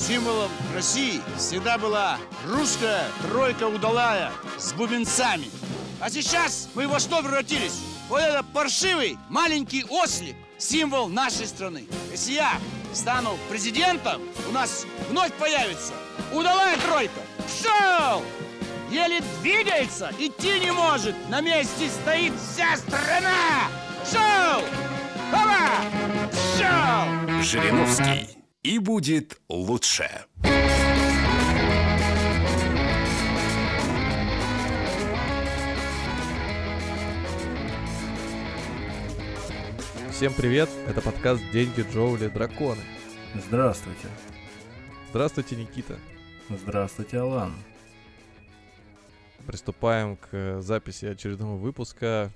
Символом России всегда была русская тройка удалая с бубенцами. А сейчас мы во что превратились? Вот это паршивый маленький ослик, символ нашей страны. Если я стану президентом, у нас вновь появится удалая тройка. Пшел! Еле двигается, идти не может. На месте стоит вся страна. Пшел! Опа! Пшел! Жириновский. И будет лучше. Всем привет, это подкаст «Деньги, Джоули, Драконы». Здравствуйте. Здравствуйте, Никита. Здравствуйте, Алан. Приступаем к э, записи очередного выпуска.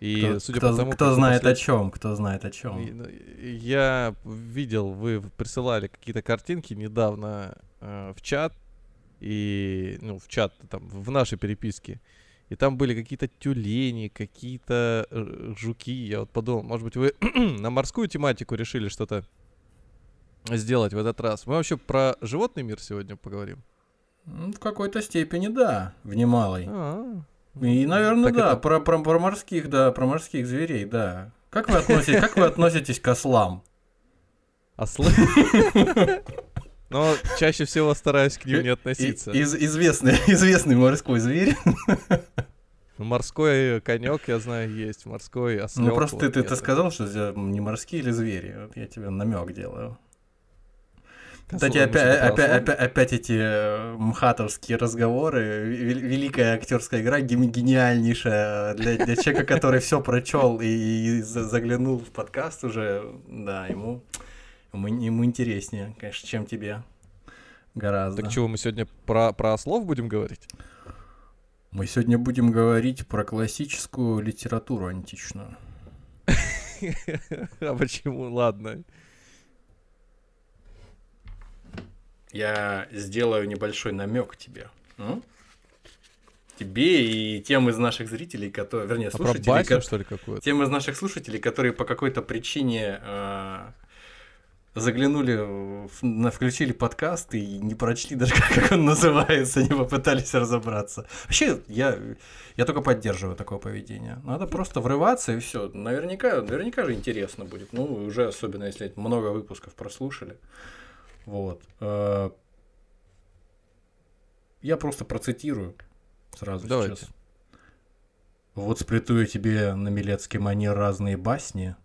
И кто, судя кто, по тому, кто знает послед- о чем, кто знает о чем. Ну, Я видел, вы присылали какие-то картинки недавно э, в чат, и, ну, в чат, там, в нашей переписке. И там были какие-то тюлени, какие-то э, жуки. Я вот подумал, может быть, вы на морскую тематику решили что-то сделать в этот раз. Мы вообще про животный мир сегодня поговорим. Ну, В какой-то степени, да, в немалой. А, И, наверное, Так да, это- про, про, про морских, да, про морских зверей, да. Как вы относитесь, как вы относитесь к ослам? Ослы. Но чаще всего стараюсь к ним не относиться. из- известный, известный морской зверь. Ну, Морской конек, я знаю, есть. Морской ослёк. Ну просто вот ты, ты, ты сказал, что не морские или звери. Вот я тебе намек делаю. Кстати, опять, опять, опять, опять эти э, мхатовские разговоры, вел- великая актерская игра, гениальнейшая для, для человека, который все прочел и, и за- заглянул в подкаст уже, да, ему, ему, интереснее, конечно, чем тебе гораздо. Так чего, мы сегодня про, про ослов будем говорить? Мы сегодня будем говорить про классическую литературу античную. А почему? Ладно. Я сделаю небольшой намек тебе. м? Тебе и тем из наших зрителей, которые, вернее, А про слушателей, басню, ко- что ли, какую-то? тем из наших слушателей, которые по какой-то причине э, заглянули, в- включили подкаст и не прочли даже, как он называется, не попытались разобраться. Вообще, я, я только поддерживаю такое поведение. Надо просто врываться и все. Наверняка, наверняка же интересно будет. Ну, уже особенно, если много выпусков прослушали. Вот. Э, Я просто процитирую сразу Давайте. сейчас. Вот сплету я тебе на милецкий манер разные басни,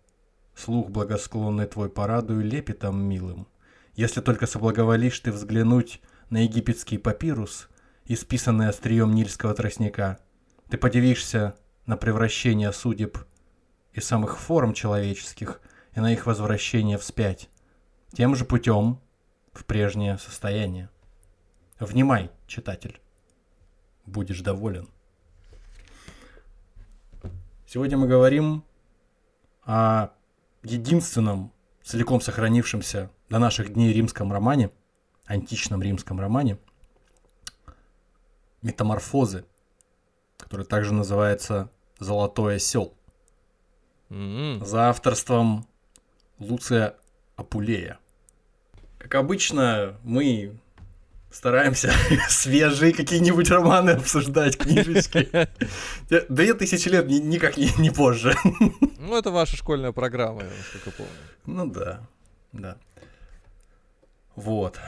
Слух благосклонный твой порадую лепетом милым. Если только соблаговолишь ты взглянуть на египетский папирус, исписанный острием нильского тростника, ты подивишься на превращение судеб и самых форм человеческих и на их возвращение вспять, тем же путем в прежнее состояние. Внимай, читатель, будешь доволен. Сегодня мы говорим о единственном целиком сохранившемся до наших дней римском романе, античном римском романе, «Метаморфозы», который также называется «Золотой осел», М, за авторством Луция Апулея. Как обычно, мы стараемся свежие какие-нибудь романы обсуждать, книжечки. Две тысячи лет ни- никак не, не позже. Ну, это ваша школьная программа, я насколько помню. Ну да, да. Вот.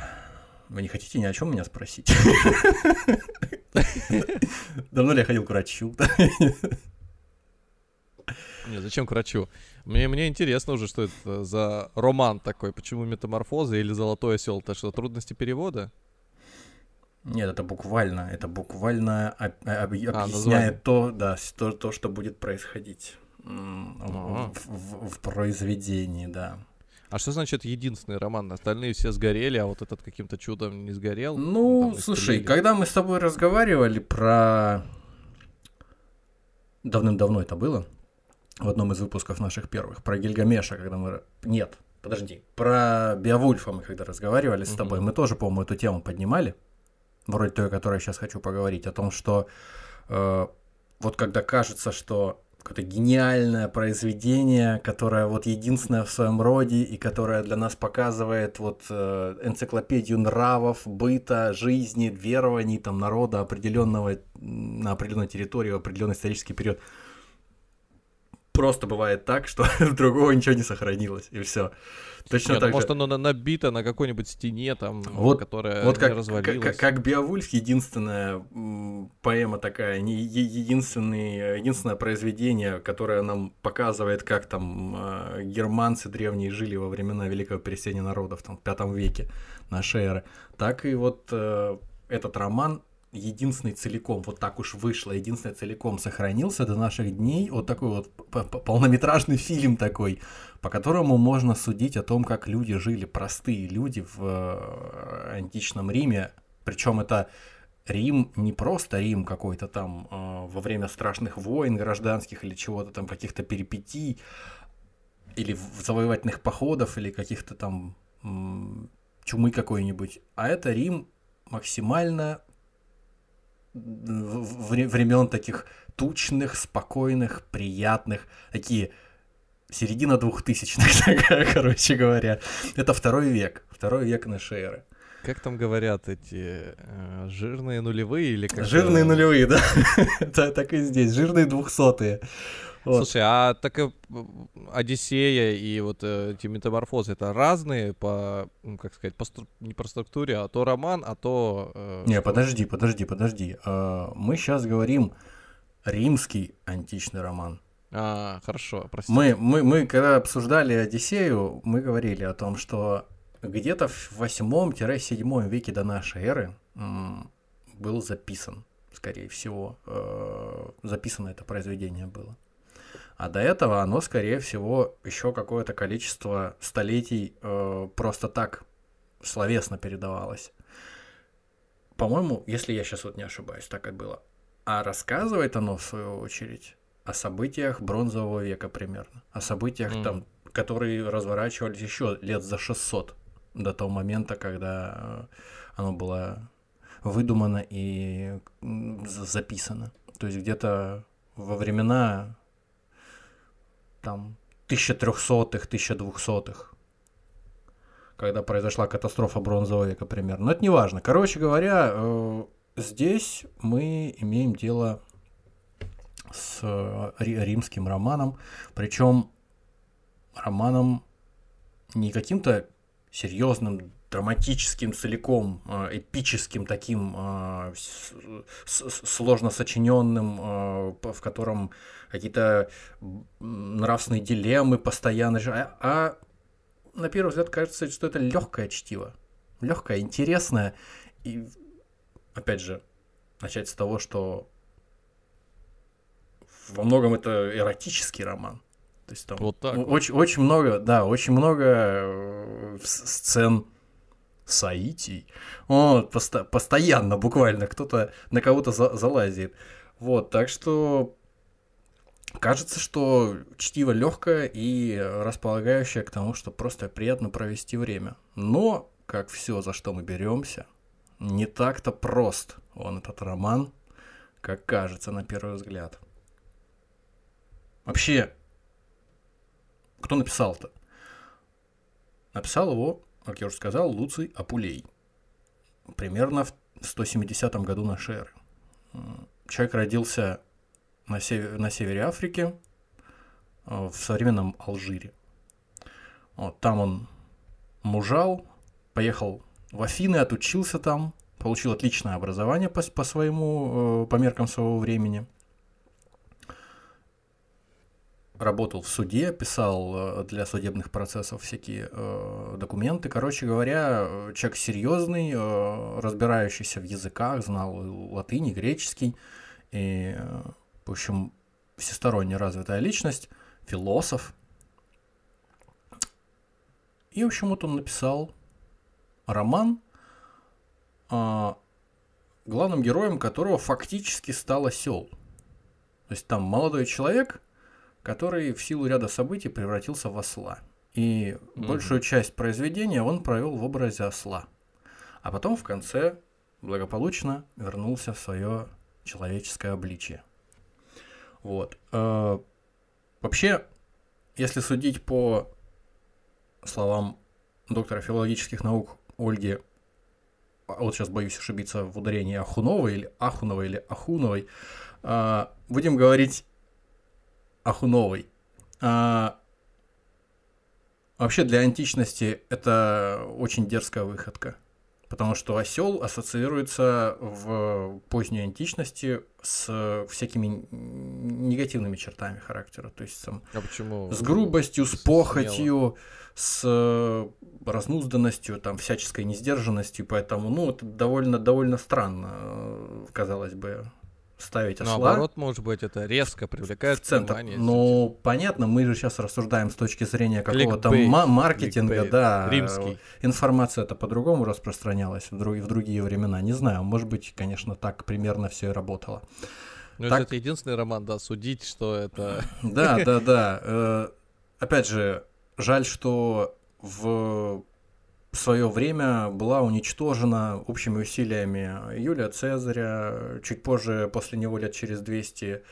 Вы не хотите ни о чем меня спросить? Давно ли я ходил к врачу? Не, зачем к врачу? Мне, мне интересно уже, что это за роман такой. Почему метаморфозы или золотой осел? Это что, трудности перевода? Нет, это буквально, это буквально об- об- название. объясняет то, да, то, то, что будет происходить Ага. в, в- в произведении, да. А что значит единственный роман? Остальные все сгорели, а вот этот каким-то чудом не сгорел? Ну, слушай, когда мы с тобой разговаривали про... Давным-давно это было, в одном из выпусков наших первых, про Гильгамеша, когда мы... Нет, подожди, про Беовульфа мы когда разговаривали с тобой, мы тоже, по-моему, эту тему поднимали, вроде той, о которой я сейчас хочу поговорить, о том, что э, вот когда кажется, что какое-то гениальное произведение, которое вот единственное в своем роде и которое для нас показывает вот э, энциклопедию нравов, быта, жизни, верований там народа определенного на определенной территории в определенный исторический период просто бывает так, что другого ничего не сохранилось, и все. Точно Нет, ну, так может, же... оно набито на какой-нибудь стене, там, вот, которая вот как, развалилась. Как, как Биовульф, единственная поэма такая, не единственный, единственное произведение, которое нам показывает, как там э, германцы древние жили во времена Великого пересечения народов, там, в пятом веке нашей эры, так и вот э, этот роман единственный целиком, вот так уж вышло, единственный целиком сохранился до наших дней, вот такой вот полнометражный фильм такой, по которому можно судить о том, как люди жили, простые люди в э, античном Риме, причем это Рим не просто Рим какой-то там э, во время страшных войн гражданских или чего-то там, каких-то перипетий, или завоевательных походов, или каких-то там чумы какой-нибудь, а это Рим максимально времен таких тучных, спокойных, приятных, такие середина двухтысячных, короче говоря. Это второй век, второй век нашей эры. Как там говорят эти э, жирные нулевые или как? Жирные нулевые, да. так и здесь, жирные двухсотые. Вот. Слушай, а так и Одиссея и вот э, эти метаморфозы это разные по, ну, как сказать, по стру... не по структуре, а то роман, а то. Э, не, что? подожди, подожди, подожди. Э, мы сейчас говорим римский античный роман. А, хорошо, прости. Мы, мы, мы когда обсуждали Одиссею, мы говорили о том, что где-то в 8-7 веке до нашей эры был записан, скорее всего, э, записано это произведение было. А до этого оно, скорее всего, еще какое-то количество столетий э, просто так словесно передавалось. По-моему, если я сейчас вот не ошибаюсь, так и было. А рассказывает оно, в свою очередь, о событиях бронзового века примерно. О событиях mm. там, которые разворачивались еще лет за 600 до того момента, когда э, оно было выдумано и записано. То есть где-то во времена там 1300-х, 1200-х, когда произошла катастрофа бронзового века примерно. Но это не важно. Короче говоря, э, здесь мы имеем дело с э, римским романом, причем романом не каким-то серьезным, драматическим целиком, э, эпическим таким, сложно сочиненным, в котором какие-то нравственные дилеммы постоянно. А, а на первый взгляд кажется, что это легкое чтиво. Легкое, интересное. И опять же, начать с того, что во многом это эротический роман. То есть там вот так очень, вот. очень много, да, очень много э, сцен саитий. Вот, посто, постоянно, буквально, кто-то на кого-то за, залазит. Вот, так что Кажется, что чтиво легкое и располагающее к тому, что просто приятно провести время. Но, как все, за что мы беремся, не так-то прост он этот роман, как кажется на первый взгляд. Вообще, кто написал-то? Написал его, как я уже сказал, Луций Апулей. Примерно в 170 году нашей эры. Человек родился на, север, на севере Африки, э, в современном Алжире. Вот, там он мужал, поехал в Афины, отучился там, получил отличное образование по, по своему, э, по меркам своего времени. Работал в суде, писал э, для судебных процессов всякие э, документы. Короче говоря, человек серьезный, э, разбирающийся в языках, знал латынь, греческий. И в общем, всесторонне развитая личность, философ. И, в общем, вот он написал роман, а, главным героем которого фактически стал осел. То есть там молодой человек, который в силу ряда событий превратился в осла. И mm большую часть произведения он провел в образе осла. А потом в конце благополучно вернулся в свое человеческое обличие. Вот. Э, Вообще, если судить по словам доктора филологических наук Ольги, а вот сейчас боюсь ошибиться в ударении Ахуновой или Ахуновой или Ахуновой, а, будем говорить Ахуновой. А, вообще для античности это очень дерзкая выходка. Потому что осел ассоциируется в поздней античности с всякими негативными чертами характера. То есть там, А почему? с грубостью, с Смело. похотью, с разнузданностью, там, всяческой несдержанностью. Поэтому, ну, это довольно, довольно странно, казалось бы, ставить осла Наоборот, может быть, это резко привлекает в центр. внимание. Ну, понятно, мы же сейчас рассуждаем с точки зрения какого-то ма- маркетинга, Кликбейт. да. Римский. Информация это по-другому распространялась в, друг- в другие времена. Не знаю, может быть, конечно, так примерно все и работало. Ну, так- это единственный роман, да, судить, что это... Да, да, да. Э, Опять же, жаль, что в свое время была уничтожена общими усилиями Юлия Цезаря, чуть позже, после него лет через 200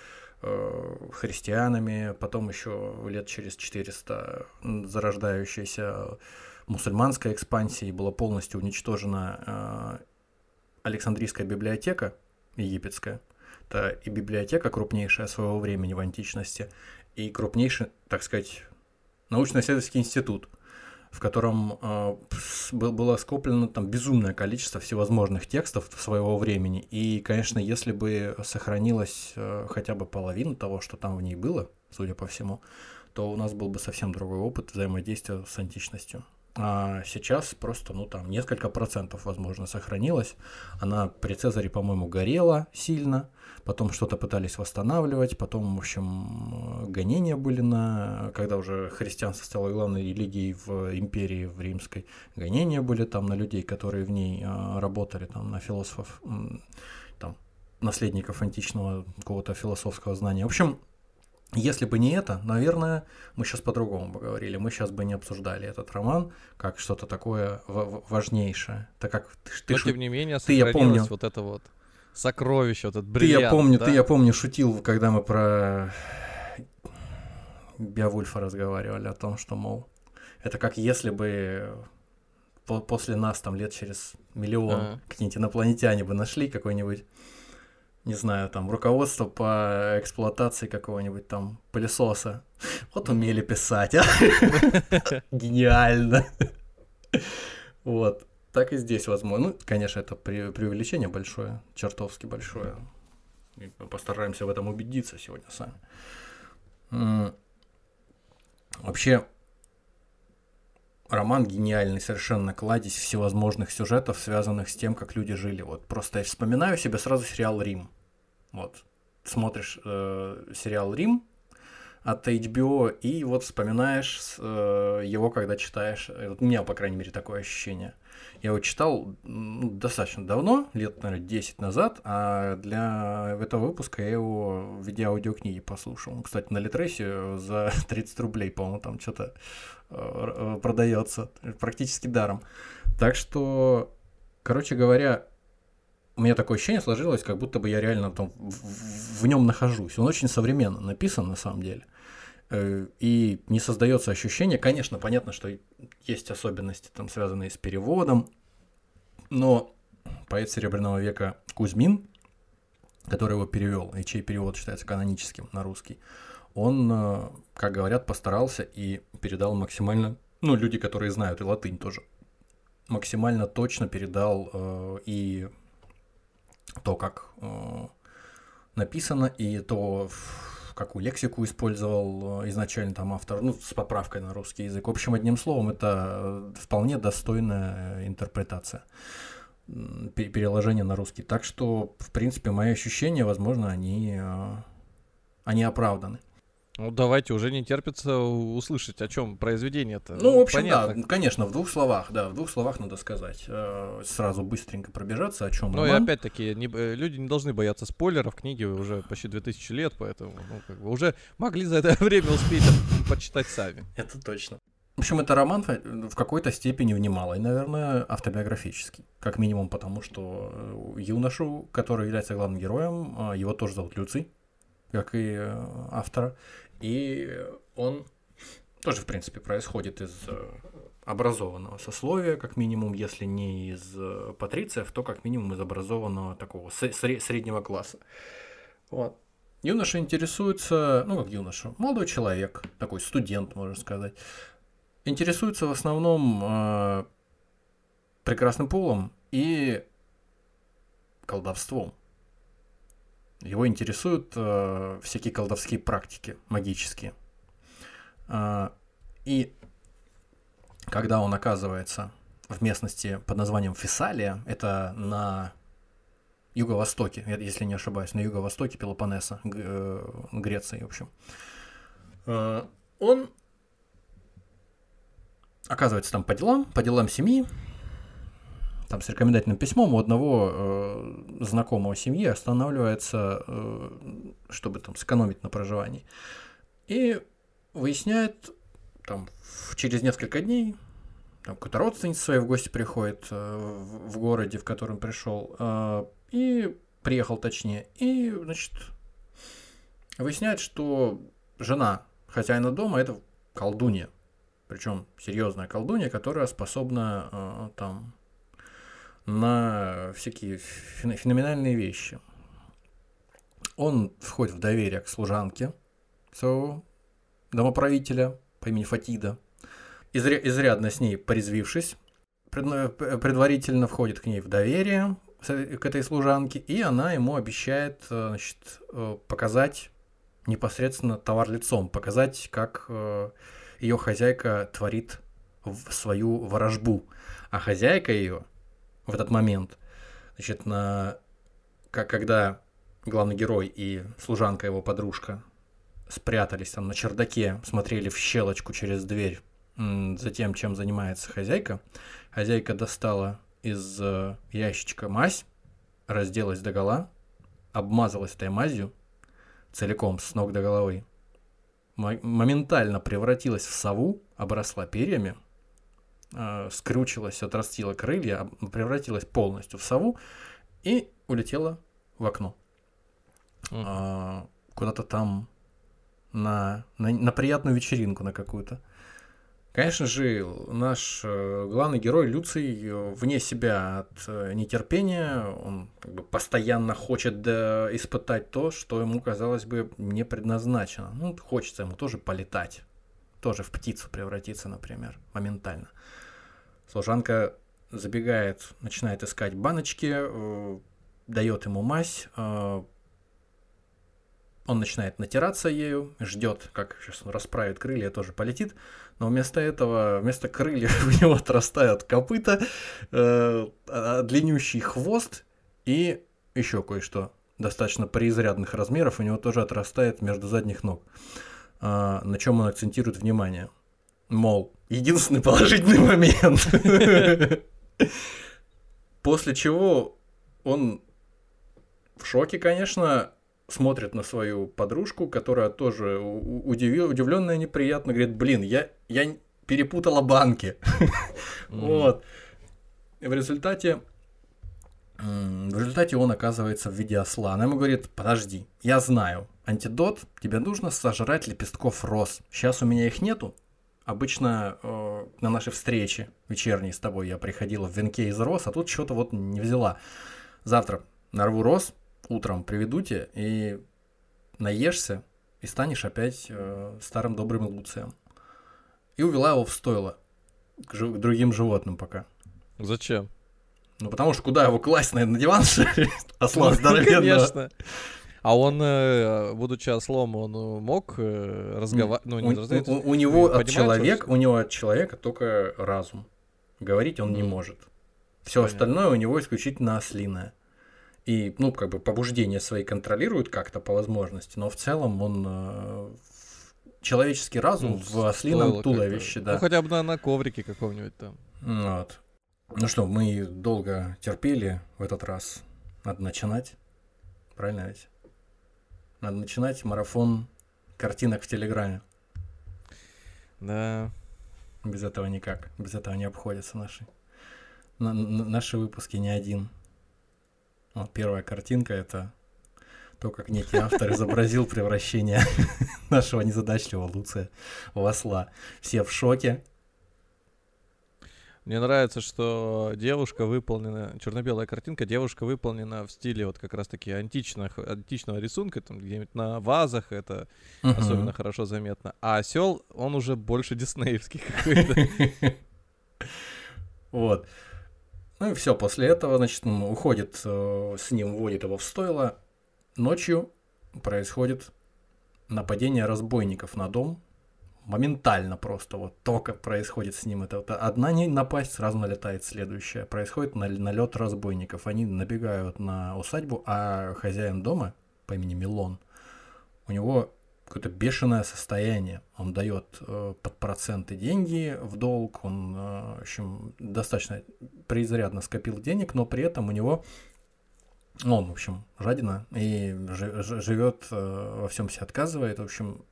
э, христианами, потом еще лет через 400 м, зарождающейся мусульманской экспансией была полностью уничтожена э, Александрийская библиотека египетская. Это и библиотека крупнейшая своего времени в античности, и крупнейший, так сказать, научно-исследовательский институт, в котором э, было скоплено там безумное количество всевозможных текстов своего времени. И, конечно, если бы сохранилась э, хотя бы половина того, что там в ней было, судя по всему, то у нас был бы совсем другой опыт взаимодействия с античностью. А сейчас просто, ну там, несколько процентов, возможно, сохранилось. Она при Цезаре, по-моему, горела сильно, потом что-то пытались восстанавливать, потом, в общем, э, гонения были на... Когда уже христианство стало главной религией в империи, в римской, гонения были там на людей, которые в ней э, работали, там, на философов, там, наследников античного какого-то философского знания. В общем, если бы не это, наверное, мы сейчас по-другому бы говорили. Мы сейчас бы не обсуждали этот роман как что-то такое важнейшее. Так как ты, ты Но, шу- тем не менее, ты, я помню. вот это вот сокровище, вот этот ты, я бриллиант. помню, да? ты, я помню, шутил, когда мы про Беовульфа разговаривали о том, что, мол, это как если бы по- после нас там лет через миллион Ага. какие-нибудь инопланетяне бы нашли какой-нибудь, не знаю, там, руководство по эксплуатации какого-нибудь там пылесоса. Вот умели писать, а? Гениально. Вот. Так и здесь возможно. Ну, конечно, это пре- преувеличение большое, чертовски большое. И постараемся в этом убедиться сегодня сами. Вообще, роман гениальный, совершенно кладезь всевозможных сюжетов, связанных с тем, как люди жили. Вот просто я вспоминаю себе сразу сериал Рим. Вот. Смотришь э, сериал Рим от HBO, и вот вспоминаешь э, его, когда читаешь. Э, у меня, по крайней мере, такое ощущение. Я его читал ну, достаточно давно, лет, наверное, 10 назад, а для этого выпуска я его в виде аудиокниги послушал. Кстати, на Литресе за 30 рублей, по-моему, там что-то продается практически даром. Так что, короче говоря, у меня такое ощущение сложилось, как будто бы я реально там в, в нем нахожусь. Он очень современно написан, на самом деле. Э, И не создается ощущение, конечно, понятно, что есть особенности, там, связанные с переводом, но поэт Серебряного века Кузьмин, который его перевел, и чей перевод считается каноническим на русский, он, э, как говорят, постарался и передал максимально, ну, люди, которые знают и латынь тоже, максимально точно передал э, и то, как э, написано, и то, какую лексику использовал э, изначально там автор, ну, с поправкой на русский язык. В общем, одним словом, это э, вполне достойная э, интерпретация, переложение на русский. Так что, в принципе, мои ощущения, возможно, они, они оправданы. Ну, давайте, уже не терпится услышать, о чем произведение-то. Ну, в общем, понятно. да, конечно, в двух словах, да, в двух словах надо сказать. Э, Сразу быстренько пробежаться, о чем Ну и опять-таки, не э, люди не должны бояться спойлеров, книги уже почти 2000 лет, поэтому ну, как бы уже могли за это время успеть почитать сами. Это точно. В общем, это роман в какой-то степени в немалой, наверное, автобиографический. Как минимум потому, что э, юношу, который является главным героем, его тоже зовут Люций. как и автора. И он тоже, в принципе, происходит из э, образованного сословия, как минимум, если не из э, патрициев, то как минимум из образованного такого среднего класса. Вот. Юноша интересуется, ну как юноша, молодой человек, такой студент, можно сказать, интересуется в основном э, прекрасным полом и колдовством. Его интересуют э, всякие колдовские практики, магические. Э, и когда он оказывается в местности под названием Фессалия, это на юго-востоке, если не ошибаюсь, на юго-востоке Пелопоннеса, э, Греции, в общем. Э, он оказывается там по делам, по делам семьи, там с рекомендательным письмом у одного э, знакомого семьи останавливается, э, чтобы там сэкономить на проживании. И выясняет, там, через несколько дней, там какой-то родственница своей в гости приходит э, в, в городе, в котором пришел, э, и приехал точнее, и, значит, выясняет, что жена хозяина дома это колдунья, причем серьезная колдунья, которая способна э, там на всякие феноменальные вещи. Он входит в доверие к служанке своего домоправителя по имени Фатида. Изря- изрядно с ней порезвившись, предварительно входит к ней в доверие, к этой служанке, и она ему обещает э, значит, э, показать непосредственно товар лицом, показать, как э, ее хозяйка творит свою ворожбу. А хозяйка ее в этот момент, значит, на... как, когда главный герой и служанка его подружка спрятались там на чердаке, смотрели в щелочку через дверь за тем, чем занимается хозяйка, хозяйка достала из э, ящичка мазь, разделась до гола, обмазалась этой мазью целиком с ног до головы, моментально превратилась в сову, обросла перьями, э, скрючилась, отрастила крылья, превратилась полностью в сову и улетела в окно. Э, куда-то там на, на, на приятную вечеринку на какую-то. Конечно же, наш э, главный герой Люций э, вне себя от э, нетерпения, он как бы постоянно хочет испытать то, что ему, казалось бы, не предназначено. Ну, хочется ему тоже полетать, тоже в птицу превратиться, например, моментально. Служанка забегает, начинает искать баночки, дает ему мазь, он начинает натираться ею, ждет, как сейчас он расправит крылья, тоже полетит, но вместо этого, вместо крыльев у него отрастают копыта, э, а, длиннющий хвост и еще кое-что достаточно преизрядных размеров у него тоже отрастает между задних ног. Э, на чем он акцентирует внимание? Мол, единственный положительный момент. После чего он в шоке, конечно, смотрит на свою подружку, которая тоже удивил, удивленная неприятно, говорит, блин, я, я перепутала банки. Вот. В результате в результате он оказывается в виде осла. Она ему говорит, подожди, я знаю, антидот, тебе нужно сожрать лепестков роз. Сейчас у меня их нету. Обычно э, на нашей встрече вечерней с тобой я приходила в венке из роз, а тут что-то вот не взяла. Завтра нарву роз, утром приведу тебя, и наешься, и станешь опять э, старым добрым Луцием. И увела его в стойло к, к другим животным пока. Зачем? Ну, потому что куда его класть, наверное, на диван, осла ну, здоровенного? Конечно. А он, э, будучи ослом, он э, мог э, разговаривать? Ну, не у, у, у него от человека, у него от человека только разум. Говорить он не может. Все остальное у него исключительно ослиное и, ну, как бы побуждение свои контролирует как-то по возможности, но в целом он человеческий разум ну, в ослином туловище, да. Ну, хотя бы на, на коврике каком-нибудь там. Вот. Ну что, мы долго терпели в этот раз. Надо начинать. Правильно ведь? Надо начинать марафон картинок в Телеграме. Да. Без этого никак. Без этого не обходятся наши. На, на, наши выпуски не один. Вот первая картинка это То, как некий автор изобразил превращение нашего незадачливого Луция в осла. Все в шоке. Мне нравится, что девушка выполнена, черно-белая картинка, девушка выполнена в стиле вот как раз-таки античных, античного рисунка, там где-нибудь на вазах это Мгм. особенно хорошо заметно. А осел, он уже больше диснеевский какой-то. Вот. Ну и все, после этого, значит, он уходит э, с ним, вводит его в стойло. Ночью происходит нападение разбойников на дом. Моментально просто, вот только происходит с ним это. вот одна не напасть, сразу налетает следующая. Происходит налет разбойников. Они набегают на усадьбу, а хозяин дома по имени Милон, у него какое-то бешеное состояние. Он дает э, под проценты деньги в долг, он, э, в общем, достаточно преизрядно скопил денег, но при этом у него, он, в общем, жадина и жи- жи- живет, э, во всем себе отказывает, в общем,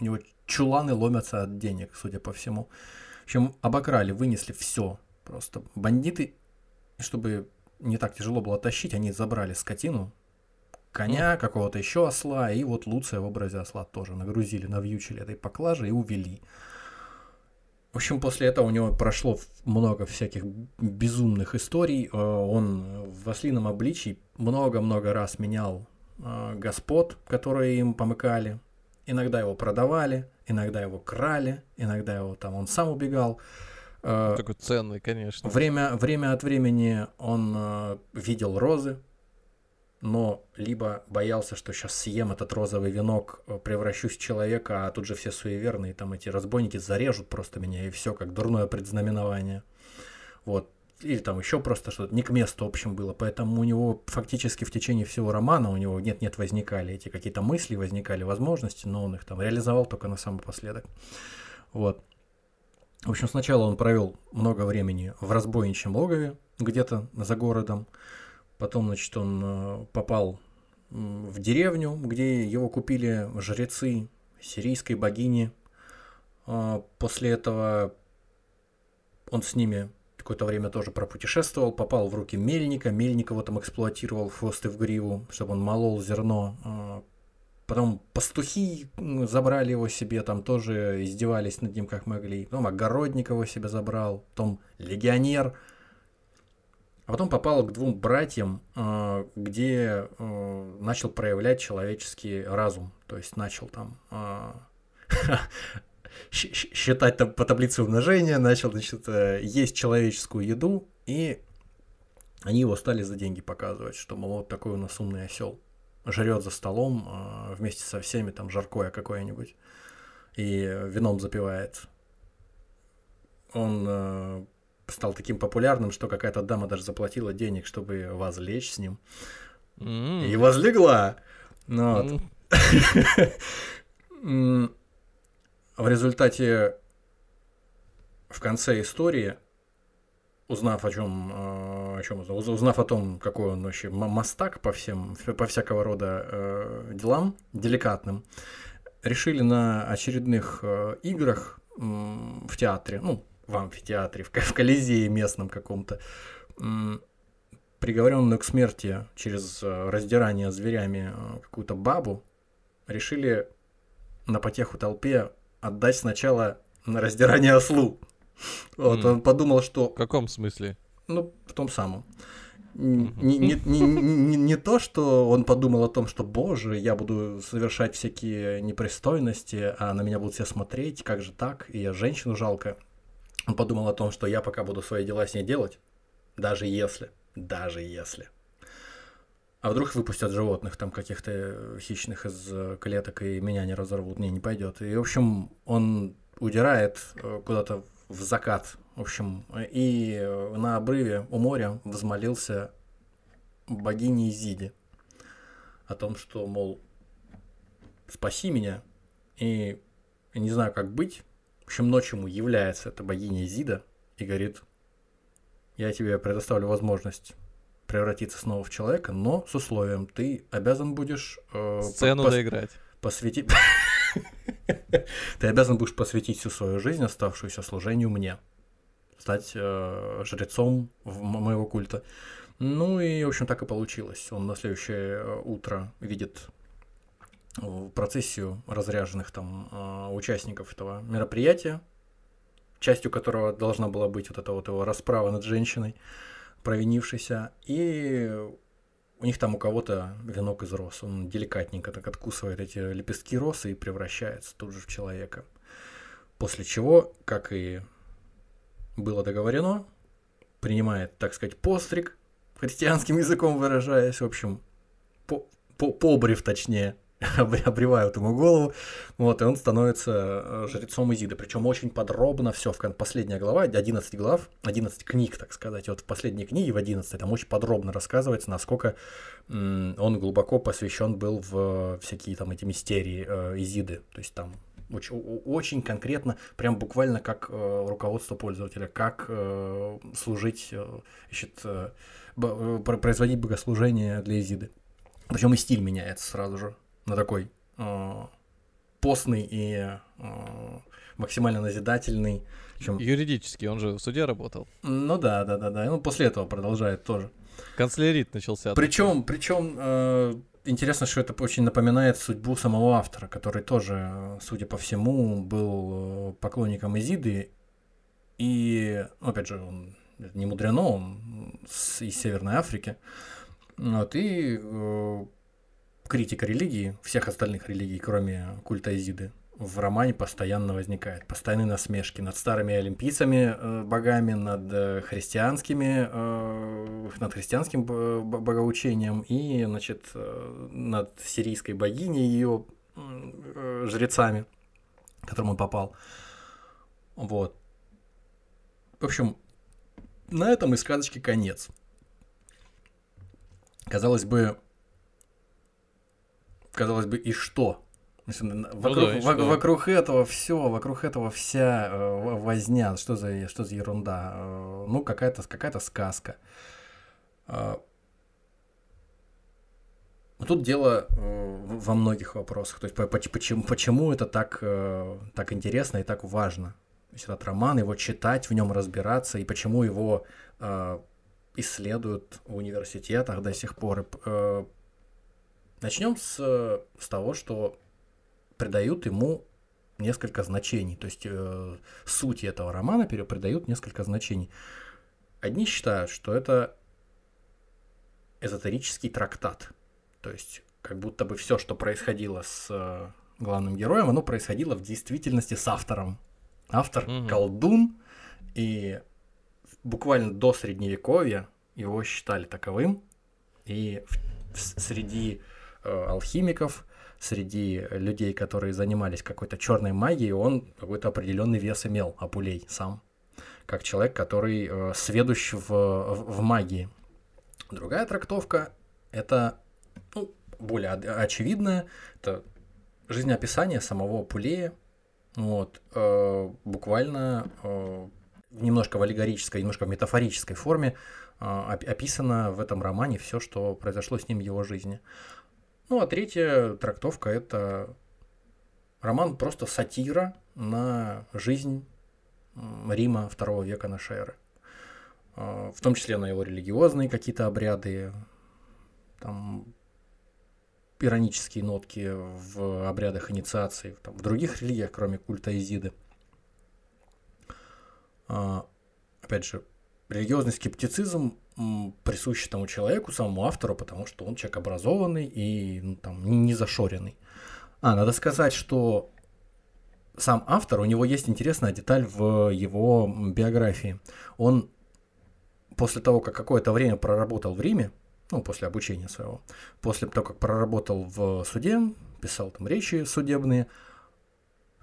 у него чуланы ломятся от денег, судя по всему. В общем, обокрали, вынесли все. Просто бандиты, чтобы не так тяжело было тащить, они забрали скотину, коня, какого-то еще осла, и вот Луция в образе осла тоже нагрузили, навьючили этой поклажи и увели. В общем, после этого у него прошло много всяких безумных историй. Э, Он в ослином обличии много-много раз менял э, господ, которые им помыкали. Иногда его продавали, иногда его крали, иногда его там он сам убегал. Э, Такой ценный, конечно. Время, время от времени он э, видел розы, но либо боялся, что сейчас съем этот розовый венок, э, превращусь в человека, а тут же все суеверные, там эти разбойники зарежут просто меня, и все, как дурное предзнаменование. Вот. Или там еще просто что-то не к месту, в общем, было. Поэтому у него фактически в течение всего романа у него нет-нет возникали эти какие-то мысли, возникали возможности, но он их там реализовал только на самый последок. Вот. В общем, сначала он провел много времени в разбойничьем логове, где-то за городом. Потом, значит, он э, попал в деревню, где его купили жрецы сирийской богини. А, После этого он с ними какое-то время тоже пропутешествовал, попал в руки мельника, мельник его там эксплуатировал в в гриву, чтобы он молол зерно. А, Потом пастухи забрали его себе, там тоже издевались над ним как могли. Потом огородник его себе забрал, потом легионер. А потом попал к двум братьям, а, где а, начал проявлять человеческий разум. То есть начал там считать там по таблице умножения, начал, значит, э, есть человеческую еду, и они его стали за деньги показывать, что, мол, вот такой у нас умный осел. Жрет за столом а, вместе со всеми, там, жаркое какое-нибудь, и вином запивает. Он э, стал таким популярным, что какая-то дама даже заплатила денег, чтобы возлечь с ним. М, И возлегла. Ну, вот. м. В результате в конце истории, узнав о чем, о чем узнав, узнав о том, какой он вообще мастак по всем, по всякого рода э, делам деликатным, решили на очередных э, играх в театре, ну, в амфитеатре, в, в колизее местном каком-то, приговоренную к смерти через э, раздирание зверями э, какую-то бабу, решили на потеху толпе отдать сначала на раздирание ослу. Вот, он подумал, что В каком смысле? ну, в том самом. Не, не, не, не- не то, что он подумал о том, что, боже, я буду совершать всякие непристойности, а на меня будут все смотреть, как же так, и я женщину жалко. Он подумал о том, что я пока буду свои дела с ней делать, даже если, даже если. А вдруг выпустят животных там каких-то э, хищных из э, клеток и меня не разорвут, не, не пойдет. И, в общем, он удирает э, куда-то в закат, в общем, и на обрыве у моря взмолился богине Изиде о том, что, мол, спаси меня, и не знаю, как быть. В общем, ночью ему является эта богиня Изида и говорит, я тебе предоставлю возможность превратиться снова в человека, но с условием, ты обязан будешь э, Сцену пос- доиграть. посвятить... Ты обязан будешь посвятить всю свою жизнь, оставшуюся служению мне. Стать э, жрецом моего культа. Ну и, в общем, так и получилось. Он на следующее э, утро видит процессию разряженных там э, участников этого мероприятия, частью которого должна была быть вот эта вот его расправа над женщиной, провинившейся. И у них там у кого-то венок из роз. Он деликатненько так откусывает эти лепестки росы и превращается тут же в человека. После чего, как и было договорено, принимает, так сказать, постриг, христианским языком выражаясь, в общем, по, по, побрив точнее, обревают ему голову, вот, и он становится э, жрецом Изиды. Причем очень подробно все, в последняя глава, 11 глав, 11 книг, так сказать, вот в последней книге, в 11 там очень подробно рассказывается, насколько он глубоко посвящен был в всякие там эти мистерии э, Изиды, то есть там очень, очень конкретно, прям буквально как э, руководство пользователя, как э, служить, э, значит, э, э, производить богослужение для Изиды. Причем и стиль меняется сразу же на такой э, постный и э, максимально назидательный. Чем... Юридически, он же в суде работал. Ну да, да, да, да. Ну после этого продолжает тоже. Канцлерит начался. Причем, причем э, интересно, что это очень напоминает судьбу самого автора, который тоже, судя по всему, был э, поклонником Изиды. И, ну, опять же, он не мудрено, он из Северной Африки. Вот, и э, критика религии, всех остальных религий, кроме культа Изиды, в романе постоянно возникает. Постоянные насмешки над старыми олимпийцами, э, богами, над э, христианскими, э, над христианским богоучением и, значит, э, над сирийской богиней и ее э, жрецами, к которым он попал. Вот. В общем, на этом и сказочки конец. Казалось бы, казалось бы, и что? Вокруг, ну да, что? вокруг этого все, вокруг этого вся э, возня, что за, что за ерунда? Э, ну, какая-то какая сказка. Э, тут дело э, во многих вопросах. То есть почему, почему это так, э, так интересно и так важно? То есть этот роман, его читать, в нем разбираться, и почему его э, исследуют в университетах до сих пор. Э, начнем с, с того, что придают ему несколько значений. То есть э, суть этого романа придают несколько значений. Одни считают, что это эзотерический трактат. То есть как будто бы все, что происходило с э, главным героем, оно происходило в действительности с автором Автор угу. колдун, и буквально до средневековья его считали таковым. И в, в, среди э, алхимиков, среди людей, которые занимались какой-то черной магией, он какой-то определенный вес имел, Апулей сам, как человек, который э, сведущ в, в, в магии. Другая трактовка это ну, более очевидная, это жизнеописание самого Апулея, вот, э, буквально э, немножко в аллегорической, немножко в метафорической форме э, описано в этом романе все, что произошло с ним в его жизни. Ну а третья трактовка это роман просто сатира на жизнь Рима второго века нашей эры. Э, в том числе на его религиозные какие-то обряды, там иронические нотки в обрядах инициации, там, в других религиях, кроме культа Изиды. А, опять же, религиозный скептицизм присущ тому человеку, самому автору, потому что он человек образованный и ну, там, не зашоренный. А, надо сказать, что сам автор, у него есть интересная деталь в его биографии. Он после того, как какое-то время проработал в Риме, ну, после обучения своего, после того, как проработал в суде, писал там речи судебные,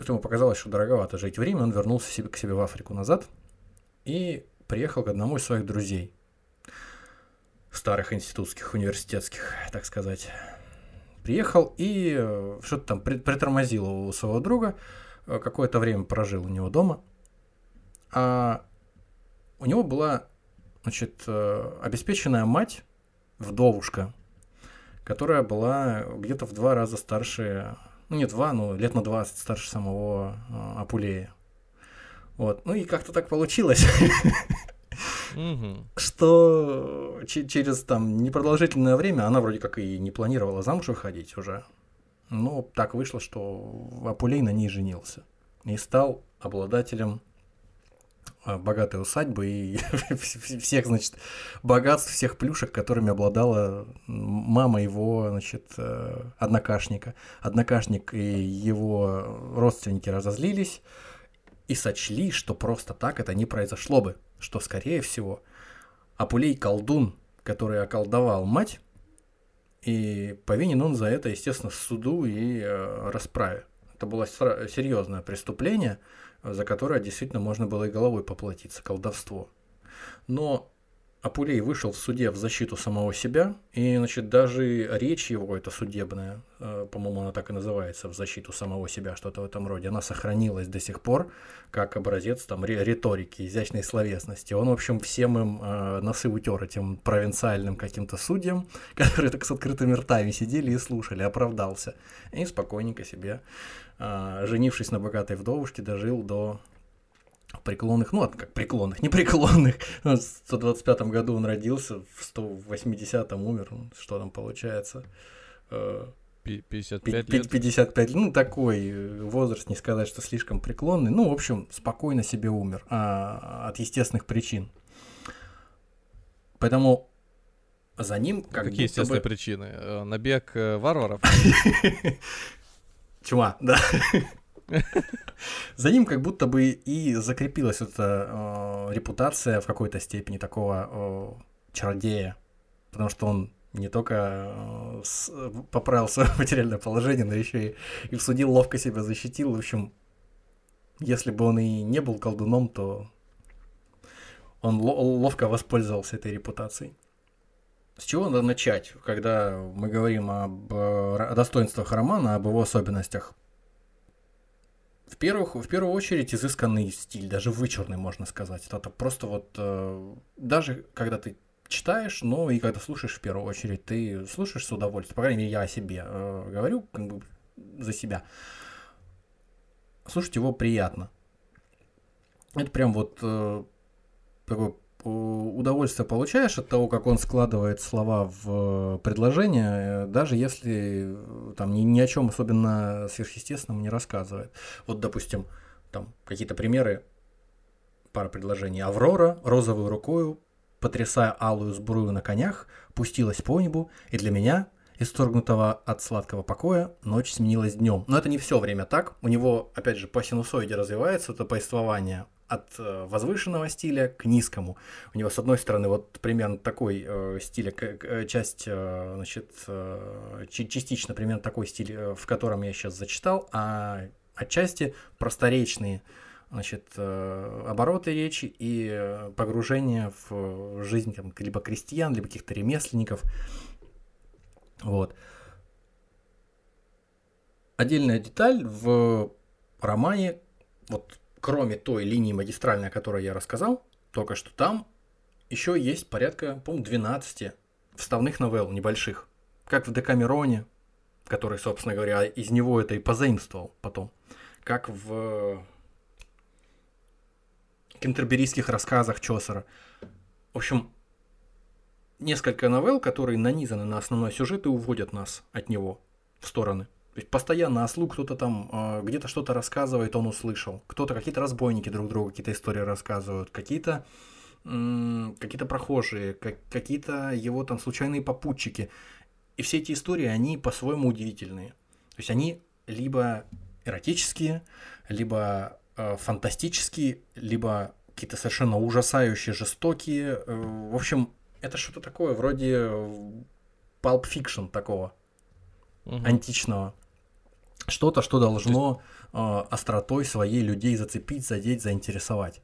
ему показалось, что дороговато жить в Риме, он вернулся к себе в Африку назад и приехал к одному из своих друзей, старых институтских, университетских, так сказать. Приехал и э, что-то там притормозил у своего друга, э, какое-то время прожил у него дома, а у него была, значит, э, обеспеченная мать, вдовушка, которая была где-то в два раза старше, ну не два, но лет на 20 старше самого Апулея. Вот. Ну и как-то так получилось, что че- через там непродолжительное время она вроде как и не планировала замуж выходить уже. Но так вышло, что Апулей на ней женился. И стал обладателем а, богатой усадьбы и всех, значит, богатств, всех плюшек, которыми обладала мама его, значит, э, однокашника. Однокашник и его родственники разозлились и сочли, что просто так это не произошло бы, что, скорее всего, Апулей колдун, который околдовал мать, и повинен он за это, естественно, в суду и э, расправе. Это было серьезное преступление, за которое действительно можно было и головой поплатиться, колдовство. Но Апулей вышел в суде в защиту самого себя, и, значит, даже речь его, это судебная, э, по-моему, она так и называется, в защиту самого себя, что-то в этом роде, она сохранилась до сих пор, как образец там риторики, изящной словесности. Он, в общем, всем им э, носы утер этим провинциальным каким-то судьям, которые так с открытыми ртами сидели и слушали, оправдался. И спокойненько себе, э, женившись на богатой вдовушке, дожил до преклонных, ну, как преклонных, не преклонных. В 125 году он родился, в 180-м умер, что там получается? 55 э, лет. 55, ну, такой э, возраст, не сказать, что слишком преклонный. Ну, в общем, спокойно себе умер а, от естественных причин. Поэтому за ним как Какие естественные бы... причины? Э, набег варваров? Чума, да. За ним как будто бы и закрепилась эта э, репутация в какой-то степени такого э, чародея, потому что он не только э, с, поправил свое материальное положение, но еще и, и в суде ловко себя защитил. В общем, если бы он и не был колдуном, то он ловко воспользовался этой репутацией. С чего надо начать, когда мы говорим об, о достоинствах романа, об его особенностях? В, первых, в первую очередь изысканный стиль, даже вычурный, можно сказать. Это просто вот, э, даже когда ты читаешь, но и когда слушаешь в первую очередь, ты слушаешь с удовольствием. По крайней мере, я о себе э, говорю, как бы за себя. Слушать его приятно. Это прям вот э, такой удовольствие получаешь от того, как он складывает слова в э, предложение, э, даже если э, там ни, ни о чем особенно сверхъестественном не рассказывает. Вот, допустим, там какие-то примеры, пара предложений. Аврора розовой рукою, потрясая алую сбрую на конях, пустилась по небу, и для меня, исторгнутого от сладкого покоя, ночь сменилась днем. Но это не все время так. У него, опять же, по синусоиде развивается это повествование от э, возвышенного стиля к низкому. У него, с одной стороны, вот примерно такой э, стиль, э, часть, э, значит, э, частично примерно такой стиль, э, в котором я сейчас зачитал, а отчасти просторечные значит, э, обороты речи и погружение в жизнь там, либо крестьян, либо каких-то ремесленников. Вот. Отдельная деталь в романе, вот кроме той линии магистральной, о которой я рассказал, только что там еще есть порядка, по-моему, 12 вставных новелл небольших, как в Декамероне, который, собственно говоря, из него это и позаимствовал потом, как в кентерберийских рассказах Чосера. В общем, несколько новелл, которые нанизаны на основной сюжет и уводят нас от него в стороны. То есть постоянно о слуг кто-то там э, где-то что-то рассказывает, он услышал. Кто-то, какие-то разбойники друг другу какие-то истории рассказывают, какие-то какие-то прохожие, как, какие-то его там случайные попутчики. И все эти истории, они по-своему удивительные. То есть они либо эротические, либо э, фантастические, либо какие-то совершенно ужасающие, жестокие. Э, в общем, это что-то такое вроде Pulp Fiction такого, угу. античного что-то, что должно э, остротой своей людей зацепить, задеть, заинтересовать.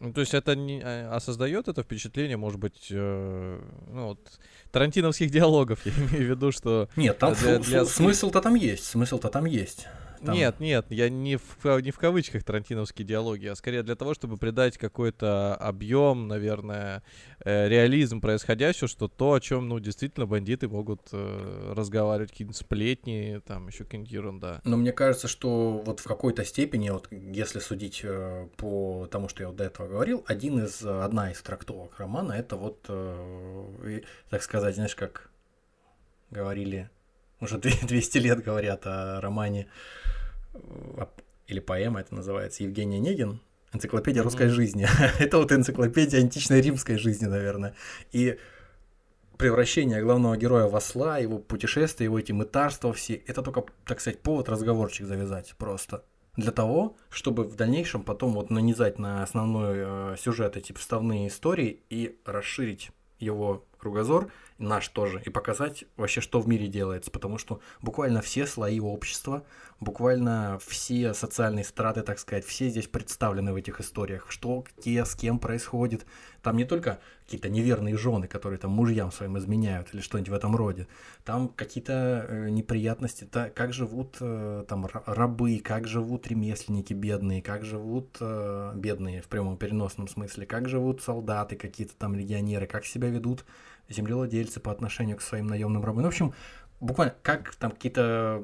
Ну, то есть это не, а, а создает это впечатление, может быть, э, ну, вот, тарантиновских диалогов, я имею в виду, что... Нет, там для, для... смысл-то там есть, смысл-то там есть. Там... Нет, нет, я не в, не в кавычках тарантиновские диалоги, а скорее для того, чтобы придать какой-то объем, наверное, э, реализм происходящего, что то, о чем, ну, действительно бандиты могут э, разговаривать, какие-нибудь сплетни, там еще какие-нибудь ерунда. Но мне кажется, что вот в какой-то степени, вот если судить э, по тому, что я вот до этого говорил, один из, одна из трактовок романа это вот, э, так сказать, знаешь, как говорили уже 200 лет говорят о романе, или поэма это называется, Евгений Онегин, энциклопедия русской mm-hmm. жизни. это вот энциклопедия античной римской жизни, наверное. И превращение главного героя в осла, его путешествия, его эти мытарства все, это только, так сказать, повод разговорчик завязать просто. Для того, чтобы в дальнейшем потом вот нанизать на основной э, сюжет эти вставные истории и расширить его кругозор, наш тоже, и показать вообще, что в мире делается, потому что буквально все слои общества, буквально все социальные страты, так сказать, все здесь представлены в этих историях, что, где, с кем происходит. Там не только какие-то неверные жены, которые там мужьям своим изменяют или что-нибудь в этом роде, там какие-то э, неприятности, да, как живут э, там рабы, как живут ремесленники бедные, как живут э, бедные в прямом переносном смысле, как живут солдаты какие-то там легионеры, как себя ведут землевладельцы по отношению к своим наемным рабам. Ну, в общем, буквально как там какие-то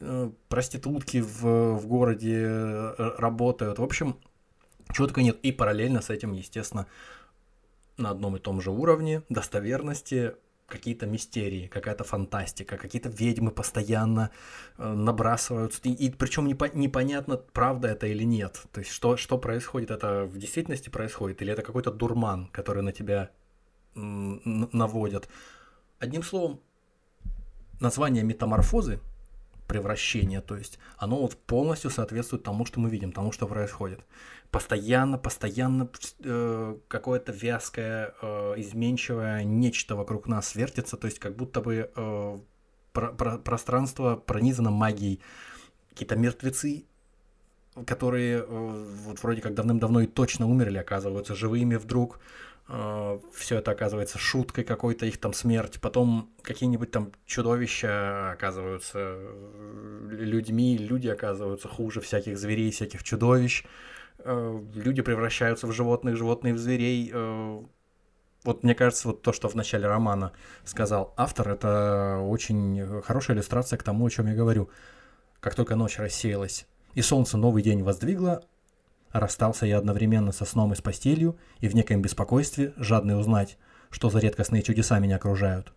э, проститутки в, в городе э, работают. В общем, четко нет. И параллельно с этим, естественно, на одном и том же уровне достоверности какие-то мистерии, какая-то фантастика, какие-то ведьмы постоянно э, набрасываются. И, и причем непо- непонятно, правда это или нет. То есть, что, что происходит, это в действительности происходит, или это какой-то дурман, который на тебя наводят. Одним словом, название метаморфозы, превращение, то есть оно вот полностью соответствует тому, что мы видим, тому, что происходит. Постоянно, постоянно э, какое-то вязкое, э, изменчивое нечто вокруг нас вертится, то есть как будто бы э, про про пространство пронизано магией. Какие-то мертвецы, которые э, вот вроде как давным-давно и точно умерли, оказываются живыми вдруг. Э, все это оказывается шуткой какой-то, их там смерть. Потом какие-нибудь там чудовища оказываются э, людьми, люди оказываются хуже всяких зверей, всяких чудовищ. Э, люди превращаются в животных, животные в зверей. Вот мне кажется, вот то, что в начале романа сказал автор, это очень хорошая иллюстрация к тому, о чем я говорю. Как только ночь рассеялась и солнце новый день воздвигло, Расстался я одновременно со сном и с постелью, и в некоем беспокойстве, жадный узнать, что за редкостные чудеса меня окружают.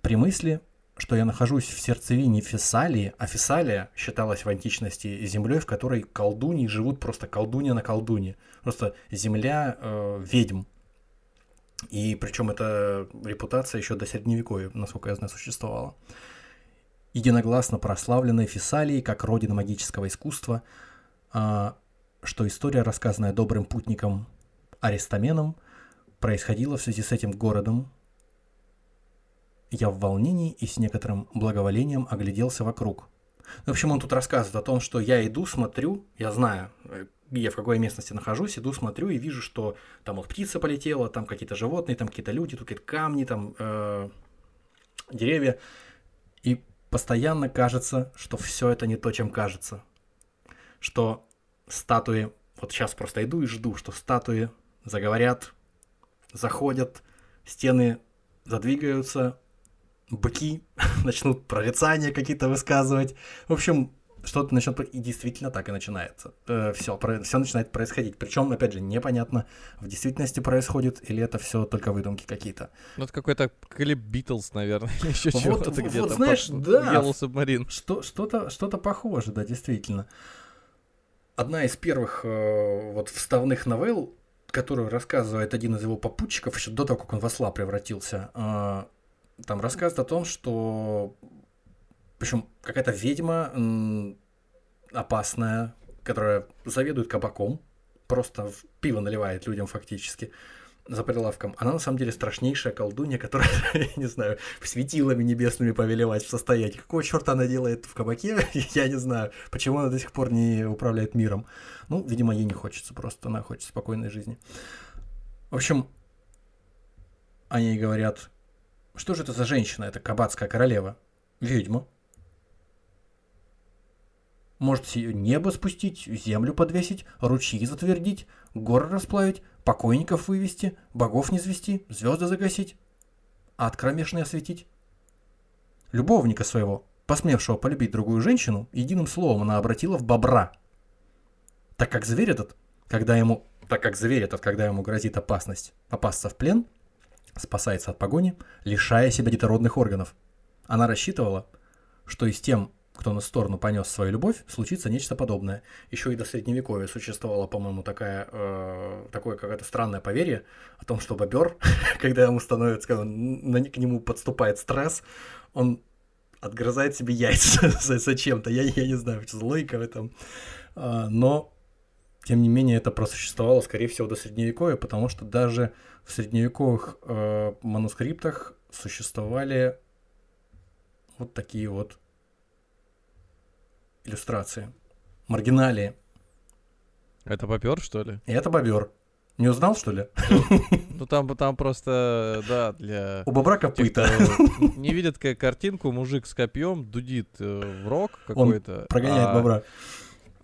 При мысли, что я нахожусь в сердцевине Фессалии, а Фессалия считалась в античности землей, в которой колдуньи живут просто колдунья на колдуне. Просто земля э, ведьм. И причем эта репутация еще до средневековья, насколько я знаю, существовала. Единогласно прославленной Фессалии как родина магического искусства – что история, рассказанная добрым путником Аристаменом, происходила в связи с этим городом. Я в волнении и с некоторым благоволением огляделся вокруг. В общем, он тут рассказывает о том, что я иду, смотрю, я знаю, э, я в какой местности нахожусь, иду, смотрю и вижу, что там вот птица полетела, там какие-то животные, там какие-то люди, тут какие-то камни, там э, деревья. И постоянно кажется, что все это не то, чем кажется что статуи, вот сейчас просто иду и жду, что статуи заговорят, заходят, стены задвигаются, быки начнут прорицания какие-то высказывать. В общем, что-то начнет... И действительно так и начинается. Э, все, про... все начинает происходить. Причем, опять же, непонятно, в действительности происходит или это все только выдумки какие-то. Ну, это какой-то клип Битлз, наверное, или еще вот, чего-то вот, где-то. знаешь, по... да. Yellow Submarine. Что, что-то, что-то похоже, да, действительно одна из первых э, вот вставных новелл, которую рассказывает один из его попутчиков еще до того, как он в осла превратился, э, там рассказывает о том, что причем какая-то ведьма опасная, которая заведует кабаком, просто пиво наливает людям фактически за прилавком, она на самом деле страшнейшая колдунья, которая, я не знаю, светилами небесными повелевать в состоянии. Какого черта она делает в кабаке, я не знаю. Почему она до сих пор не управляет миром. Ну, видимо, ей не хочется просто, она хочет спокойной жизни. В общем, они ей говорят, что же это за женщина, это кабацкая королева? Ведьма. Может небо спустить, землю подвесить, ручьи затвердить, горы расплавить, покойников вывести, богов не звести, звезды загасить, ад кромешный осветить. Любовника своего, посмевшего полюбить другую женщину, единым словом она обратила в бобра. Так как зверь этот, когда ему, так как зверь этот, когда ему грозит опасность попасться в плен, спасается от погони, лишая себя детородных органов. Она рассчитывала, что и с тем, кто на сторону понес свою любовь, случится нечто подобное. Еще и до средневековья существовало, по-моему, такая, э, такое какое-то странное поверье о том, что бобер, когда ему становится, когда на, к нему подступает стресс, он отгрызает себе яйца зачем-то. Я, я не знаю, что за логика в этом. Но, тем не менее, это просуществовало, скорее всего, до средневековья, потому что даже в средневековых э, манускриптах существовали вот такие вот иллюстрации. Маргиналии. Это попер, что ли? Это бобер. Не узнал, что ли? Ну там, там просто, да, для... У бобра копыта. не видит как картинку, мужик с копьем дудит э, в рог какой-то. Прогоняет а- бобра.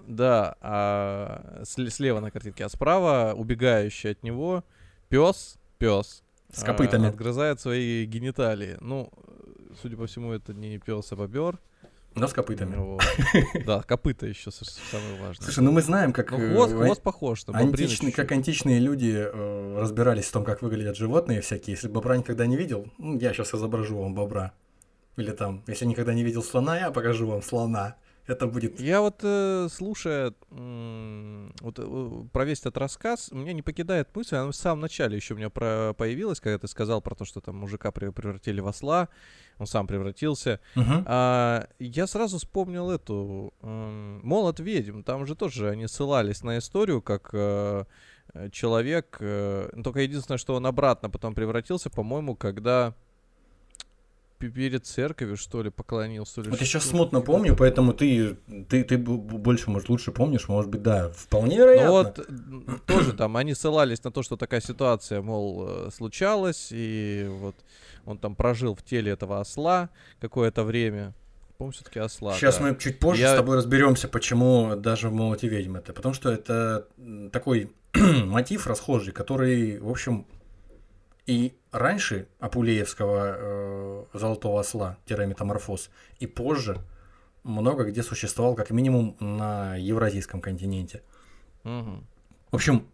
Да, а сле- слева на картинке, а справа убегающий от него пес, пес С копытами. отгрызает свои гениталии. Ну, судя по всему, это не пес, а бобер. Но с копытами. Да, копыта еще самое важное. Слушай, ну мы знаем, как... Ну, э, хвост, похож античный- чуть-чуть. как античные люди э, разбирались в том, как выглядят животные всякие. Если бобра никогда не видел, ну, я сейчас изображу вам бобра. Или там, если никогда не видел слона, я покажу вам слона. Это будет... Я вот, э, слушая вот, э, про весь этот рассказ, меня не покидает мысль, она в самом начале еще у меня про- появилась, когда ты сказал про то, что там мужика прев- превратили в осла, он сам превратился. Мгм. А, я сразу вспомнил эту м, «Молот ведьм». Там же тоже они ссылались на историю, как э, э, человек... э, ну, только единственное, что он обратно потом превратился, по-моему, когда перед церковью, что ли, поклонился. или Вот я сейчас смутно помню, поэтому ты, ты, ты больше, может, лучше помнишь, может быть, да, вполне Ну вероятно. вот, м, тоже там, они ссылались на то, что такая ситуация, мол, э, случалась, и вот он там прожил в теле этого осла какое-то время. По-моему, все-таки осла. Сейчас да. мы чуть позже Я- с тобой разберемся, почему даже в «Молоте ведьм» это. Потому что это такой мотив расхожий, который, в общем, и раньше Апулеевского э, «Золотого осла», метаморфоз, и позже много где существовал, как минимум, на Евразийском континенте. Мгм. В общем,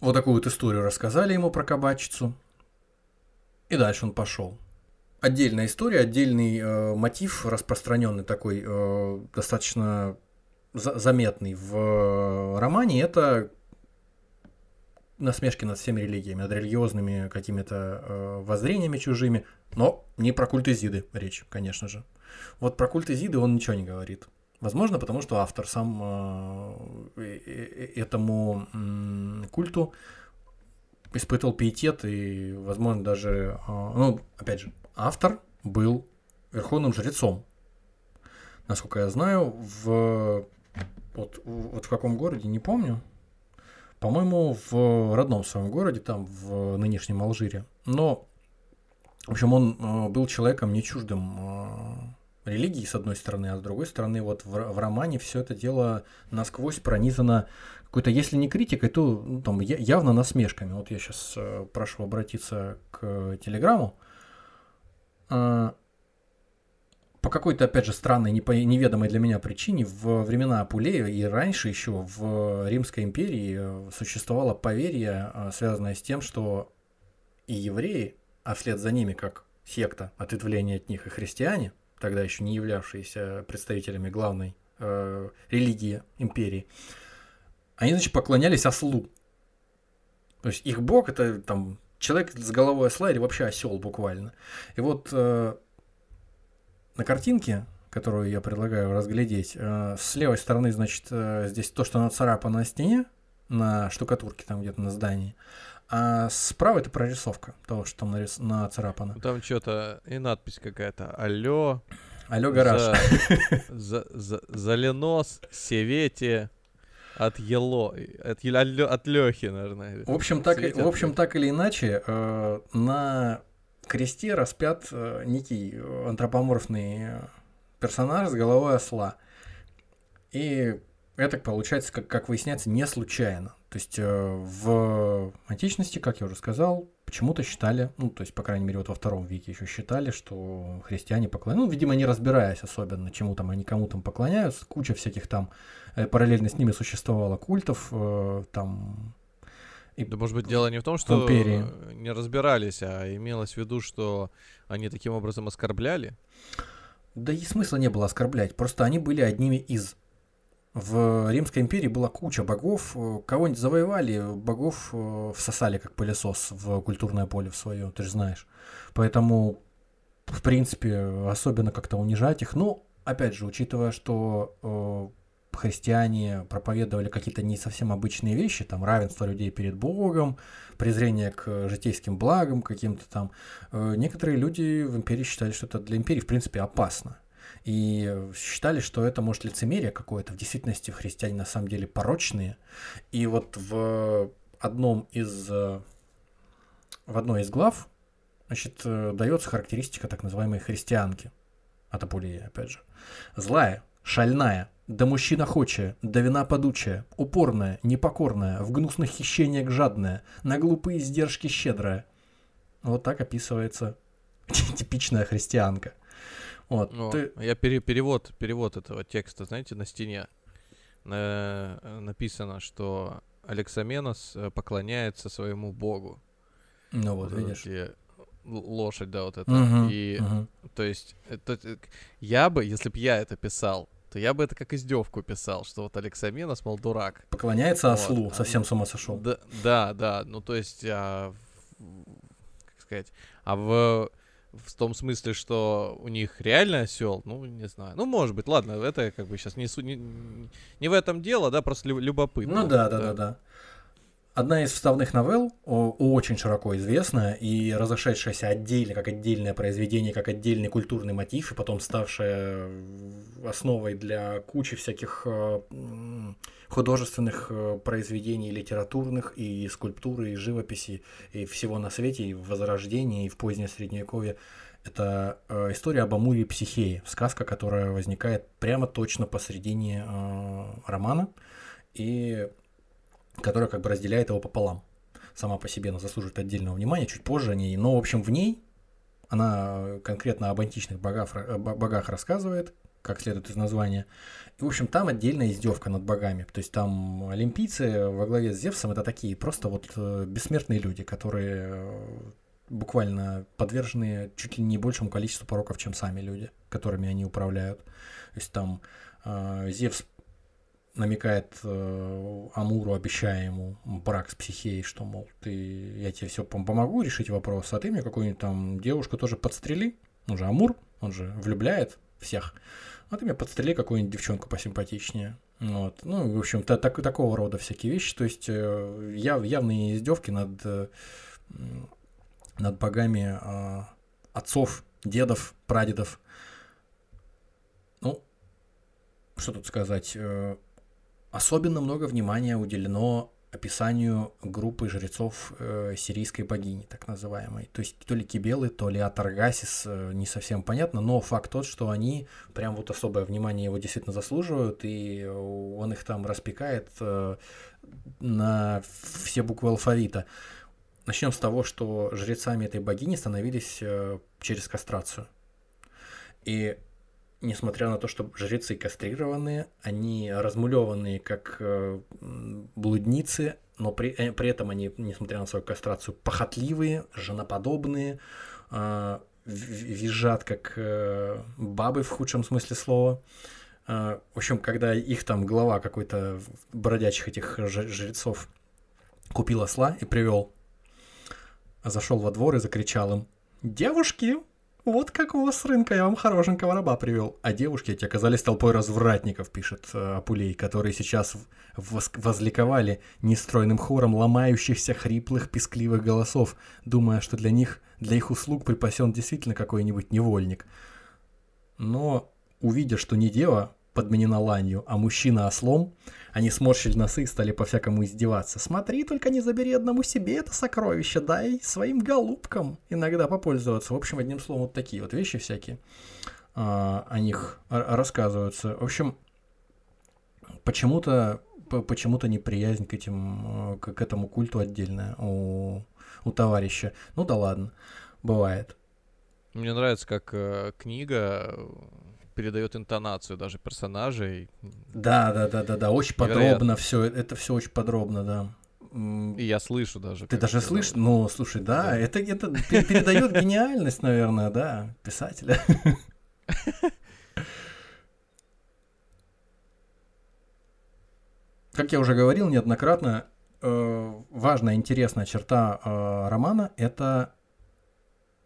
вот такую вот историю рассказали ему про кабачицу. И дальше он пошел. Отдельная история, отдельный э, мотив, распространенный такой, э, достаточно за- заметный в э, романе, это насмешки над всеми религиями, над религиозными какими-то э, воззрениями чужими, но не про культ Изиды речь, конечно же. Вот про культ Изиды он ничего не говорит. Возможно, потому что автор сам э, э, э, этому м, культу испытывал пиетет и, возможно, даже, э, ну, опять же, автор был верховным жрецом. Насколько я знаю, в вот, вот в каком городе, не помню. По-моему, в родном своем городе, там, в нынешнем Алжире. Но, в общем, он э, был человеком не чуждым э, религии, с одной стороны, а с другой стороны, вот в, в романе все это дело насквозь пронизано какой-то, если не критикой, то ну, там явно насмешками. Вот я сейчас прошу обратиться к телеграмму. По какой-то, опять же, странной, неведомой для меня причине, в времена Апулея и раньше еще в Римской империи э, существовало поверье, э, связанное с тем, что и евреи, а вслед за ними, как секта, ответвление от них и христиане, тогда еще не являвшиеся представителями главной э, религии империи, они, значит, поклонялись ослу. То есть их бог это там человек с головой осла или вообще осел буквально. И вот э, на картинке, которую я предлагаю разглядеть, э, с левой стороны, значит, э, здесь то, что нацарапано на стене, на штукатурке там где-то на здании, а справа это прорисовка того, что там нарис... нацарапано. Там что-то и надпись какая-то. Алло. Алло, гараж. За, за, за, Ленос, Севете, от Ело, от, от, от Лехи, наверное. В общем, так, в общем, так или иначе, э, на кресте распят э, некий э, антропоморфный персонаж с головой осла. И это получается, как, как выясняется, не случайно. То есть э, в античности, как я уже сказал, почему-то считали, ну, то есть, по крайней мере, вот во втором веке еще считали, что христиане поклоняются, ну, видимо, не разбираясь особенно, чему там они кому там поклоняются, куча всяких там, э, параллельно с ними существовало культов, э, там... И да, может быть, дело не в том, что империи. не разбирались, а имелось в виду, что они таким образом оскорбляли? Да и смысла не было оскорблять, просто они были одними из в Римской империи была куча богов. Кого-нибудь завоевали, богов э, всосали как пылесос в культурное поле в свое, ты же знаешь. Поэтому, в принципе, особенно как-то унижать их. Ну, опять же, учитывая, что э, христиане проповедовали какие-то не совсем обычные вещи, там равенство людей перед Богом, презрение к житейским благам каким-то там, э, некоторые люди в империи считали, что это для империи, в принципе, опасно и считали, что это может лицемерие какое-то. В действительности христиане на самом деле порочные. И вот в одном из в одной из глав значит, дается характеристика так называемой христианки. От опять же. Злая, шальная, да мужчина хочая, да вина подучая, упорная, непокорная, в гнусных хищениях жадная, на глупые издержки щедрая. Вот так описывается типичная христианка. Вот, О, ты... Я пере, перевод, перевод этого текста, знаете, на стене на, написано, что Алексаменос э, поклоняется своему богу. Ну вот, вот видишь. Эти, лошадь, да, вот это. Угу, и, угу. то есть, это, я бы, если бы я это писал, то я бы это как издевку писал, что вот Алексаменос, мол, дурак. Поклоняется ослу, вот. совсем с ума сошел. Да, да, да, ну то есть, а, как сказать, а в в том смысле, что у них реально осел, ну, не знаю. Ну, может быть, ладно, это как бы сейчас не, не, не в этом дело, да, просто любопытно. Ну да, да, да, да. да. Одна из вставных новелл, очень широко известная и разошедшаяся отдельно, как отдельное произведение, как отдельный культурный мотив, и потом ставшая основой для кучи всяких э, художественных э, произведений, литературных, и скульптуры, и живописи, и всего на свете, и в Возрождении, и в позднее Средневековье. Это э, история об Амуре Психее, сказка, которая возникает прямо точно посредине романа. И которая как бы разделяет его пополам. Сама по себе она заслуживает отдельного внимания, чуть позже о ней. Но, в общем, в ней она конкретно об античных богах, богах рассказывает, как следует из названия. И, в общем, там отдельная издевка над богами. То есть там олимпийцы во главе с Зевсом это такие просто вот э, бессмертные люди, которые э, буквально подвержены чуть ли не большему количеству пороков, чем сами люди, которыми они управляют. То есть там э, Зевс намекает э, Амуру, обещая ему брак с психеей, что, мол, ты, я тебе все помогу решить вопрос, а ты мне какую-нибудь там девушку тоже подстрели. Он же Амур, он же влюбляет всех. А ты мне подстрели какую-нибудь девчонку посимпатичнее. Вот. Ну, в общем, так, так, такого рода всякие вещи. То есть э, яв, явные издевки над, э, над богами э, отцов, дедов, прадедов. Ну, что тут сказать? Э, Особенно много внимания уделено описанию группы жрецов э, сирийской богини, так называемой. То есть то ли Кибелы, то ли Атаргасис, э, не совсем понятно, но факт тот, что они прям вот особое внимание его действительно заслуживают, и он их там распекает э, на все буквы алфавита. Начнем с того, что жрецами этой богини становились э, через кастрацию. И несмотря на то, что жрецы кастрированные, они размулеванные как э, блудницы, но при, э, при этом они, несмотря на свою кастрацию, похотливые, женоподобные, э, визжат как бабы в худшем смысле слова. В общем, когда их там глава какой-то бродячих этих жрецов купил осла и привел, зашел во двор и закричал им «Девушки, вот какого с рынка я вам хорошенького раба привел. А девушки эти оказались толпой развратников, пишет э, Апулей, которые сейчас возликовали нестройным хором ломающихся хриплых пескливых голосов, думая, что для них, для их услуг припасен действительно какой-нибудь невольник. Но, увидя, что не дева подменена ланью, а мужчина ослом, они сморщили носы и стали по-всякому издеваться. «Смотри, только не забери одному себе это сокровище, дай своим голубкам иногда попользоваться». В общем, одним словом, вот такие вот вещи всякие а, о них рассказываются. В общем, почему-то почему-то неприязнь к этим, э, к, этому культу отдельная у, у товарища. Ну да ладно, бывает. Мне нравится, как э, книга передает интонацию даже персонажей. Да, да, да, да, да, очень Невероятно. подробно все, это все очень подробно, да. И я слышу даже. Ты даже слышишь? Ну, слушай, да, Да. это, это пе- передает гениальность, наверное, да, писателя. Как я уже говорил неоднократно, э, важная, интересная черта э, романа — это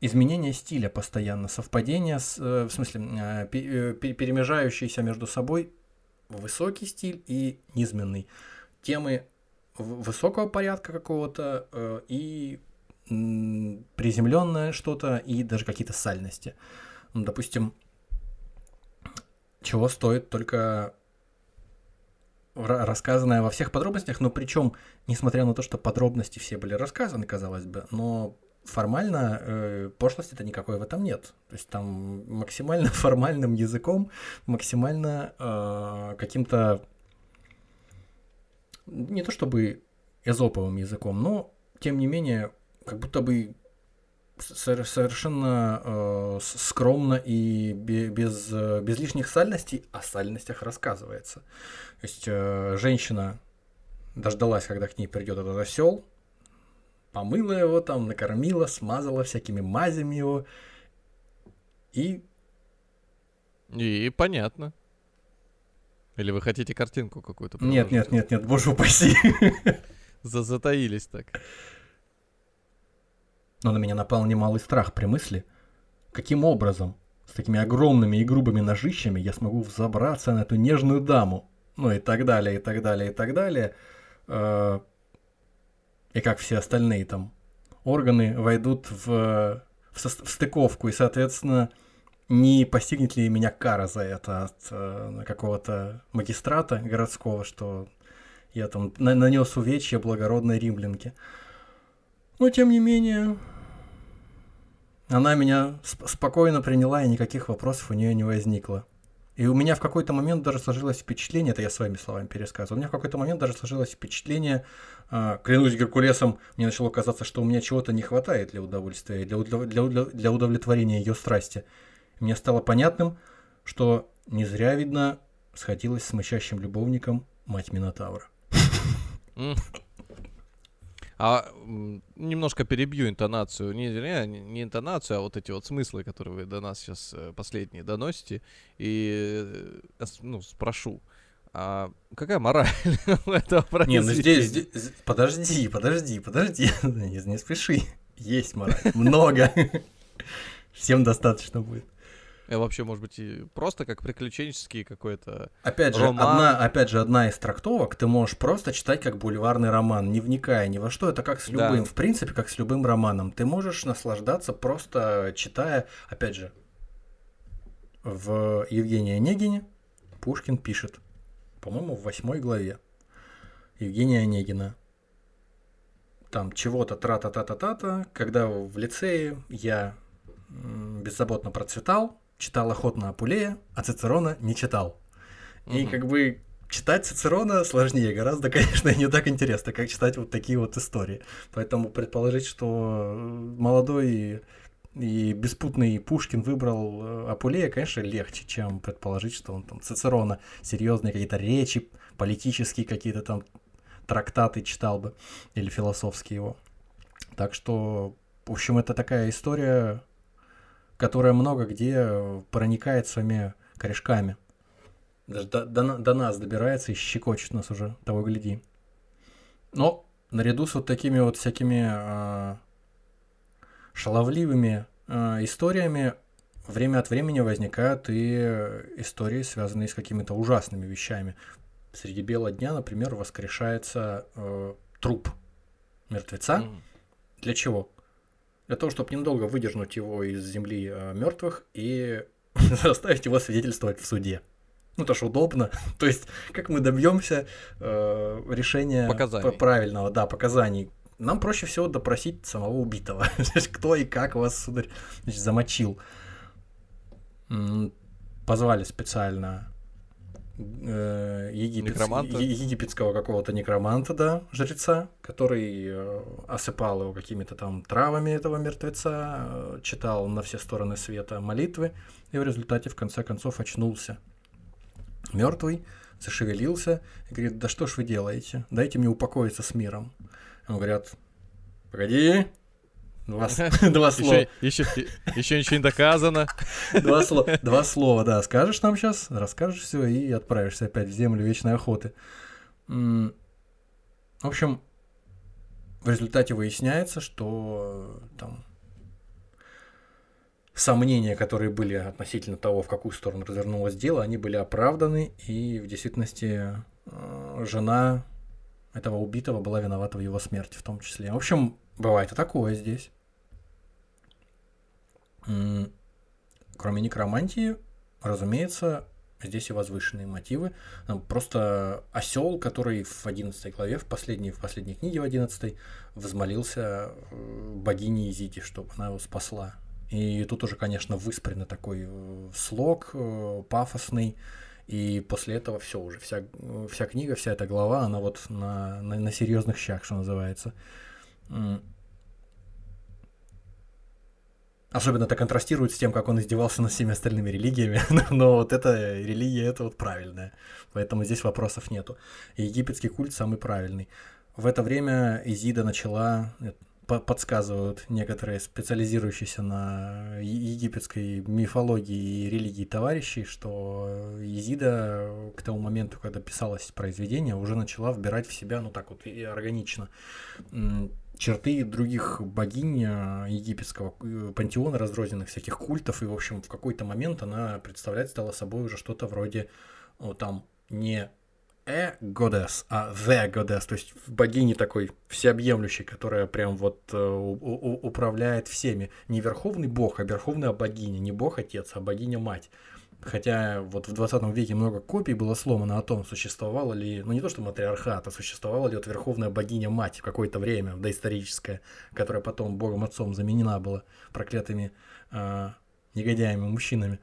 изменение стиля постоянно, совпадение, с, э, в смысле, э, э, пе- перемежающиеся между собой высокий стиль и низменный. Темы высокого порядка какого-то и приземленное что-то и даже какие-то сальности. Ну, допустим, чего стоит только ра- рассказанное во всех подробностях, но причем, несмотря на то, что подробности все были рассказаны, казалось бы, но формально э, пошлости-то никакой в этом нет. То есть там максимально формальным языком, максимально э, каким-то не то чтобы эзоповым языком, но тем не менее, как будто бы совершенно э, скромно и бе- без, э, без лишних сальностей о сальностях рассказывается. То есть э, женщина дождалась, когда к ней придет этот осел, помыла его там, накормила, смазала всякими мазями его. И И понятно. Или вы хотите картинку какую-то? нет, нет, нет, нет, боже упаси. За- Затаились так. Но на меня напал немалый страх при мысли, каким образом с такими огромными и грубыми ножищами я смогу взобраться на эту нежную даму. Ну и так далее, и так далее, и так далее. И как все остальные там органы войдут в, в, сос- в стыковку, и, соответственно, не постигнет ли меня кара за это от э, какого-то магистрата городского, что я там на- нанес увечья благородной римлянке. Но тем не менее, она меня сп- спокойно приняла, и никаких вопросов у нее не возникло. И у меня в какой-то момент даже сложилось впечатление, это я своими словами пересказываю, у меня в какой-то момент даже сложилось впечатление, а, клянусь Геркулесом, мне начало казаться, что у меня чего-то не хватает для удовольствия, для, для, для удовлетворения ее страсти. Мне стало понятным, что не зря, видно, сходилась с мычащим любовником мать Минотавра. А немножко перебью интонацию. Не, не, не интонацию, а вот эти вот смыслы, которые вы до нас сейчас последние доносите. И э, ну, спрошу. А какая мораль у этого Не, ну здесь, произведения? здесь- подожди, подожди, подожди, не, не спеши. Есть мораль, много. Всем достаточно будет. Э, Вообще, может быть, и просто как приключенческий какой-то... Опять же, Роман. одна, опять же, одна из трактовок ты можешь просто читать как бульварный роман, не вникая ни во что. Это как с Да. любым, в принципе, как с любым романом. Ты можешь наслаждаться просто читая, опять же, в Евгении Онегине Пушкин пишет, по-моему, в восьмой главе Евгения Онегина. Там чего-то тра-та-та-та-та-та, когда в лицее я беззаботно процветал, читал охотно Апулея, а Цицерона не читал. И Мгм. как бы читать Цицерона сложнее гораздо, конечно, и не так интересно, как читать вот такие вот истории. Поэтому предположить, что э, молодой и, и беспутный Пушкин выбрал э, Апулея, конечно, легче, чем предположить, что он там Цицерона, серьезные какие-то речи, политические какие-то там трактаты читал бы, или философские его. Так что, в общем, это такая история, которая много где э, проникает своими корешками. Даже до, до до нас добирается и щекочет нас уже, того гляди. Но наряду с вот такими вот всякими а, шаловливыми а, историями время от времени возникают и э, истории, связанные с какими-то ужасными вещами. Среди бела дня, например, воскрешается э, труп мертвеца. Мгм. Для чего? Для того, чтобы недолго выдернуть его из земли мертвых и заставить его свидетельствовать в суде. Ну, это ж удобно. То есть, как мы добьемся э, решения Показаний. правильного, да, показаний. Нам проще всего допросить самого убитого. Кто и как вас, сударь, значит, замочил. Позвали специально э, Некроманта? египетского какого-то некроманта, да, жреца, который э, осыпал его какими-то там травами этого мертвеца, э, читал на все стороны света молитвы, и в результате в конце концов очнулся. Мертвый, зашевелился и говорит, да что ж вы делаете? Дайте мне упокоиться с миром. Ему говорят, погоди, два, с- два слова. Еще, еще, еще ничего не доказано. Два, сло- два слова, да. Скажешь нам сейчас, расскажешь все и отправишься опять в землю вечной охоты. В общем, в результате выясняется, что э, там сомнения, которые были относительно того, в какую сторону развернулось дело, они были оправданы, и в действительности э, жена этого убитого была виновата в его смерти в том числе. В общем, бывает и такое здесь. Кроме некромантии, разумеется, здесь и возвышенные мотивы. Ну, Просто осел, который в 11 главе, в последней, в последней книге в 11 возмолился э, богине Изиде, чтобы она его спасла. И тут уже, конечно, выспренный такой э, слог, э, пафосный. И после этого все уже, вся, вся книга, вся эта глава, она вот на, на, на серьезных щах, что называется. Особенно это контрастирует с тем, как он издевался над всеми остальными религиями. Но вот эта религия, это вот правильная. Поэтому здесь вопросов нету. Египетский культ самый правильный. В это время Изида начала, э, по- подсказывают некоторые специализирующиеся на египетской мифологии и религии товарищи, что Изида к тому моменту, когда писалось произведение, уже начала вбирать в себя, ну так вот, и органично, черты других богинь э, египетского э, пантеона, разрозненных всяких культов, и, в общем, в какой-то момент она представлять стала собой уже что-то вроде, ну, там, не a goddess, а the goddess, то есть богини такой всеобъемлющей, которая прям вот э, управляет всеми. Не верховный бог, а верховная богиня, не бог-отец, а богиня-мать. Хотя вот в 20 веке много копий было сломано о том, существовало ли, ну не то что матриархат, а существовала ли вот верховная богиня-мать в какое-то время, доисторическое, которая потом богом-отцом заменена была проклятыми э, негодяями-мужчинами.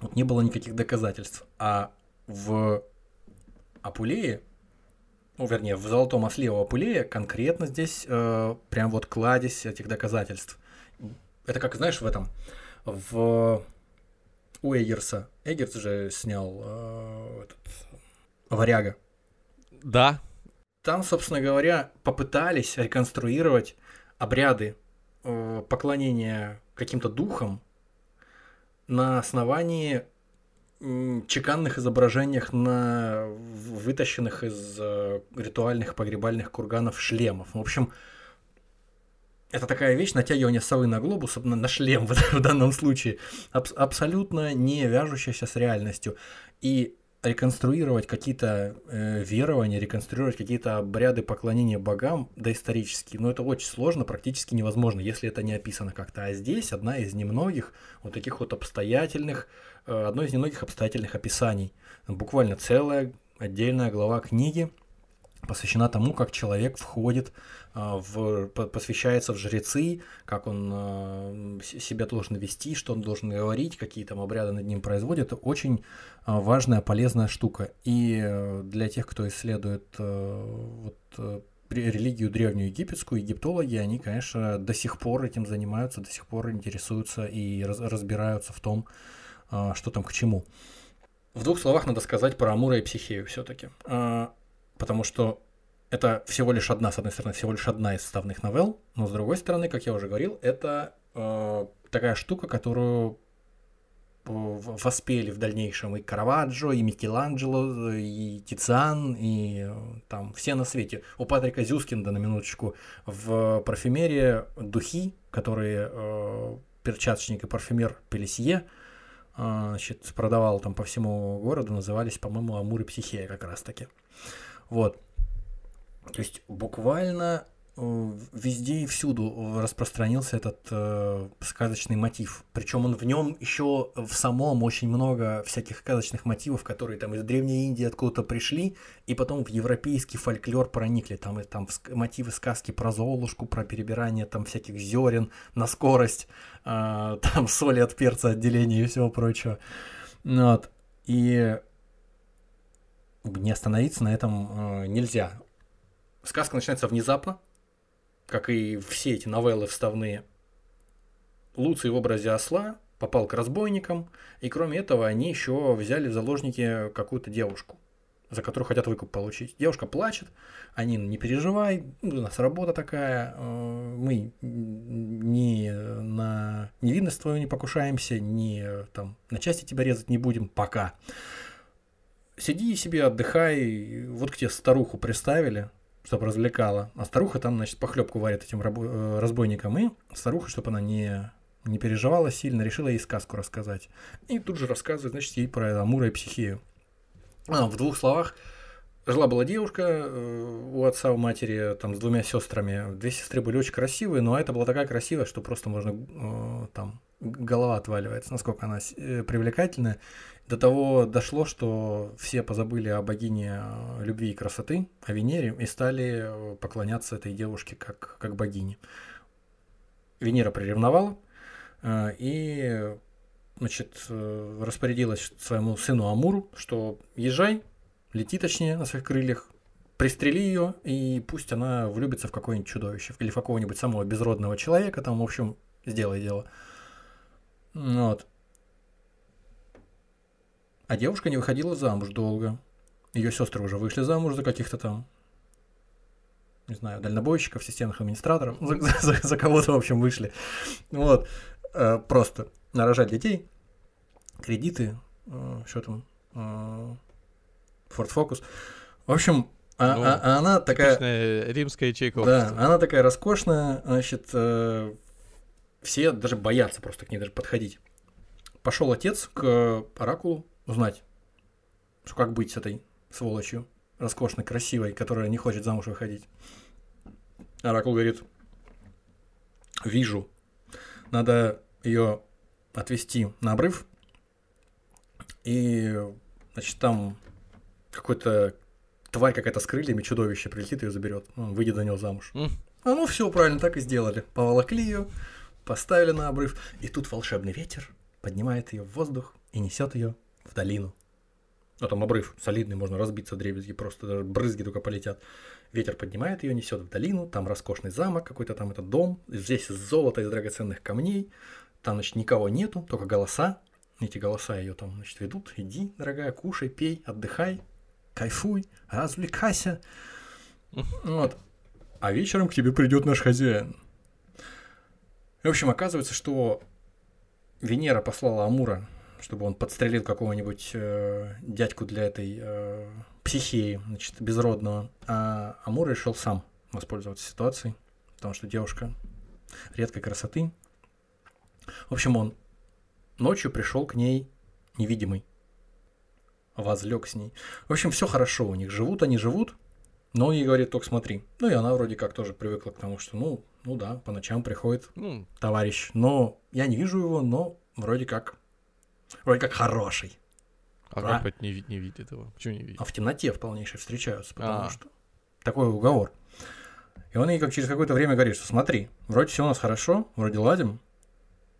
Вот не было никаких доказательств. А в Апулее, ну, вернее, в Золотом Осле у Апулея конкретно здесь э, прям вот кладезь этих доказательств. Это как, знаешь, в этом, в у Эггерса. Эггерс же снял э, этот, «Варяга». Да, Там, собственно говоря, попытались реконструировать обряды э, поклонения каким-то духам на основании чеканных изображениях на вытащенных из э, ритуальных погребальных курганов шлемов. В общем, это такая вещь, натягивание совы на глобус, на, на шлем в, данном случае, абс- абсолютно не вяжущаяся с реальностью. И реконструировать какие-то э, верования, реконструировать какие-то обряды поклонения богам доисторические, но это очень сложно, практически невозможно, если это не описано как-то. А здесь одна из немногих вот таких вот обстоятельных, э, одно из немногих обстоятельных описаний. Буквально целая отдельная глава книги посвящена тому, как человек входит а, в, по- посвящается в жрецы, как он а, себя должен вести, что он должен говорить, какие там обряды над ним производят. Это очень а, важная, полезная штука. И э, для тех, кто исследует э, вот, э, ре- религию древнюю египетскую, египтологи, они, конечно, до сих пор этим занимаются, до сих пор интересуются и раз- разбираются в том, что там к чему. В двух словах надо сказать про Амура и Психею все-таки. Потому что это всего лишь одна, с одной стороны, всего лишь одна из составных новелл, но с другой стороны, как я уже говорил, это э, такая штука, которую э, воспели в дальнейшем и Караваджо, и Микеланджело, и Тициан, и э, там все на свете. У Патрика Зюскинда, на минуточку, в парфюмерии духи, которые э, перчаточник и парфюмер Пелесье э, значит, продавал там по всему городу, назывались, по-моему, Амур и Психея как раз-таки. Вот. То есть буквально э, везде и всюду распространился этот э, сказочный мотив. Причем он в нем еще в самом очень много всяких сказочных мотивов, которые там из Древней Индии откуда-то пришли, и потом в европейский фольклор проникли. Там, и, там мотивы сказки про Золушку, про перебирание там всяких зерен на скорость, э, там соли от перца отделения и всего прочего. Ну Вот. И не остановиться на этом э, нельзя. Сказка начинается внезапно, как и все эти новеллы вставные. Луций в образе осла попал к разбойникам, и кроме этого они еще взяли в заложники какую-то девушку, за которую хотят выкуп получить. Девушка плачет, они, ну, не переживай, у нас работа такая, э, мы ни на невинность твою не покушаемся, ни э, там на части тебя резать не будем пока. Сиди себе, отдыхай, вот к тебе старуху приставили, чтобы развлекала. А старуха там, значит, похлебку варит этим э, разбойникам. И старуха, чтобы она не, не переживала сильно, решила ей сказку рассказать. И тут же рассказывает, значит, ей про Амура и психию. А, в двух словах. Жила-была девушка э, у отца, у матери, там, с двумя сестрами. Две сестры были очень красивые, но это была такая красивая, что просто можно, э, там, голова отваливается, насколько она привлекательная. До того дошло, что все позабыли о богине э, любви и красоты, о Венере, и стали э, поклоняться этой девушке как, как богине. Венера приревновала э, и значит, распорядилась своему сыну Амуру, что езжай, лети точнее на своих крыльях, пристрели ее, и пусть она влюбится в какое-нибудь чудовище, или в какого-нибудь самого безродного человека, там, в общем, сделай дело. Вот. А девушка не выходила замуж долго. Ее сестры уже вышли замуж за каких-то там, не знаю, дальнобойщиков, системных администраторов, за, за- за кого-то, в общем, вышли. Вот. Э, Просто нарожать детей, кредиты, э, что там, э, Ford Focus. В общем, а, Ну, а- а она такая... Римская ячейка Да, она такая роскошная, значит, э, все даже боятся просто к ней даже подходить. Пошел отец к оракулу узнать, что как быть с этой сволочью роскошной, красивой, которая не хочет замуж выходить. Оракул говорит, вижу, надо ее отвести на обрыв, и, значит, там какой-то тварь какая-то с крыльями, чудовище прилетит и ее заберет. Он выйдет за него замуж. М. А ну все, правильно, так и сделали. Поволокли ее, поставили на обрыв, и тут волшебный ветер поднимает ее в воздух и несет ее в долину. Ну там обрыв солидный, можно разбиться дребезги, просто даже брызги только полетят. Ветер поднимает ее, несет в долину, там роскошный замок, какой-то там этот дом, здесь из золота, из драгоценных камней, там, значит, никого нету, только голоса. Эти голоса ее там, значит, ведут. Иди, дорогая, кушай, пей, отдыхай, кайфуй, развлекайся. Вот. А вечером к тебе придет наш хозяин. В общем, оказывается, что Венера послала Амура, чтобы он подстрелил какого-нибудь э, дядьку для этой э, психеи, значит, безродного. А Амур решил сам воспользоваться ситуацией, потому что девушка редкой красоты. В общем, он ночью пришел к ней невидимый, возлег с ней. В общем, все хорошо у них. Живут они, живут, но он ей говорит, только смотри. Ну и она вроде как тоже привыкла к тому, что, ну, ну да, по ночам приходит Ну, товарищ, но я не вижу его, но вроде как, вроде как хороший. а Да. как это не, не видит его? Почему не видит? А в темноте в полнейшей встречаются, потому А. что такой уговор. И он ей как через какое-то время говорит, что смотри, вроде все у нас хорошо, вроде ладим,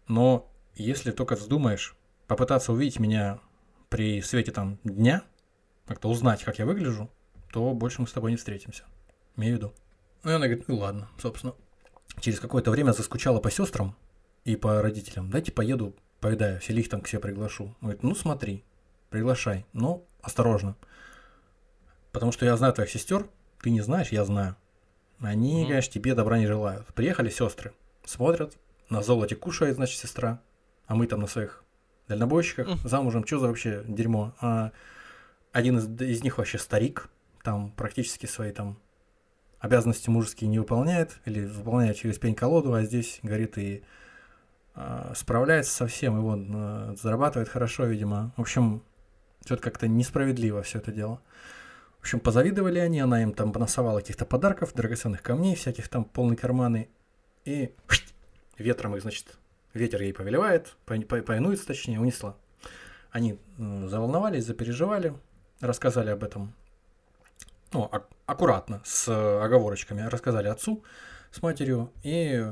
но если только вздумаешь попытаться увидеть меня при свете там дня, как-то узнать, как я выгляжу, то больше мы с тобой не встретимся. Имею в виду. Ну, и она говорит, ну ладно, собственно. Через какое-то время заскучала по сестрам и по родителям. Дайте поеду, повидаю, всех их там к себе приглашу. Он говорит, ну смотри, приглашай, но осторожно. Потому что я знаю твоих сестер, ты не знаешь, я знаю. Они, Мгм. конечно, тебе добра не желают. Приехали сестры, смотрят, на золоте кушает, значит, сестра, а мы там на своих дальнобойщиках Мгм. замужем, что за вообще дерьмо. А один из, из них вообще старик, там практически свои там обязанности мужские не выполняет, или выполняет через пень-колоду, а здесь горит и справляется со всем, и вон а, зарабатывает хорошо, видимо. В общем, что-то как-то несправедливо все это дело. В общем, позавидовали они, она им там понасовала каких-то подарков, драгоценных камней, всяких там полные карманы, и ветром их, значит, ветер ей повелевает, по- по- повинуется, точнее, унесла. Они заволновались, запереживали, рассказали об этом, ну, ак- аккуратно, с э, оговорочками, рассказали отцу с матерью, и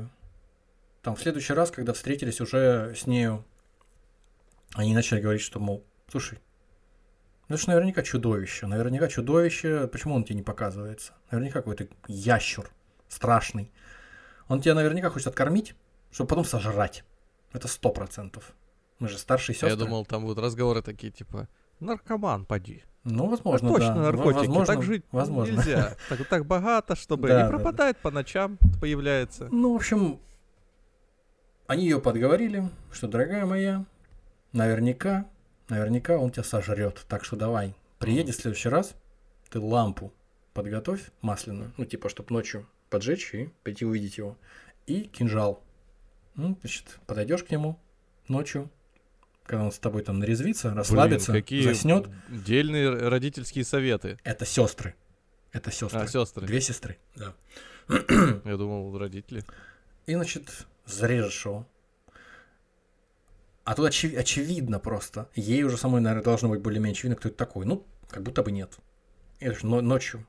там в следующий раз, когда встретились уже с нею, они начали говорить, что, мол, слушай, Ну, это же наверняка чудовище. Наверняка чудовище. Почему он тебе не показывается? Наверняка какой-то ящур страшный. Он тебя наверняка хочет откормить, чтобы потом сожрать. Это сто процентов. Мы же старшие сестры. Я думал, там будут разговоры такие, типа, наркоман, поди. Ну, А возможно, точно да. наркотики, Возможно, так жить возможно. нельзя. Так, так богато, чтобы Да, и да, пропадает по ночам, появляется. Ну, в общем, они ее подговорили, что, дорогая моя, наверняка, наверняка он тебя сожрет. Так что давай, приедешь в следующий раз, ты лампу подготовь масляную, ну, типа, чтобы ночью поджечь и пойти увидеть его. И кинжал. Ну, значит, подойдешь к нему ночью, когда он с тобой там нарезвится, расслабится, Блин, какие заснет. дельные родительские советы. Это сестры. Это сестры. А, сестры. Две сестры. Да. Я думал, родители. И, значит, зарежешь его. А тут очи- очевидно просто. Ей уже самой, наверное, должно быть более-менее очевидно, кто это такой. Ну, как будто бы нет. Это ж но- ночью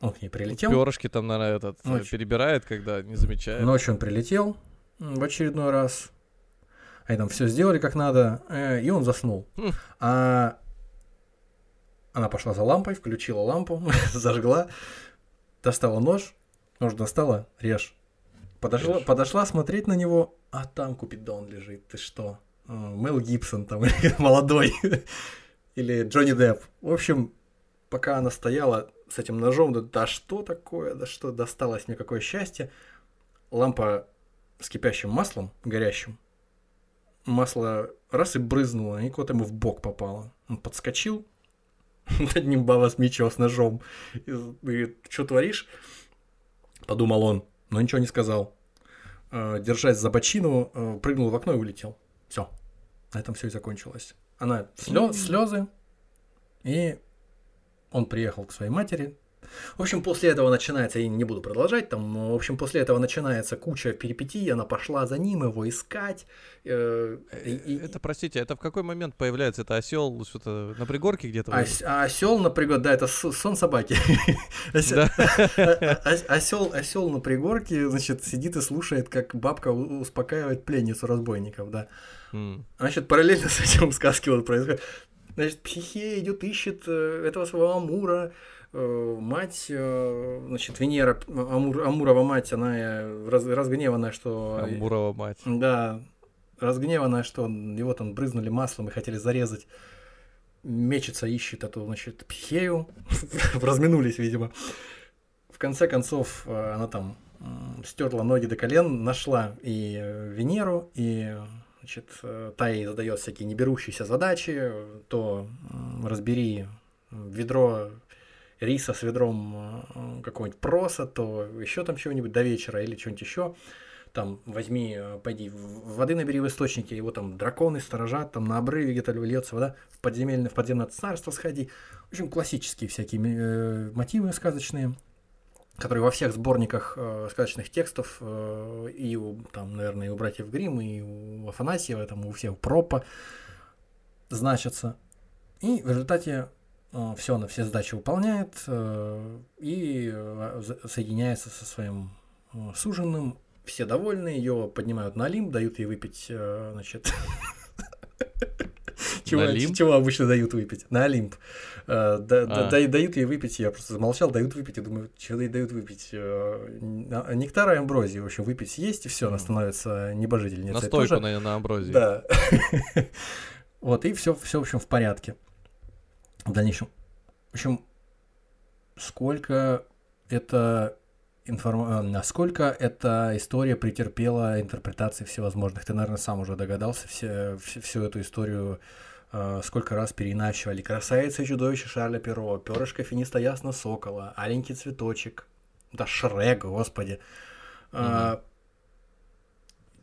он к ней прилетел. Перышки там, наверное, этот э, Ночью. перебирает, когда не замечает. Ночью он прилетел в очередной раз. Они там все сделали как надо, э, и он заснул. Хм. А она пошла за лампой, включила лампу, зажгла, достала нож, нож достала, режь. Подошла, подошла смотреть на него, а там Купидон лежит. Ты что? А, Мел Гибсон там, молодой. Или Джонни Депп. В общем, пока она стояла с этим ножом, да, да что такое, да что досталось мне, какое счастье. Лампа с кипящим маслом, горящим. Масло раз и брызнуло, и куда-то ему в бок попало. Он подскочил, над ним баба с мечом, с ножом. И, что творишь? Подумал он, но ничего не сказал. Э, Держась за бочину, э, прыгнул в окно и улетел. Все. На этом все и закончилось. Она слезы, и он приехал к своей матери. В общем, после этого начинается, я не буду продолжать, там, в общем, после этого начинается куча перипетий, она пошла за ним, его искать. э, и- Это, простите, это в какой момент появляется? Это осел что-то на пригорке где-то? Ос- осел, например, да, это сон собаки. Осел, осел на пригорке, значит, сидит и слушает, как бабка успокаивает пленницу разбойников, да. Значит, параллельно с этим сказки вот происходит. Значит, Психея идет, ищет э, этого своего Амура, мать, э, значит, Венера, Амур, Амурова мать, она э, раз- разгневанная, что... Амурова мать. Да, разгневанная, что его там брызнули маслом и хотели зарезать. Мечется, ищет эту, значит, пхею. Разминулись, видимо. В конце концов, э, она там стерла ноги до колен, нашла и э, Венеру, и значит, э, та ей задает всякие неберущиеся задачи, э, то разбери ведро риса с ведром э, какого-нибудь проса, то еще там чего-нибудь до вечера или что-нибудь еще там возьми, э, пойди, воды набери в источнике, его там драконы сторожат, там на обрыве где-то льется вода, в подземельное, в подземное царство сходи. В общем, классические всякие э, мотивы сказочные, которые во всех сборниках э, сказочных текстов э, и у, там, наверное, и у братьев Гримм, и у Афанасьева, там, у всех Пропа значатся. И в результате все она все задачи выполняет э, и э, соединяется со своим э, суженным. Все довольны, ее поднимают на Олимп, дают ей выпить, э, значит... Чего, чего обычно дают выпить? На Олимп. Э, да- да- А. да- Дают ей выпить, я просто замолчал, дают выпить, и думаю, ей дают выпить? Э, н- Нектара и амброзии, в общем, выпить есть, и все, она становится небожительницей. Настойку тоже. на, на амброзии. Да. Вот, и все, все, в общем, в порядке. В дальнейшем. В общем, сколько это информа... насколько эта история претерпела интерпретаций всевозможных. Ты, наверное, сам уже догадался, все, всю, всю эту историю э, сколько раз переиначивали. Красавица и чудовище Шарля Перо, перышко финиста ясно сокола, аленький цветочек, да Шрек, господи. А,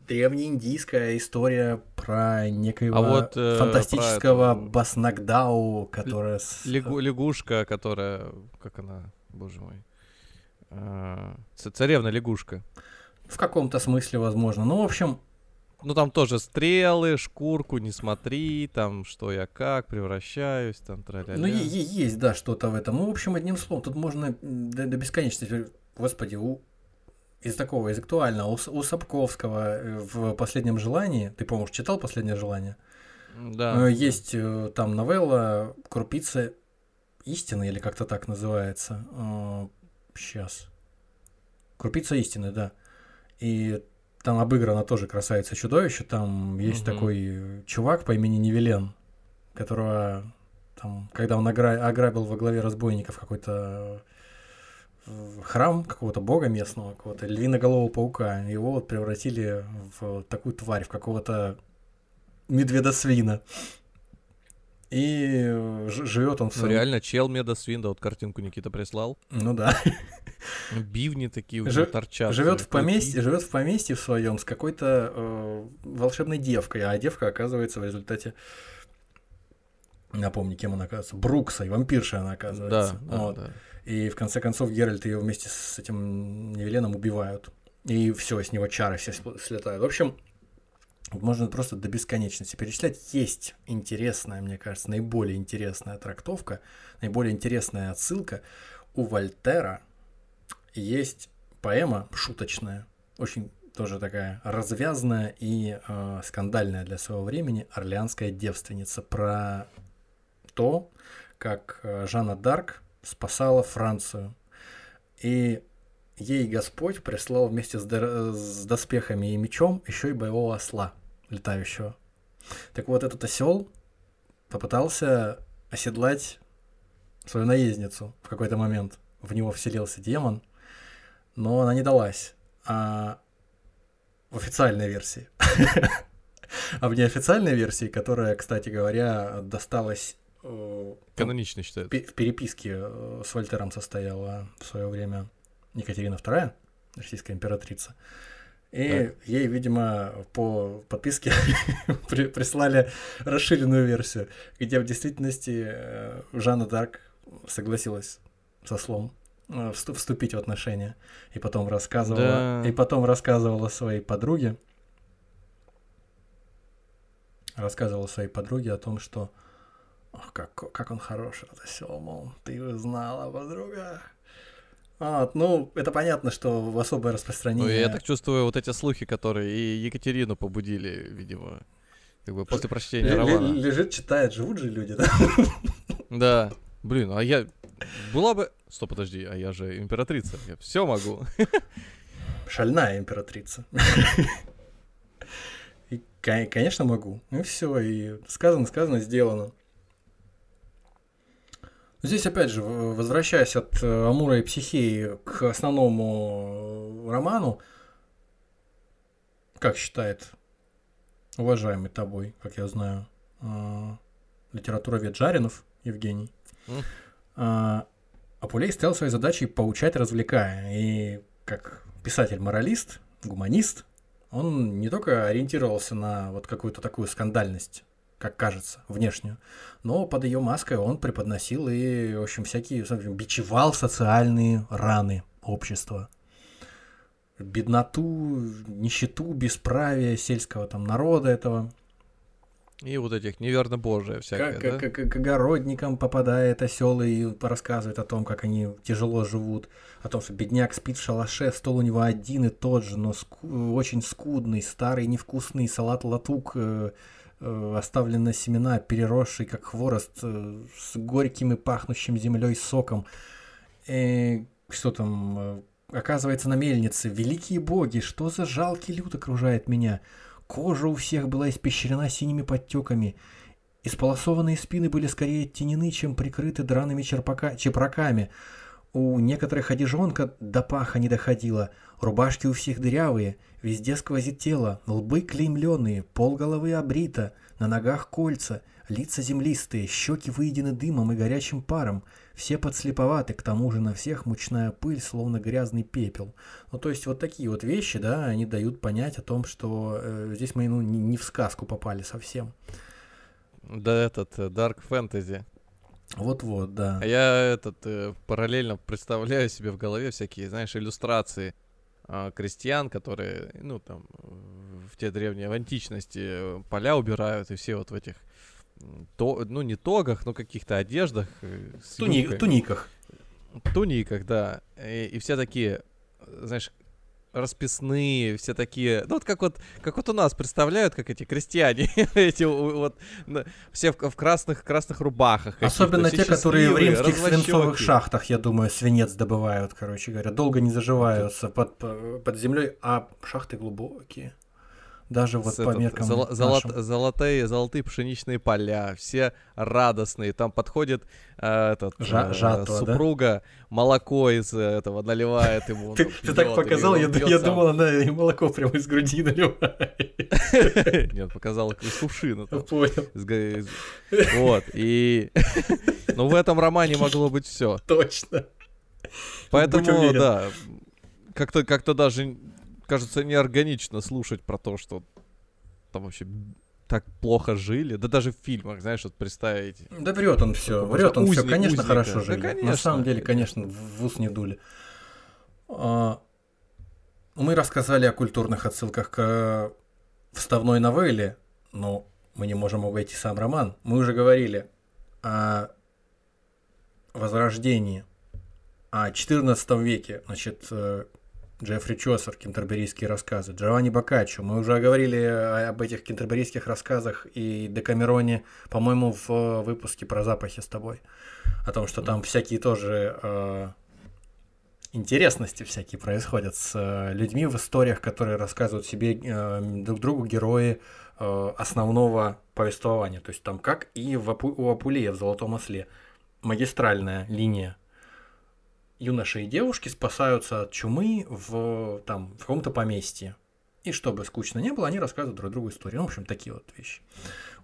древнеиндийская история про некоего А вот, э, фантастического про Баснагдау, которая... с- Лягу- лягушка, которая... Как она? Боже мой. А, ц- Царевна лягушка. В каком-то смысле, возможно. Ну, в общем, Ну там тоже стрелы, шкурку не смотри, там что я как, превращаюсь, там тра ну, е- е- есть, да, что-то в этом. Ну, в общем, одним словом, тут можно до, до бесконечности... Господи, у... из такого, из актуального, у, Сапковского э, в «Последнем желании», ты, по-моему, читал «Последнее желание»? Да. Э, Есть э, там новелла «Крупицы истины, или как-то так называется. Сейчас. Крупица истины, да. И там обыграно тоже красавица чудовище. Там есть Мгм. такой чувак по имени Невелен, которого там, когда он огра- ограбил во главе разбойников какой-то храм какого-то бога местного, какого-то львиноголового паука, его вот превратили в такую тварь, в какого-то медведосвина. И э, ж- живет он в Ну, своем... реально, чел Медосвинда, вот картинку Никита прислал. Ну да. Бивни такие у Жи- него торчат. Живет э, в поместье, живет в поместье в своем с какой-то э, волшебной девкой, а девка оказывается в результате напомни, кем она оказывается, Бруксой, вампиршей она оказывается. Да, да, Вот. да. И в конце концов Геральт ее вместе с этим Невеленом убивают. И все, с него чары все сл- слетают. В общем, можно просто до бесконечности перечислять. Есть интересная, мне кажется, наиболее интересная трактовка, наиболее интересная отсылка. У Вольтера есть поэма шуточная, очень тоже такая развязная и э, скандальная для своего времени «Орлеанская девственница» про то, как э, Жанна Дарк спасала Францию. И ей Господь прислал вместе с, дор- с доспехами и мечом еще и боевого осла летающего. Так вот, этот осел попытался оседлать свою наездницу в какой-то момент. В него вселился демон, но она не далась. А в официальной версии. А в неофициальной версии, которая, кстати говоря, досталась Канонично считается. в переписке э, с Вольтером состояла в свое время Екатерина II, российская императрица. И ей, видимо, по подписке при- прислали расширенную версию, где в действительности э, Жанна Дарк согласилась со слом э, всту- вступить в отношения. И потом рассказывала, Да. и потом рассказывала своей подруге, рассказывала своей подруге о том, что Ах, как, как он хороший, это осел, мол, ты знала, подруга. Вот, ну, это понятно, что в особое Ну, распространение... я так чувствую, вот эти слухи, которые и Екатерину побудили, видимо, как бы после прочтения ле- романа. лежит, читает, живут же люди, да? Да. Блин, а я... Была бы... Стоп, подожди, а я же императрица. Я все могу. Шальная императрица. И, ко- конечно, могу. Ну все, и сказано, сказано, сделано. Здесь, опять же, возвращаясь от э, Амура и Психеи к основному э, роману, как считает уважаемый тобой, как я знаю, э, литературовед Жаринов Евгений, а, Апулей стоял своей задачей поучать, развлекая. И как писатель-моралист, гуманист, он не только ориентировался на вот какую-то такую скандальность, как кажется, внешнюю, но под ее маской он преподносил и, в общем, всякие, в общем, бичевал социальные раны общества. Бедноту, нищету, бесправие сельского там народа этого. И вот этих неверно божие всякое, Как, да? как, как- к огородникам попадает осел и рассказывает о том, как они тяжело живут, о том, что бедняк спит в шалаше, стол у него один и тот же, но ску- очень скудный, старый, невкусный салат латук, э, э, оставлены семена, переросший как хворост, э, с горьким и пахнущим землей соком. Э, что там, э, оказывается, на мельнице. Великие боги, что за жалкий люд окружает меня? Кожа у всех была испещрена синими подтеками. Исполосованные спины были скорее оттенены, чем прикрыты драными черпака... чепраками. У некоторых одежонка до паха не доходила, рубашки у всех дырявые, везде сквозит тело, лбы клеймленные, полголовы обрита, на ногах кольца, лица землистые, щеки выедены дымом и горячим паром, все подслеповаты, к тому же на всех мучная пыль, словно грязный пепел. Ну, то есть вот такие вот вещи, да, они дают понять о том, что э, здесь мы ну, не, не в сказку попали совсем. Да, этот, э, Dark Fantasy. Вот-вот, да. А я этот э, параллельно представляю себе в голове всякие, знаешь, иллюстрации крестьян, которые, ну, там, в те древние, в античности э, поля убирают, и все вот в этих, то, ну, не тогах, но каких-то одеждах. э, Туни- туниках. туниках, да. И, и все такие, э, знаешь, расписные, все такие, ну вот как вот, как вот у нас представляют, как эти крестьяне, эти вот, все в, в красных, красных рубахах. Особенно те, которые в римских свинцовых шахтах, я думаю, свинец добывают, короче говоря. Долго не заживаются под, по- под землей, а шахты глубокие. Даже вот С по этот, меркам золо- золот- золотые, золотые пшеничные поля, все радостные. Там подходит э, этот, Жа- э, жатва, да? супруга, молоко из этого наливает ему. он Ты, там ты так показал, я, я думал, она и молоко прямо из груди наливает. Нет, показал из кувшина. Понял, Вот, и... Ну, в этом романе могло быть все. точно. Поэтому, да, как-то как даже, кажется, неорганично слушать про то, что там вообще так плохо жили. Да даже в фильмах, знаешь, вот представить. Да врет он все, врет он все, конечно, узника. хорошо Да, жили. На конечно. самом деле, конечно, в в ус не дули. А, Мы рассказали о культурных отсылках к э, вставной новелле, но мы не можем обойти сам роман. Мы уже говорили о возрождении, о 14 веке, значит, э, Джеффри Чосер, кентерберийские рассказы, Джованни Боккаччо. Мы уже говорили об этих кентерберийских рассказах и Декамероне, по-моему, в э, выпуске про запахи с тобой. О том, что там всякие тоже э, интересности всякие происходят с э, людьми в историях, которые рассказывают себе э, друг другу герои э, основного повествования. То есть там как и в у Апулея в «Золотом осле» магистральная линия юноши и девушки спасаются от чумы в, там, в каком-то поместье. И чтобы скучно не было, они рассказывают друг другу истории. Ну, в общем, такие вот вещи.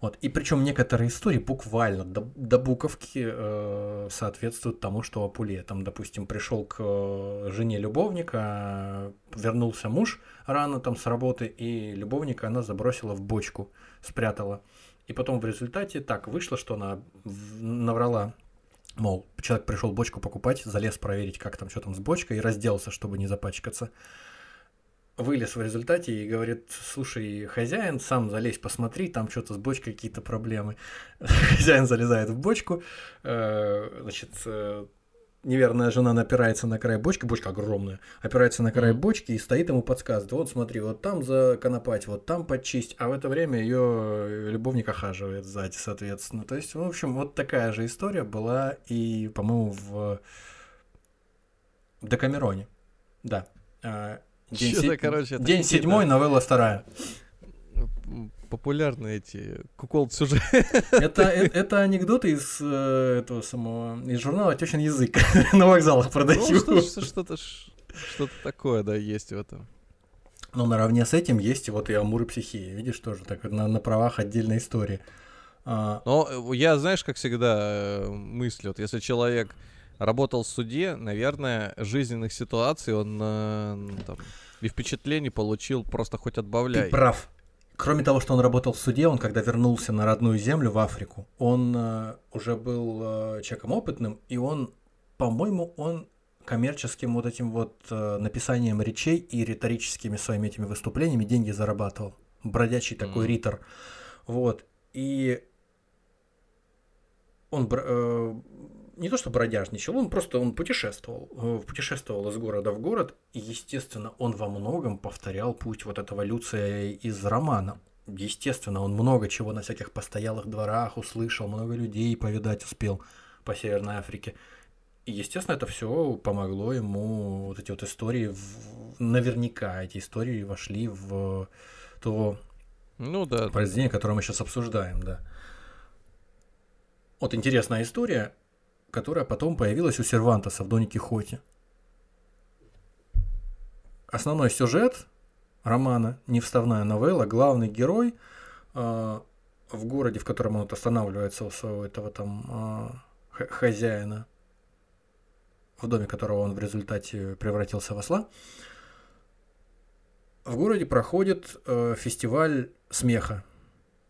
Вот. И причем некоторые истории буквально до, до буковки э, соответствуют тому, что Апулея. Там, допустим, пришел к э, жене любовника, вернулся муж рано там с работы, и любовника она забросила в бочку, спрятала. И потом в результате так вышло, что она в- наврала Мол, человек пришел бочку покупать, залез проверить, как там, что там с бочкой, и разделся, чтобы не запачкаться. Вылез в результате и говорит, слушай, хозяин, сам залезь, посмотри, там что-то с бочкой какие-то проблемы. Хозяин залезает в бочку, э, значит, э, неверная жена напирается на край бочки, бочка огромная, опирается на край бочки и стоит ему подсказывает, вот смотри, вот там законопать, вот там подчисть, а в это время ее любовник охаживает сзади, соответственно. То есть, в общем, вот такая же история была и, по-моему, в Декамероне. Да. А, День, се- короче, день седьмой, новелла вторая. М, Популярные эти кукол сюжет. Это, э- это анекдоты из э, этого самого из журнала Тещин язык на вокзалах Ну, продают. что- что-то что-то такое, да, есть в этом. Но наравне с этим есть вот и Амур и психия. Видишь, тоже так на, на правах отдельной истории. А, Но э, я, знаешь, как всегда мыслю, вот если человек работал в суде, наверное, жизненных ситуаций он ну, там, и впечатлений получил просто хоть ты отбавляй. прав. Кроме того, что он работал в суде, он когда вернулся на родную землю в Африку, он э, уже был э, человеком опытным, и он, по-моему, он коммерческим вот этим вот э, написанием речей и риторическими своими этими выступлениями деньги зарабатывал. Бродячий такой Мгм. ритор. Вот. И он э, не то что бродяжничал, он просто он путешествовал, э, путешествовал из города в город, и, естественно, он во многом повторял путь вот этого Люция из романа. Естественно, он много чего на всяких постоялых дворах услышал, много людей повидать успел по Северной Африке. И, естественно, это все помогло ему, вот эти вот истории, в- наверняка эти истории вошли в то Ну да. произведение, которое мы сейчас обсуждаем, да. Вот интересная история, которая потом появилась у Сервантеса в Доне Кихоте. Основной сюжет романа, не вставная новелла, главный герой э, в городе, в котором он останавливается у своего этого там э, хозяина, в доме которого он в результате превратился в осла, в городе проходит э, фестиваль смеха,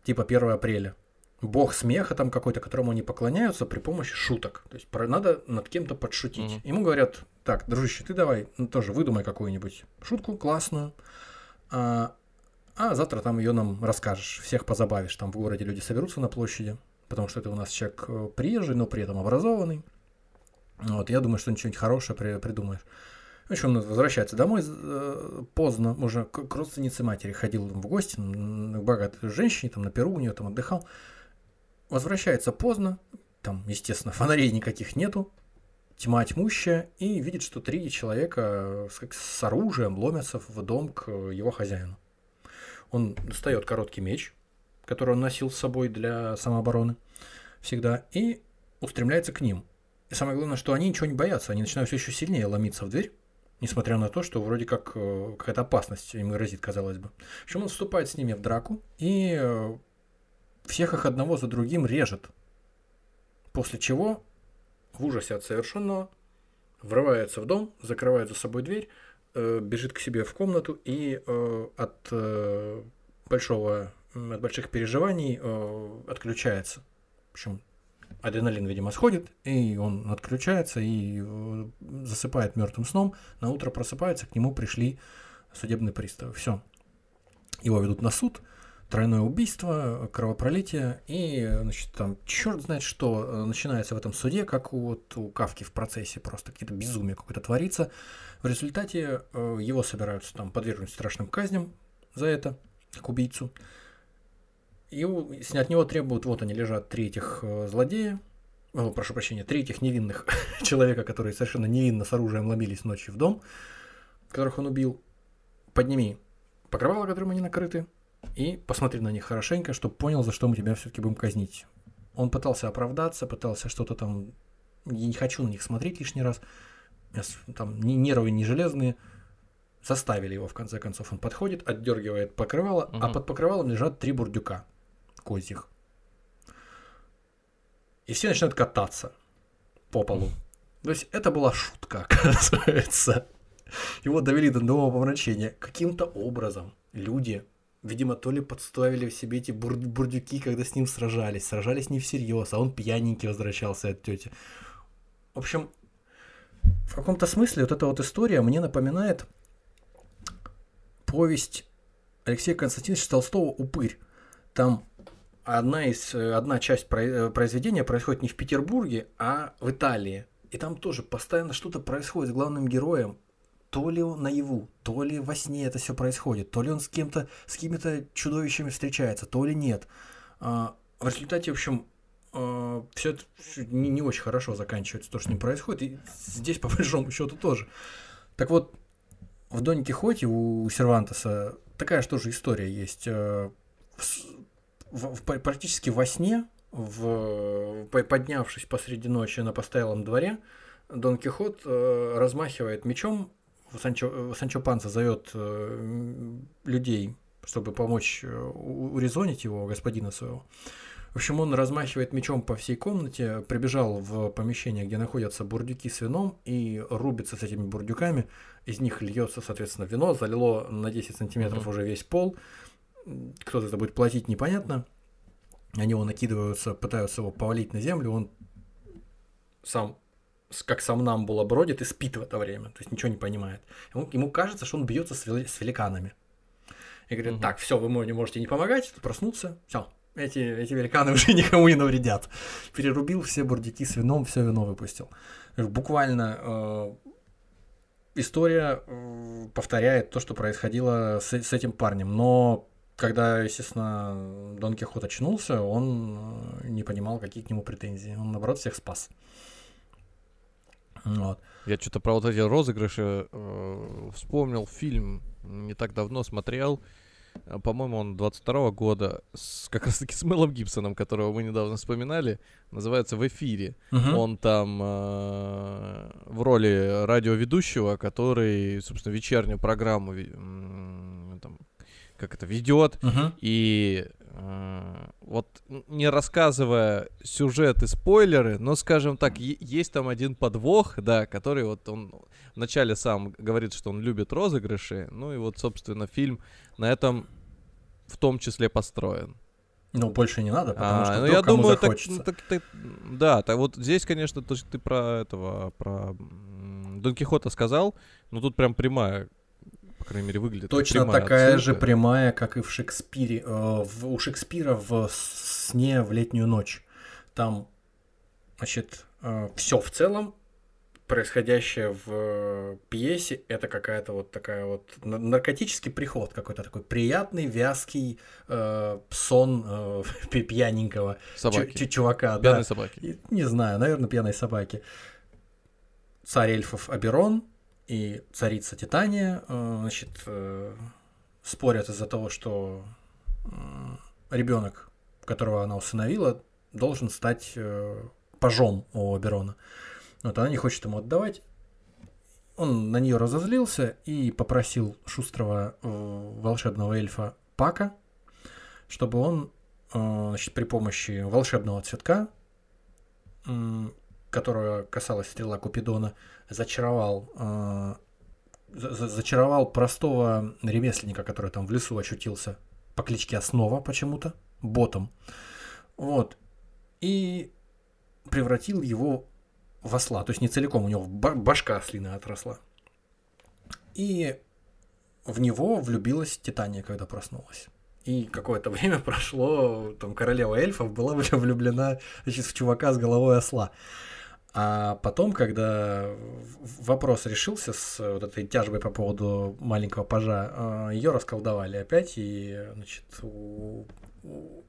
типа 1 апреля. Бог смеха там какой-то, которому они поклоняются при помощи шуток. То есть надо над кем-то подшутить. Мгм. Ему говорят, так, дружище, ты давай ну, тоже выдумай какую-нибудь шутку классную, а, а завтра там ее нам расскажешь, всех позабавишь. Там в городе люди соберутся на площади, потому что это у нас человек э, приезжий, но при этом образованный. Вот, я думаю, что ничего-нибудь хорошее при- придумаешь. В общем, он возвращается домой э, поздно, уже к, к родственнице матери ходил в гости, к богатой женщине, там на Перу у нее там отдыхал. Возвращается поздно, там, естественно, фонарей никаких нету, тьма тьмущая, и видит, что три человека с, с оружием ломятся в дом к его хозяину. Он достает короткий меч, который он носил с собой для самообороны всегда, и устремляется к ним. И самое главное, что они ничего не боятся, они начинают все еще сильнее ломиться в дверь, несмотря на то, что вроде как э, какая-то опасность им грозит, казалось бы. В общем, он вступает с ними в драку и э, всех их одного за другим режет. После чего, в ужасе от совершенного, врывается в дом, закрывает за собой дверь, э, бежит к себе в комнату и э, от э, большого, от больших переживаний э, отключается. В общем, адреналин, видимо, сходит, и он отключается и э, засыпает мертвым сном. На утро просыпается, к нему пришли судебные приставы. Все. Его ведут на суд, тройное убийство, кровопролитие, и, значит, там черт знает что э, начинается в этом суде, как вот у Кавки в процессе, просто какие-то безумие какое-то творится. В результате э, его собираются там подвергнуть страшным казням за это, как убийцу. И от него требуют, вот они лежат, три этих э, злодея, о, прошу прощения, три этих невинных человека, которые совершенно невинно с оружием ломились ночью в дом, которых он убил. Подними покрывало, которым они накрыты, и посмотри на них хорошенько, чтобы понял, за что мы тебя все-таки будем казнить. Он пытался оправдаться, пытался что-то там... Я не хочу на них смотреть лишний раз. Там ни нервы не железные. Заставили его, в конце концов. Он подходит, отдергивает покрывало, а Мгм. под покрывалом лежат три бурдюка козьих. И все начинают кататься по полу. То есть это была шутка, оказывается. Его довели до нового помрачения. Каким-то образом люди, видимо, то ли подставили в себе эти бур- бурдюки, когда с ним сражались. Сражались не всерьез, а он пьяненький возвращался от тети. В общем, в каком-то смысле вот эта вот история мне напоминает повесть Алексея Константиновича Толстого «Упырь». Там одна, из, одна часть э, произведения происходит не в Петербурге, а в Италии. И там тоже постоянно что-то происходит с главным героем. То ли наяву, то ли во сне это все происходит, то ли он с кем-то, с какими-то чудовищами встречается, то ли нет. А, в результате, в общем, все это не, не очень хорошо заканчивается, то, что с ним происходит. И здесь, по большому счету, тоже. Так вот, в Доне Кихоте у Сервантеса такая же тоже история есть. Э, в в- практически во сне, в, по- поднявшись посреди ночи на постоялом дворе, Дон Кихот э, размахивает мечом, Санчо, э, Санчо Панса зовет э, людей, чтобы помочь э, урезонить его, господина своего. В общем, он размахивает мечом по всей комнате, прибежал в помещение, где находятся бурдюки с вином, и рубится с этими бурдюками. Из них льется, соответственно, вино, залило на 10 сантиметров Мгм. уже весь пол. Кто за это будет платить, непонятно. Они его накидываются, пытаются его повалить на землю, он сам как сам нам было бродит и спит в это время, то есть ничего не понимает. Ему, ему кажется, что он бьется с, вели- с великанами. И говорит, Мгм. так, все, вы мне можете не помогать, тут проснулся, все, эти, эти великаны уже никому не навредят. Перерубил все бурдюки с вином, все вино выпустил. Буквально э, история э, повторяет то, что происходило с, с этим парнем, но когда, естественно, Дон Кихот очнулся, он э, не понимал, какие к нему претензии. Он, наоборот, всех спас. Вот. Я что-то про вот эти розыгрыши э, вспомнил фильм, не так давно смотрел. Э, По-моему, он 22 года, с, как раз таки с Мелом Гибсоном, которого мы недавно вспоминали. Называется «В эфире». Мгм. Он там э, в роли радиоведущего, который, собственно, вечернюю программу м, там, как это ведет. Мгм. И э, вот не рассказывая сюжет и спойлеры, но, скажем так, есть там один подвох, да, который вот он вначале сам говорит, что он любит розыгрыши, ну и вот, собственно, фильм на этом в том числе построен. Ну, больше не надо, потому А, что ну, я кому думаю, так, захочется. так ты- да, так вот здесь, конечно, то, что ты про этого, про Дон Кихота сказал, но тут прям прямая, по крайней мере, выглядит. Точно такая же отсылка. прямая, как и в Шекспире. э, в- у Шекспира в сне в летнюю ночь. Там, значит, все в целом происходящее в э, пьесе, это какая-то вот такая вот на- наркотический приход, какой-то такой приятный, вязкий э, сон э, пьяненького Собаки. чу- чувака. да. Пьяные собаки. И- Не знаю, наверное, пьяной собаки. Царь эльфов Аберон и царица Титания, э, значит, э, спорят из-за того, что ребенок, которого она усыновила, должен стать э, пажом у Аберона. Вот она не хочет ему отдавать. Он на нее разозлился и попросил шустрого э, волшебного эльфа Пака, чтобы он э, значит, при помощи волшебного цветка, которого касалась стрела Купидона, зачаровал, э, за- за- зачаровал простого ремесленника, который там в лесу очутился по кличке Основа почему-то, ботом. Вот. И превратил его в осла. То есть не целиком, у него ба- башка ослиная отросла. И в него влюбилась Титания, когда проснулась. И какое-то время прошло, там королева эльфов была влюблена значит, в чувака с головой осла. А потом, когда вопрос решился с вот этой тяжбой по поводу маленького пажа, ее расколдовали опять, и значит, у, у-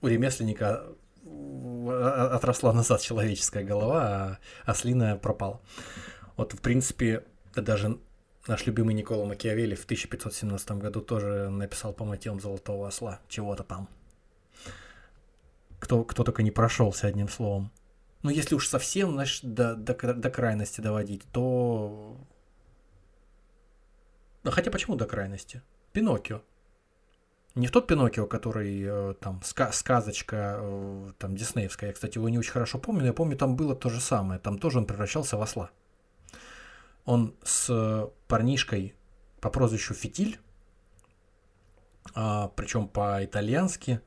ремесленника а- отросла назад человеческая голова, а ослиная пропала. Вот, в принципе, даже наш любимый Никола Макиавелли в 1517 году тоже написал по мотивам «Золотого осла» чего-то там. Кто, кто только не прошелся одним словом. Ну, если уж совсем, знаешь, до, до, до крайности доводить, то... Ну, хотя почему до крайности? Пиноккио. Не тот Пиноккио, который э, там ска- сказочка э, там диснеевская. Я, кстати, его не очень хорошо помню, но я помню, там было то же самое. Там тоже он превращался в осла. Он с парнишкой по прозвищу Фитиль, а, причем по-итальянски.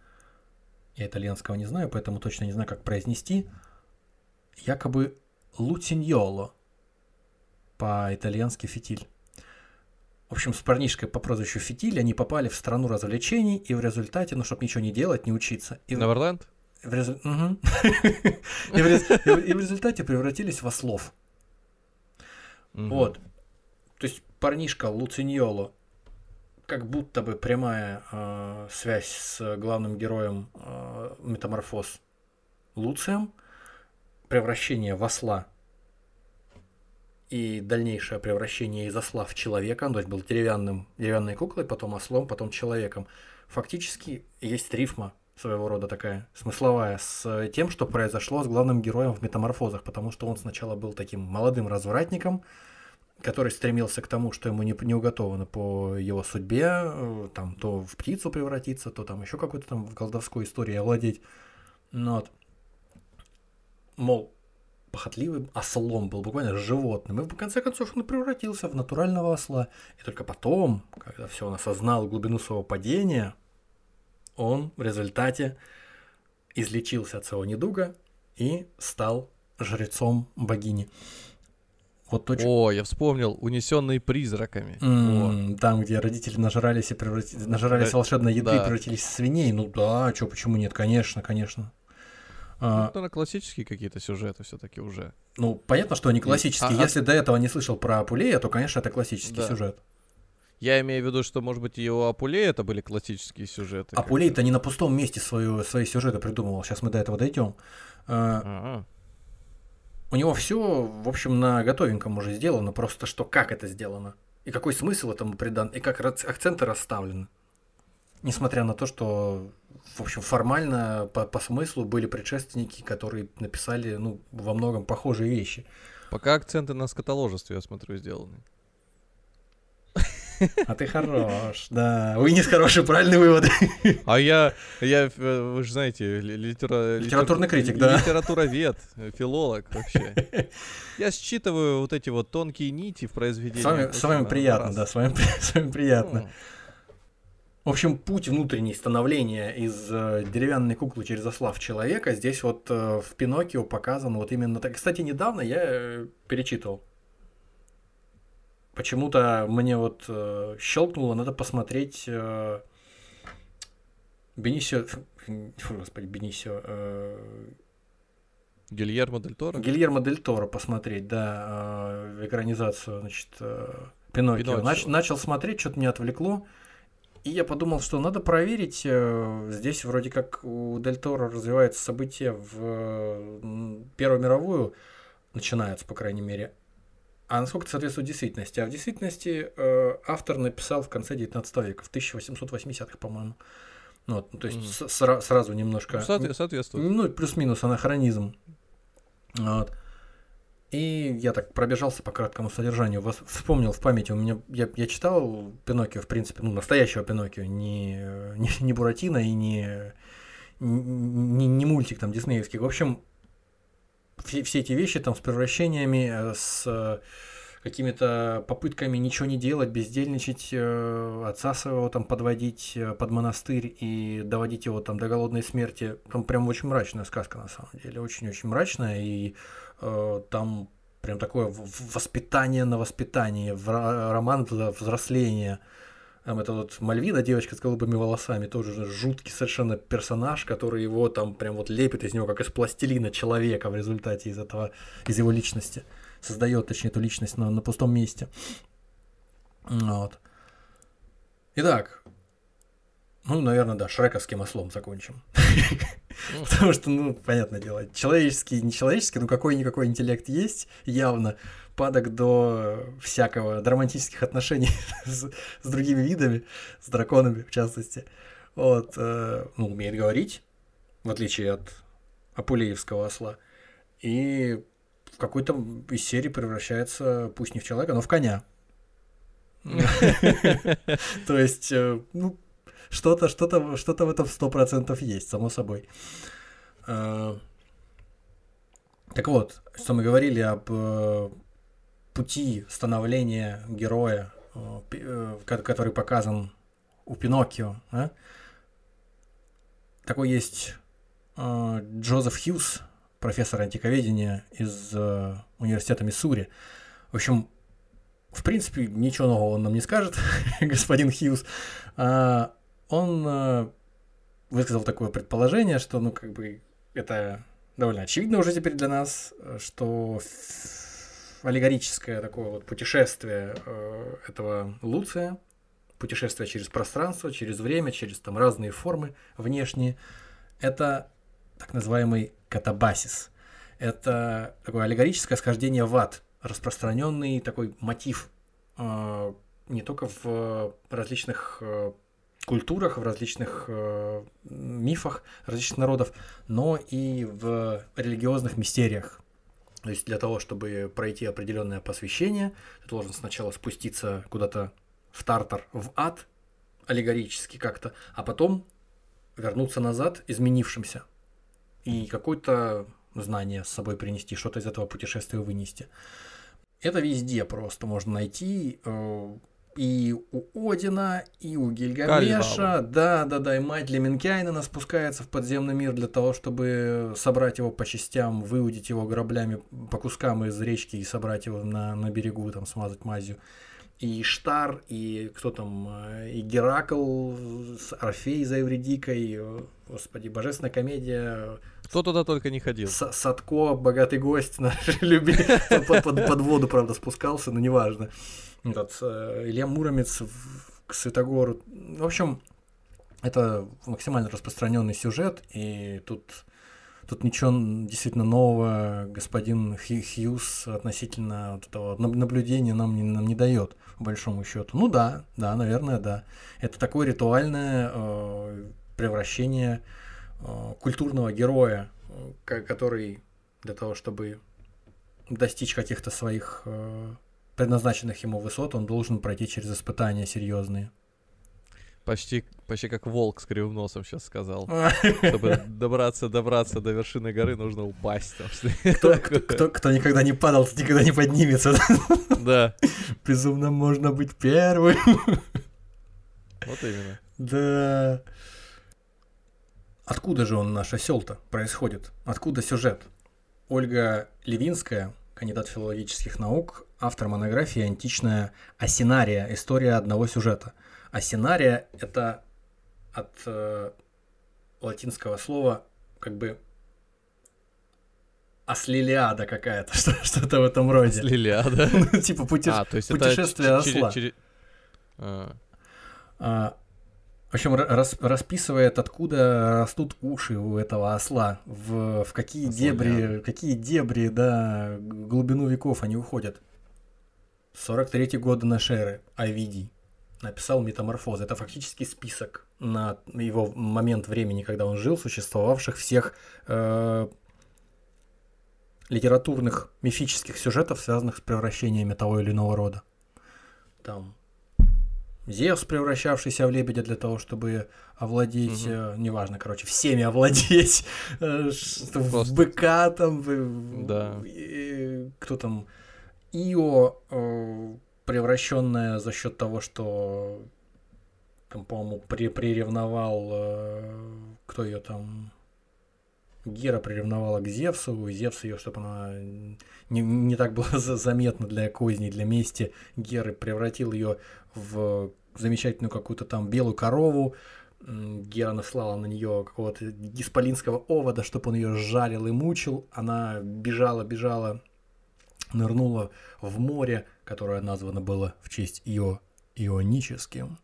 Я итальянского не знаю, поэтому точно не знаю, как произнести. Якобы Лутиньоло. По-итальянски Фитиль. В общем, с парнишкой по прозвищу Фитиль они попали в страну развлечений, и в результате, ну, чтобы ничего не делать, не учиться. И Неверленд? в. И в рез- и в- и в результате превратились в ослов. Вот. То есть парнишка Луциньоло, как будто бы прямая э, связь с главным героем э, Метаморфоз Луцием, превращение в осла и дальнейшее превращение из осла в человека, ну, то есть был деревянным, деревянной куклой, потом ослом, потом человеком. Фактически есть рифма своего рода такая смысловая с тем, что произошло с главным героем в метаморфозах, потому что он сначала был таким молодым развратником, который стремился к тому, что ему не, не уготовано по его судьбе, э, там, то в птицу превратиться, то там еще какой-то там в колдовской истории овладеть. Ну вот. Мол, похотливым ослом был, буквально животным. И в конце концов он превратился в натурального осла. И только потом, когда все он осознал глубину своего падения, он в результате излечился от своего недуга и стал жрецом богини. Вот точно. О, я вспомнил, унесенный призраками. М, Там, где родители нажрались и преврати- нажрались Да, волшебной еды да. и превратились в свиней. Ну да, чё, почему нет? Конечно, конечно. А, Ну, наверное, классические какие-то сюжеты все-таки уже. ну, понятно, что они классические. а- Если до этого не слышал про Апулея, то, конечно, это классический Да. сюжет. Я имею в виду, что, может быть, и у Апулея это были классические сюжеты. Апулей-то не на пустом месте свою, свои сюжеты придумывал. Сейчас мы до этого дойдем. А, А, У него все, в общем, на готовеньком уже сделано, просто что как это сделано, и какой смысл этому придан, и как акценты расставлены. Несмотря на то, что, в общем, формально по, по смыслу были предшественники, которые написали, ну, во многом похожие вещи. Пока акценты на скотоложестве, я смотрю, сделаны. А ты хорош, да. Вынес хорошие, правильные выводы. А я, я, э, вы же знаете, ли- литера- Литературный литер- критик, да. Литературовед, филолог вообще. Я считываю вот эти вот тонкие нити в произведении. С вами, с вами приятно, да, с вами, с вами приятно. В общем, путь внутренний становления из э, деревянной куклы через осла в человека здесь вот э, в Пиноккио показан вот именно так. Кстати, недавно я э, перечитывал. Почему-то мне вот э, щелкнуло, надо посмотреть э, Бенисио... фу, Господи, Бенисио... э, Гильермо Дель Торо? Гильермо Дель Торо посмотреть, да, э, экранизацию, значит, э, Пиноккио. Пиноччио. Нач- начал смотреть, что-то меня отвлекло. И я подумал, что надо проверить. э, Здесь вроде как у Дель Торо развиваются события в Первую мировую, начинаются, по крайней мере. А насколько это соответствует действительности? А в действительности э, автор написал в конце 19 века, в 1880-х, по-моему. Ну, вот, ну, то есть с- сра- сразу немножко... Ну, соотве- соответствует. Ну, плюс-минус анахронизм. Вот. И я так пробежался по краткому содержанию. Вас вспомнил в памяти. У меня я, я читал Пиноккио, в принципе, ну, настоящего Пиноккио, не, не, не Буратино и не, не, не мультик там диснеевский. В общем, все, все эти вещи там с превращениями, э, с э, какими-то попытками ничего не делать, бездельничать, э, отца своего там подводить под монастырь и доводить его там до голодной смерти. Там прям очень мрачная сказка на самом деле, очень-очень мрачная, и там прям такое воспитание на воспитании, в ра- роман туда взросления. Там это вот Мальвина, девочка с голубыми волосами, тоже же жуткий совершенно персонаж, который его там прям вот лепит из него, как из пластилина человека в результате из этого, из его личности. Создает, точнее, эту личность на, на пустом месте. Вот. Итак, ну, наверное, да, шрековским ослом закончим. Потому что, ну, понятное дело, человеческий, нечеловеческий, ну, какой-никакой интеллект есть, явно, падок до всякого, до романтических отношений с, с другими видами, с драконами, в частности. Вот, э, ну, умеет говорить, в отличие от Апулеевского осла. И в какой-то из серий превращается, пусть не в человека, но в коня. То есть, э, ну, что-то, что-то, что-то в этом сто процентов есть, само собой. Э, Так вот, что мы говорили об э, пути становления героя, э, который показан у Пиноккио. а? Такой есть Джозеф Хьюз, профессор антиковедения из университета Миссури. В общем, в принципе, ничего нового он нам не скажет, господин Хьюз. А, он э, высказал такое предположение, что, ну, как бы, это довольно очевидно уже теперь для нас, э, что аллегорическое такое вот путешествие э, этого Луция, путешествие через пространство, через время, через там разные формы внешние, это так называемый катабасис. Это такое аллегорическое схождение в ад, распространенный такой мотив не только в различных культурах, в различных э, мифах различных народов, но и в религиозных мистериях. То есть для того, чтобы пройти определенное посвящение, ты должен сначала спуститься куда-то в Тартар, в ад, аллегорически как-то, а потом вернуться назад изменившимся и какое-то знание с собой принести, что-то из этого путешествия вынести. Это везде просто можно найти. И у Одина, и у Гильгамеша. Да, да, да. И мать Леменкайнена спускается в подземный мир для того, чтобы собрать его по частям, выудить его граблями по кускам из речки и собрать его на, на берегу, там, смазать мазью. И Штар, и кто там, э, и Геракл, с Орфей за Эвредикой, э, господи, божественная комедия, Кто туда только не ходил. С- Садко, богатый гость, наш любимый, под, под- под воду, правда, спускался, но неважно. Этот, э, Илья Муромец к Святогору. В общем, это максимально распространенный сюжет, и тут, тут ничего действительно нового господин Хью- Хьюз относительно вот этого наб- наблюдения нам не, нам не дает, по большому счету. Ну да, да, наверное, да. Это такое ритуальное э, превращение э, культурного героя, э, ко- который для того, чтобы достичь каких-то своих э, предназначенных ему высот, он должен пройти через испытания серьезные. Почти, почти как волк с кривым носом сейчас сказал. Чтобы добраться, добраться до вершины горы, нужно упасть. Кто, кто, кто- кто никогда не падал, никогда не поднимется. Да, Безумно можно быть первым. вот именно. Да. Откуда же он, наш осел-то, происходит? Откуда сюжет? Ольга Левинская, кандидат филологических наук, автор монографии «Античная Асинария. История одного сюжета». Асинария – это от э, латинского слова как бы Ослилиада какая-то, что- что-то в этом роде. Лилиада. Ну, Типа путеше- А, то есть путешествие это осла. через- А, А, В общем, ра- рас- расписывает, откуда растут уши у этого осла, в, в какие Ослоляда. дебри, какие дебри, да, глубину веков они уходят. 43-й год до нашей эры, Овидий написал «Метаморфозы». Это фактически список на его момент времени, когда он жил, существовавших всех э, литературных, мифических сюжетов, связанных с превращениями того или иного рода. Там Зевс, превращавшийся в лебедя для того, чтобы овладеть, Мгм. э, неважно, короче, всеми овладеть, э, в быка там, в- Да. э, кто там, Ио, э, превращенная за счет того, что по-моему, при, приревновал, э, кто ее там, Гера приревновала к Зевсу, и Зевс ее, чтобы она не, не так было за- заметно для козней, для мести, Геры превратил ее в замечательную какую-то там белую корову. Гера наслала на нее какого-то исполинского овода, чтобы он ее жарил и мучил. Она бежала, бежала, нырнула в море, которое названо было в честь Ио ионическим.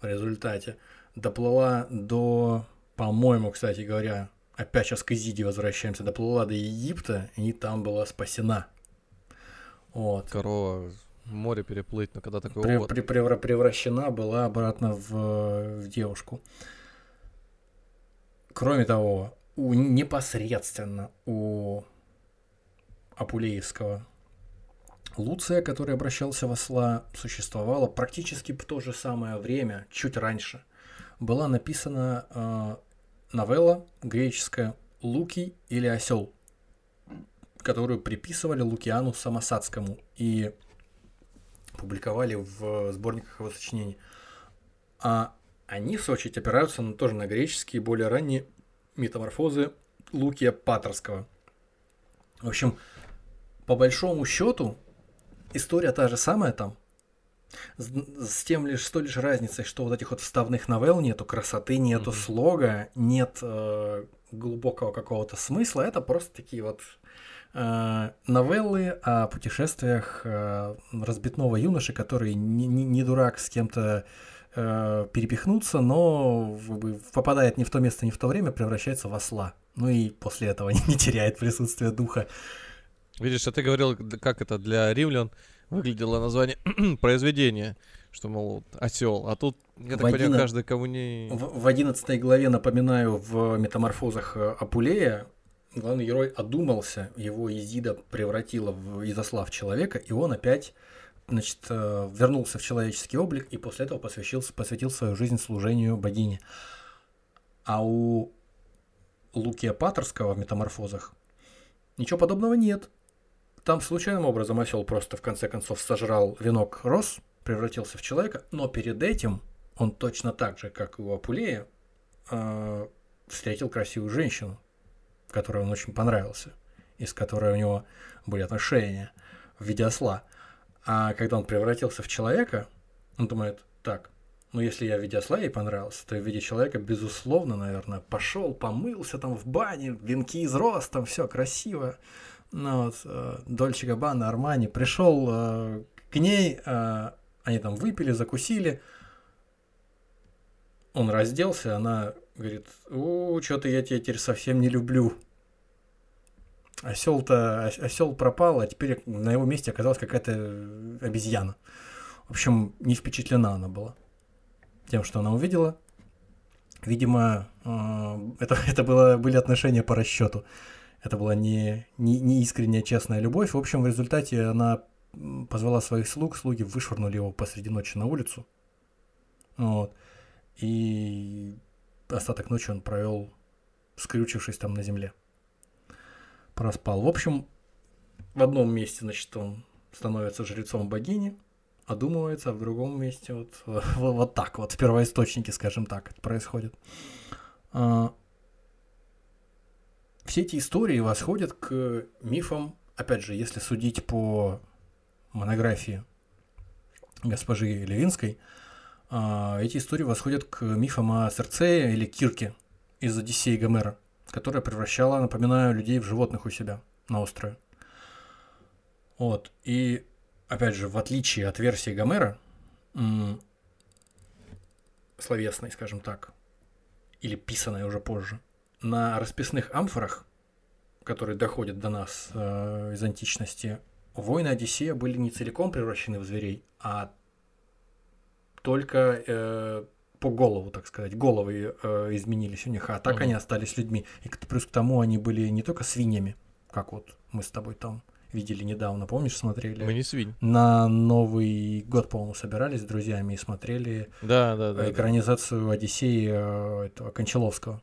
В результате доплыла до, по-моему, кстати говоря, опять сейчас к Изиде возвращаемся, доплыла до Египта и там была спасена. Вот. корова море переплыть, но когда такой опыт. пре- превра- превращена была обратно в, в девушку. Кроме того, у непосредственно у Апулеевского Луция, который обращался в осла, существовала практически в то же самое время, чуть раньше. Была написана э, новелла греческая «Луки» или «Осел», которую приписывали Лукиану Самосадскому и публиковали в сборниках его сочинений. А они, в свою очередь, опираются на, тоже на греческие, более ранние метаморфозы Лукия Паторского. В общем, по большому счету, история та же самая там, с, с тем лишь, с той лишь разницей, что вот этих вот вставных новелл нету, красоты нету, Мгм. слога, нет э, глубокого какого-то смысла, это просто такие вот э, новеллы о путешествиях э, разбитного юноши, который не, не- не дурак с кем-то э, перепихнуться, но попадает не в то место, не в то время, превращается в осла. Ну и после этого не теряет присутствие духа. Видишь, а ты говорил, как это для римлян выглядело название произведения, что, мол, осел. А тут, я так В понимаю, одино- каждый кому не... В, в 11 главе, напоминаю, в метаморфозах э, Апулея главный герой одумался, его Изида превратила в Изослав человека, и он опять значит, э, вернулся в человеческий облик и после этого посвятил, посвятил свою жизнь служению богине. А у Лукия Паторского в метаморфозах ничего подобного нет. Там случайным образом осел просто в конце концов сожрал венок роз, превратился в человека, но перед этим он точно так же, как и у Апулея, э, встретил красивую женщину, которой он очень понравился, и с которой у него были отношения в виде осла. А когда он превратился в человека, он думает, так, ну если я в виде осла ей понравился, то в виде человека, безусловно, наверное, пошел, помылся там в бане, венки из роз, там все красиво. Ну вот, э, Дольче Габбана, Армани, пришел э, к ней, э, они там выпили, закусили, он разделся, она говорит, о, что-то я тебя теперь совсем не люблю. Осел-то, осел пропал, а теперь на его месте оказалась какая-то обезьяна. В общем, не впечатлена она была тем, что она увидела. Видимо, э, это, это было, были отношения по расчету. Это была не, не, не искренняя, честная любовь. В общем, в результате она позвала своих слуг, слуги вышвырнули его посреди ночи на улицу. Вот. И остаток ночи он провел, скрючившись там на земле. Проспал. В общем, в одном месте, значит, он становится жрецом богини, одумывается, а в другом месте вот, вот, так вот, в первоисточнике, скажем так, это происходит. Все эти истории восходят к мифам, опять же, если судить по монографии госпожи Левинской, а, эти истории восходят к мифам о Серцее или Кирке из Одиссеи Гомера, которая превращала, напоминаю, людей в животных у себя. на острове. Вот. И, опять же, в отличие от версии Гомера, словесной, скажем так, или писанной уже позже, на расписных амфорах, которые доходят до нас э, из античности, воины Одиссея были не целиком превращены в зверей, а только э, по голову, так сказать, головы э, изменились у них, а так Мгм. они остались людьми. И плюс к тому они были не только свиньями, как вот мы с тобой там видели недавно, помнишь, смотрели? Мы не свинь. На Новый год, по-моему, собирались с друзьями и смотрели Да, да, да. да. экранизацию Одиссеи э, этого Кончаловского.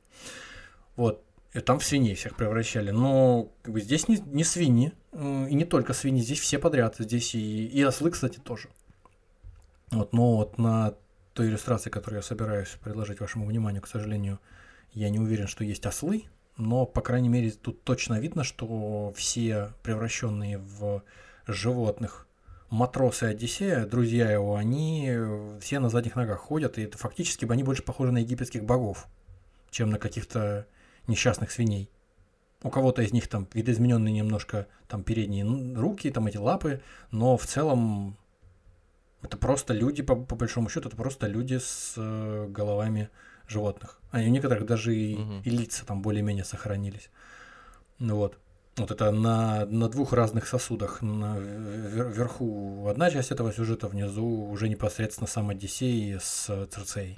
Вот. И там в свиней всех превращали. Но как бы, здесь не, не свиньи. И не только свиньи, здесь все подряд. Здесь и, и ослы, кстати, тоже. Вот, но вот на той иллюстрации, которую я собираюсь предложить вашему вниманию, к сожалению, я не уверен, что есть ослы, но, по крайней мере, тут точно видно, что все превращенные в животных матросы Одиссея, друзья его, они все на задних ногах ходят, и это фактически они больше похожи на египетских богов, чем на каких-то несчастных свиней. У кого-то из них там видоизмененные немножко там передние руки, там эти лапы, но в целом это просто люди, по, по большому счету, это просто люди с э, головами животных. А у некоторых даже и, Мгм. и лица там более-менее сохранились. Ну вот. Вот это на, на двух разных сосудах. На вер- вверху одна часть этого сюжета, внизу уже непосредственно сам Одиссей с Церцеей.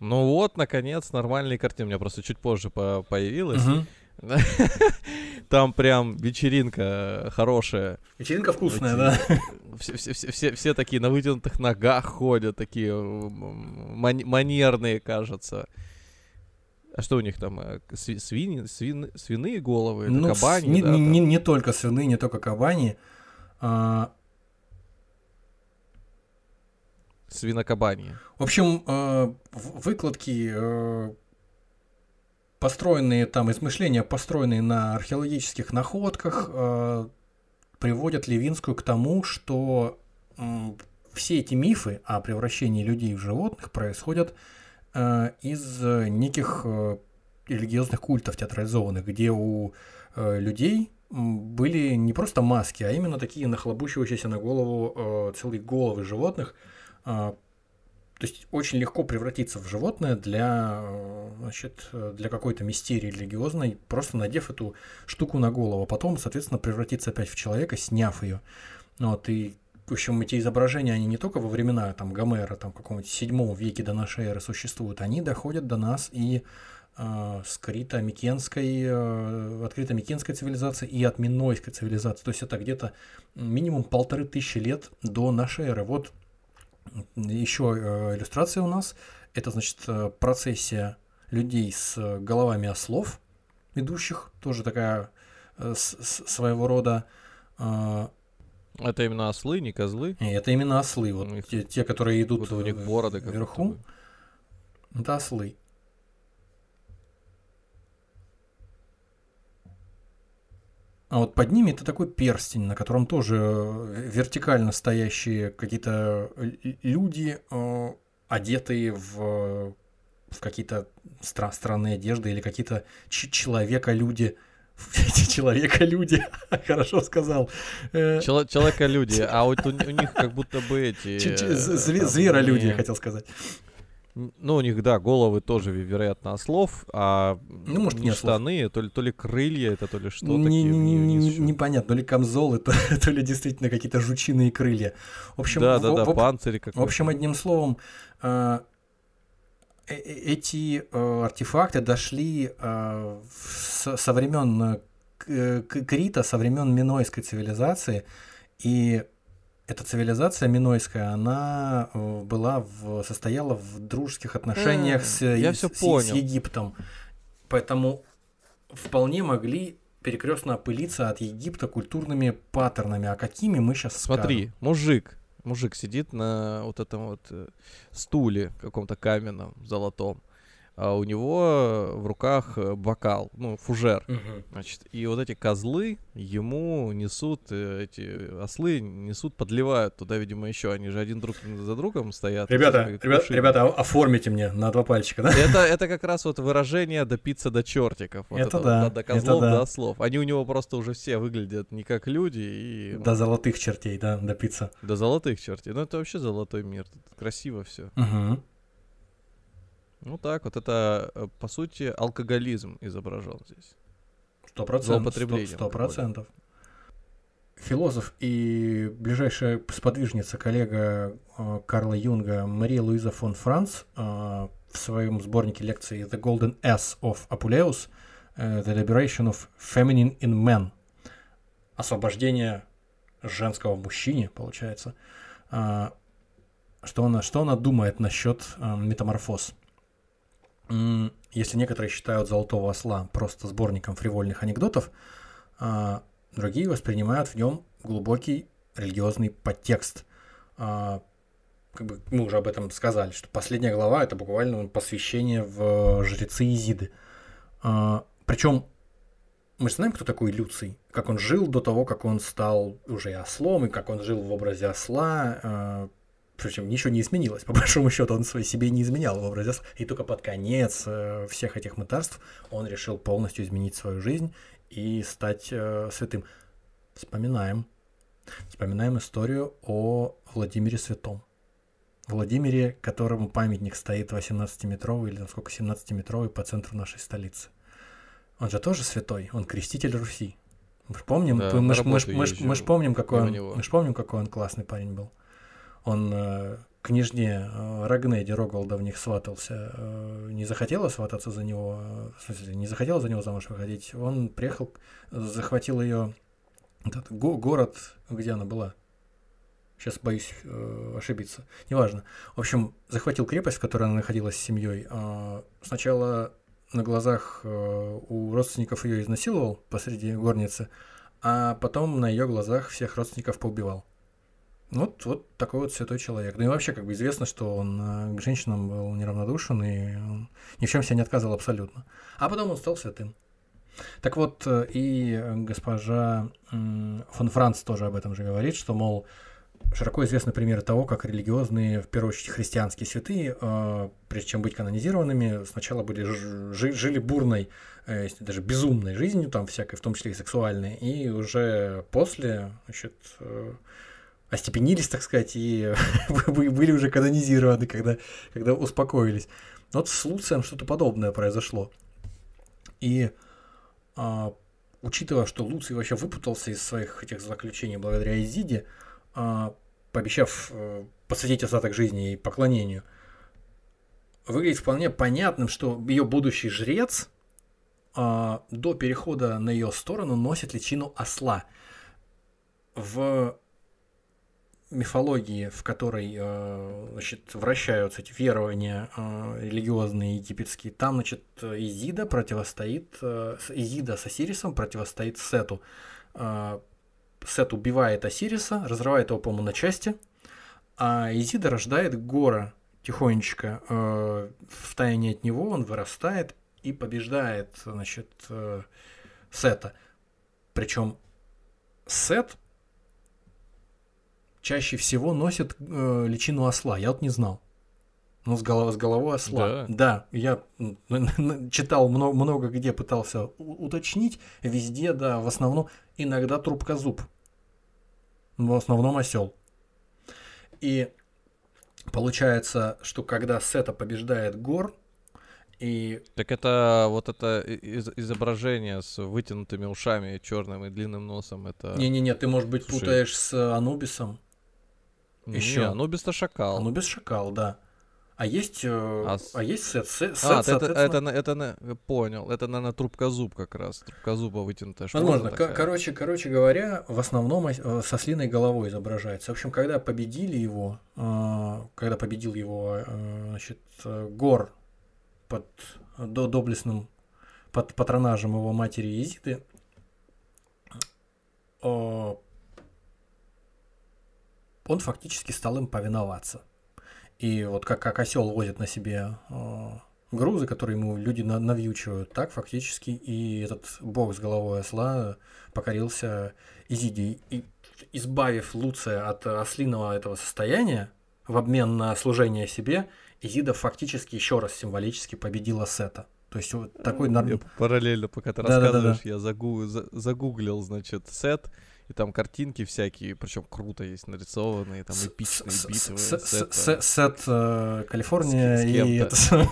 Ну вот, наконец, нормальные картины. У меня просто чуть позже по- появилась. Там прям вечеринка э, хорошая. Вечеринка вкусная, Эти- да? Все, все, все, все, все такие на вытянутых ногах ходят, такие манерные, кажется. А что у них там? э, сви- свиньи, свин- свиные головы? Ну, кабани, не, да, не- не- не только свиные, не только кабани. А, Свинокабани. В общем, э, выкладки, э, построенные там, измышления, построенные на археологических находках, э, приводят Левинскую к тому, что все эти мифы о превращении людей в животных происходят из неких религиозных культов театрализованных, где у людей были не просто маски, а именно такие нахлобучивающиеся на голову целые головы животных, то есть очень легко превратиться в животное для, э, значит, для какой-то мистерии религиозной, просто надев эту штуку на голову, а потом, соответственно, превратиться опять в человека, сняв ее. Вот, и, в общем, эти изображения, они не только во времена там, Гомера, там, какого-нибудь седьмого веке до нашей эры существуют, они доходят до нас и э, с крито-микенской, э, от крито-микенской цивилизации и от минойской цивилизации. То есть это где-то минимум полторы тысячи лет до нашей эры. Вот еще э, иллюстрация у нас. Это, значит, э, процессия людей с головами ослов, идущих. Тоже такая э, с- с- своего рода... э, Это именно ослы, не козлы. это именно ослы. Вот них те, те, которые идут Вот у них бороды вверху. Это ослы. А вот под ними это такой перстень, на котором тоже э, вертикально стоящие какие-то л- люди, э, одетые в, в какие-то стра- странные одежды или какие-то человека-люди. Человека-люди, хорошо сказал. Э, Чело- Человека-люди, а вот у, у них как будто бы эти... э, Зверолюди, я хотел сказать. Ну, у них, да, головы тоже, вероятно, ослов, а Ну, может, не ослов. штаны, то ли, то ли крылья это, то ли что Не- такие не- не- не-. Непонятно, то ли камзолы, то, то ли действительно какие-то жучиные крылья. В общем, да, в- да, да, в- панцири как В общем, одним словом, э, э- э- эти э, артефакты дошли э, со, со времен э, к- Крита, со времен Минойской цивилизации, и эта цивилизация минойская, она э, была в, состояла в дружеских отношениях с, я с- всё с- с понял. Египтом. Поэтому вполне могли перекрестно опылиться от Египта культурными паттернами. А какими мы сейчас Смотри, мужик, мужик сидит на вот этом вот э, стуле каком-то каменном, золотом. А у него в руках э, бокал, ну, фужер. Значит, и вот эти козлы ему несут, э, эти ослы несут, подливают туда, видимо, еще. Они же один друг за другом стоят. Ребята, ребята, кувшины. ребята, оформите мне на два пальчика, да? Это, это как раз вот выражение допиться до чертиков. Вот Это вот, да, до, до козлов, это да. до ослов. Они у него просто уже все выглядят не как люди и До золотых чертей, да, до пицца. до золотых чертей. Ну это вообще золотой мир. Тут красиво все. Угу. Ну так, вот это, э, по сути, алкоголизм изображен здесь. Сто процентов. Сто процентов. Философ и ближайшая сподвижница, коллега э, Карла Юнга Мария Луиза фон Франц э, в своем сборнике лекций The Golden S of Apuleius The Liberation of Feminine in Men освобождение женского в мужчине, получается. Что она, что она думает насчет метаморфоз? Если некоторые считают «Золотого осла» просто сборником фривольных анекдотов, а, другие воспринимают в нем глубокий религиозный подтекст. А, Как бы мы уже об этом сказали, что последняя глава это буквально посвящение в жрецы Изиды. Причем мы же знаем, кто такой Люций, как он жил до того, как он стал уже ослом, и как он жил в образе осла. Причем ничего не изменилось, по большому счету, он себе не изменял в образе осла. И только под конец э, всех этих мытарств он решил полностью изменить свою жизнь и стать э, святым. Вспоминаем. Вспоминаем историю о Владимире Святом. Владимире, которому памятник стоит 18-метровый или насколько 17-метровый по центру нашей столицы. Он же тоже святой, он креститель Руси. Мы ж помним, Да, мы, ж- мы, ж- мы ж- мы ж помним, какой он, мы ж помним, какой он классный парень был. Он э, княжне э, Рагнеде Рогволда в них сватался. э, не захотела свататься за него, э, в смысле, не захотела за него замуж выходить. Он приехал, захватил ее этот го- город, где она была. Сейчас боюсь э, ошибиться. Неважно. В общем, захватил крепость, в которой она находилась с семьей. А, сначала на глазах э, у родственников ее изнасиловал посреди горницы, а потом на ее глазах всех родственников поубивал. Вот, вот такой вот святой человек. Ну и вообще, как бы известно, что он э, к женщинам был неравнодушен и он ни в чем себе не отказывал абсолютно. А потом он стал святым. Так вот, э, и госпожа фон Франц тоже об этом же говорит, что, мол, широко известны примеры того, как религиозные, в первую очередь христианские святые, э, прежде чем быть канонизированными, сначала были жили бурной, даже безумной жизнью, там всякой, в том числе и сексуальной, и уже после, значит, остепенились, так сказать, и были уже канонизированы, когда, когда успокоились. Вот с Луцием что-то подобное произошло. И а, учитывая, что Луций вообще выпутался из своих этих заключений благодаря Изиде, а, пообещав э, посвятить остаток жизни и поклонению, выглядит вполне понятным, что ее будущий жрец а, до перехода на ее сторону носит личину осла. В мифологии, в которой э, значит, вращаются эти верования э, религиозные египетские, там, значит, Изида противостоит, э, Изида с Осирисом противостоит Сету. Сет убивает Осириса, разрывает его, по-моему, на части, а Изида рождает Гора тихонечко. В тайне от него он вырастает и побеждает, значит, Сета. Причем Сет чаще всего носит э, личину осла. Я вот не знал. Ну, с, голов- с головой осла. Да? я м, читал много, много где, пытался уточнить. Везде, да, в основном, иногда трубкозуб. Но в основном осел. И получается, что когда Сета побеждает Гор, и Так это вот это из- изображение с вытянутыми ушами, черным и длинным носом. Это... Не-не-не, ты, может быть, Слушай. путаешь с Анубисом. Еще. Анубис-то шакал. Анубис шакал, да. А есть, э, А а, есть Сет. Сет, А, Сет, это, это, это, на- понял. Это, наверное, трубкозуб как раз. Трубкозуба вытянутая шкура Возможно. Такая. короче, короче говоря, в основном э, со слиной головой изображается. В общем, когда победили его, э, когда победил его, значит, Гор под до доблестным под патронажем его матери Изиды, он фактически стал им повиноваться. И вот как, как осел возит на себе э, грузы, которые ему люди на- навьючивают, так фактически и этот бог с головой осла покорился Изиде. И избавив Луция от ослиного этого состояния в обмен на служение себе, Изида фактически еще раз символически победила Сета. То есть вот такой Я норм... параллельно, пока ты Да-да-да-да. рассказываешь, я загу- за- загуглил, значит, сет, и там картинки всякие, причем круто есть нарисованные, там эпичные битвы. Сет Калифорния и это...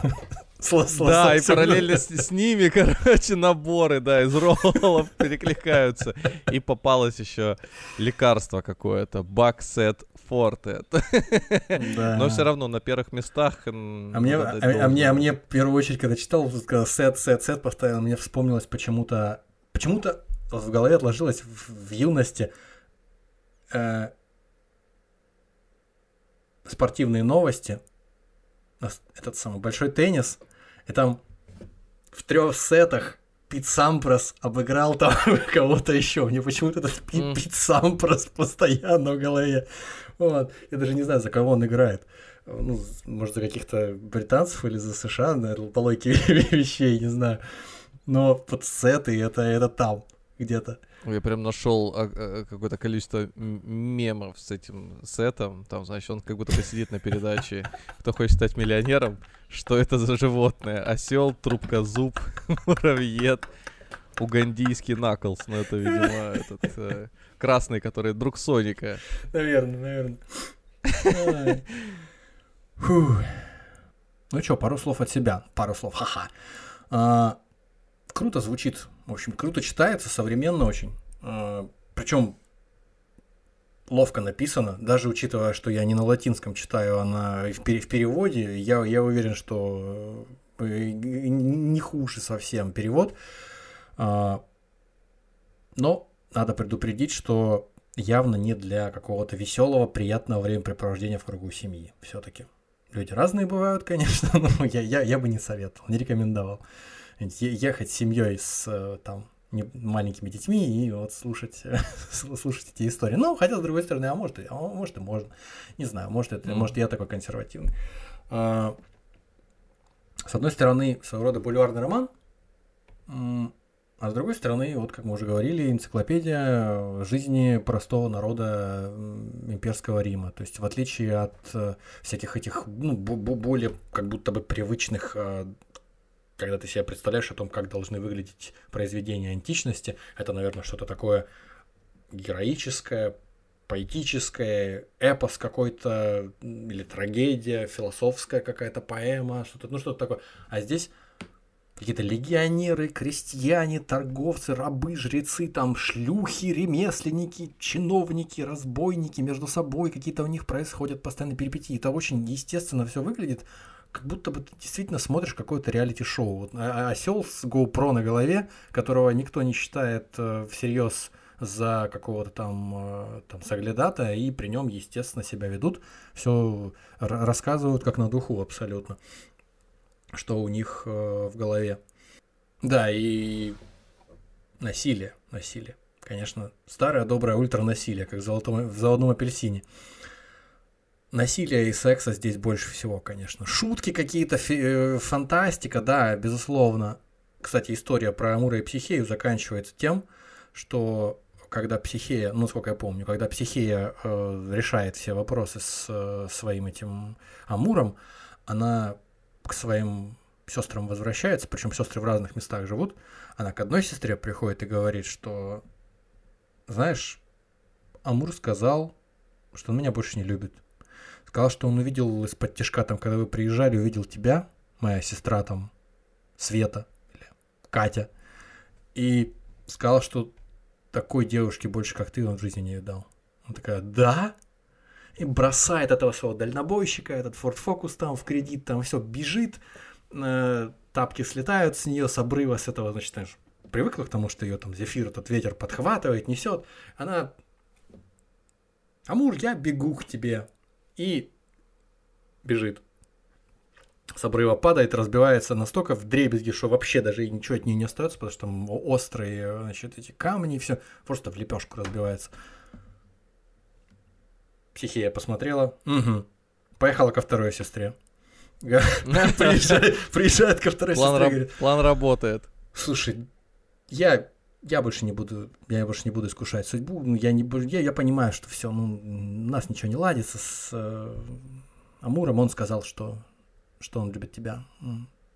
Да, и параллельно с, ними, короче, наборы, да, из роллов перекликаются. И попалось еще лекарство какое-то, Баксет Форте. Да. Но все равно на первых местах. А мне, а, а мне, а мне в первую очередь, когда читал, когда сет, сет, сет поставил, мне вспомнилось почему-то, почему-то в голове отложилось в, в юности э, спортивные новости, этот самый большой теннис, и там в трех сетах Пит Сампрос обыграл там кого-то еще. Мне почему-то этот Пит, М. Пит Сампрос постоянно в голове. Вот. Я даже не знаю, за кого он играет. Ну, может, за каких-то британцев или за США, наверное, по логике вещей, не знаю. Но вот сеты это, это там где-то. Я прям нашел какое-то количество мемов с этим сетом. Там, значит, он как будто сидит на передаче «Кто хочет стать миллионером?» Что это за животное? Осел, трубка зуб, муравьед, угандийский наклс. Ну, это, видимо, этот э, красный, который друг Соника. Наверное, наверное. Ай. Фу. Ну что, пару слов от себя. Пару слов, ха-ха. А, круто звучит. В общем, круто читается, современно очень. причем ловко написано, даже учитывая, что я не на латинском читаю, а на, в, в переводе, я, я уверен, что э, не хуже совсем перевод. А, но надо предупредить, что явно не для какого-то веселого, приятного времяпрепровождения в кругу семьи. Все-таки. Люди разные бывают, конечно, но я, я, я бы не советовал, не рекомендовал. Ехать с семьей с э, там не- маленькими детьми и вот слушать, слушать эти истории. Ну, хотя, с другой стороны, а может, а может и можно. Не знаю, может, это, Мгм. может я такой консервативный. А, с одной стороны, своего рода бульварный роман, а с другой стороны, вот как мы уже говорили, энциклопедия жизни простого народа имперского Рима. То есть в отличие от э, всяких этих ну, бо- бо- более как будто бы привычных, э, когда ты себе представляешь о том, как должны выглядеть произведения античности, это, наверное, что-то такое героическое, поэтическое, эпос какой-то, или трагедия, философская какая-то поэма, что-то, ну что-то такое. А здесь какие-то легионеры, крестьяне, торговцы, рабы, жрецы, там шлюхи, ремесленники, чиновники, разбойники между собой, какие-то у них происходят постоянно перипетии. Это очень естественно все выглядит, как будто бы ты действительно смотришь какое-то реалити-шоу. Вот, а- а- осел с GoPro на голове, которого никто не считает э, всерьез за какого-то там, э, там соглядата, и при нем, естественно, себя ведут, все рассказывают как на духу абсолютно что у них э, в голове. Да, и насилие, насилие. Конечно, старое доброе ультранасилие, как в, золотом, в «Золотом апельсине». Насилия и секса здесь больше всего, конечно. Шутки какие-то, э, фантастика, да, безусловно. Кстати, история про Амура и Психею заканчивается тем, что когда Психея, ну, сколько я помню, когда Психея э, решает все вопросы с э, своим этим Амуром, она к своим сестрам возвращается, причем сестры в разных местах живут. Она к одной сестре приходит и говорит, что, знаешь, Амур сказал, что он меня больше не любит. Сказал, что он увидел из-под тяжка, там, когда вы приезжали, увидел тебя, моя сестра там, Света, или Катя, и сказал, что такой девушки больше, как ты, он в жизни не видал. Она такая, да? И бросает этого своего дальнобойщика, этот Ford Focus там в кредит, там все бежит, э, тапки слетают с нее с обрыва, с этого, значит, знаешь, привыкла к тому, что ее там зефир, этот ветер подхватывает, несет. Она, Амур, я бегу к тебе. И бежит. С обрыва падает, разбивается настолько в дребезги, что вообще даже и ничего от нее не остается, потому что там острые, значит, эти камни, все просто в лепешку разбивается. Психия посмотрела. Угу. Поехала ко второй сестре. Приезжает, приезжает ко второй План, сестре и раб- говорит, план работает. слушай, я, я больше не буду, я больше не буду искушать судьбу, ну, я не я, я понимаю, что все, ну, у нас ничего не ладится с э, Амуром, он сказал, что, что он любит тебя.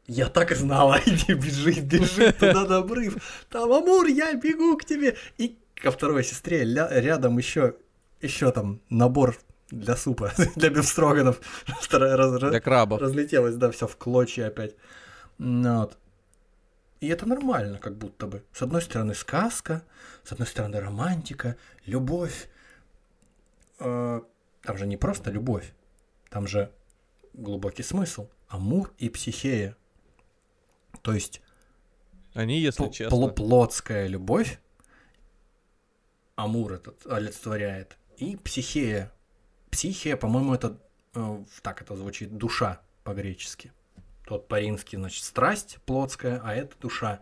Я так и знала, иди, бежи, бежи туда на обрыв, там Амур, я бегу к тебе. И ко второй сестре ля- рядом еще, еще там набор для супа, для бифстроганов. Раз- Для крабов. разлетелось, да, все в клочья опять. Вот. И это нормально, как будто бы. С одной стороны сказка, с одной стороны романтика, любовь. Э, Там же не просто любовь, там же глубокий смысл. Амур и психея. То есть Они, если честно. пл- плотская любовь, Амур этот олицетворяет, и психея. Психия, по-моему, это, э, так это звучит, душа по-гречески. Тот по-римски, значит, страсть плотская, а это душа.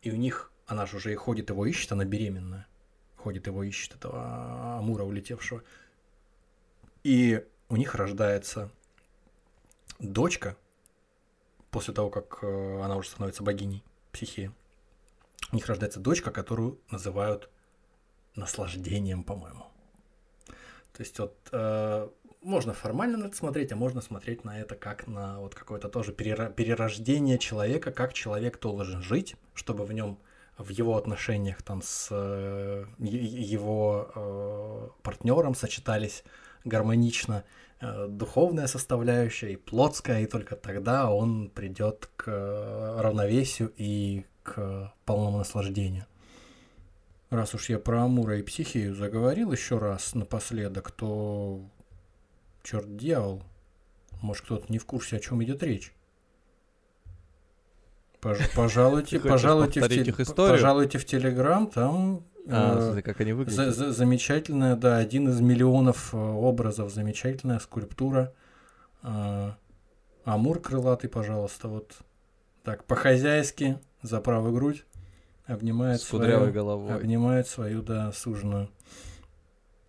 И у них, она же уже и ходит, его ищет, она беременная. Ходит, его ищет, этого Амура улетевшего. И у них рождается дочка, после того, как э, она уже становится богиней психии. У них рождается дочка, которую называют наслаждением, по-моему. То есть вот э, можно формально на это смотреть, а можно смотреть на это как на вот какое-то тоже перерождение человека, как человек должен жить, чтобы в нем в его отношениях там с э, его партнером сочетались гармонично э, духовная составляющая и плотская, и только тогда он придет к э, равновесию и к полному наслаждению. Раз уж я про Амура и психию заговорил еще раз напоследок, то черт дьявол, может кто-то не в курсе, о чем идет речь. Пож- Пожалуйте, пожалуйте, в историю? пожалуйте в Телеграм, там А, э, смотри, как они за- выглядят. за- замечательная, да, один из миллионов э, образов, замечательная скульптура. Э, Амур крылатый, пожалуйста, вот так по-хозяйски за правую грудь обнимает С свою, головой. обнимает свою, да, суженую.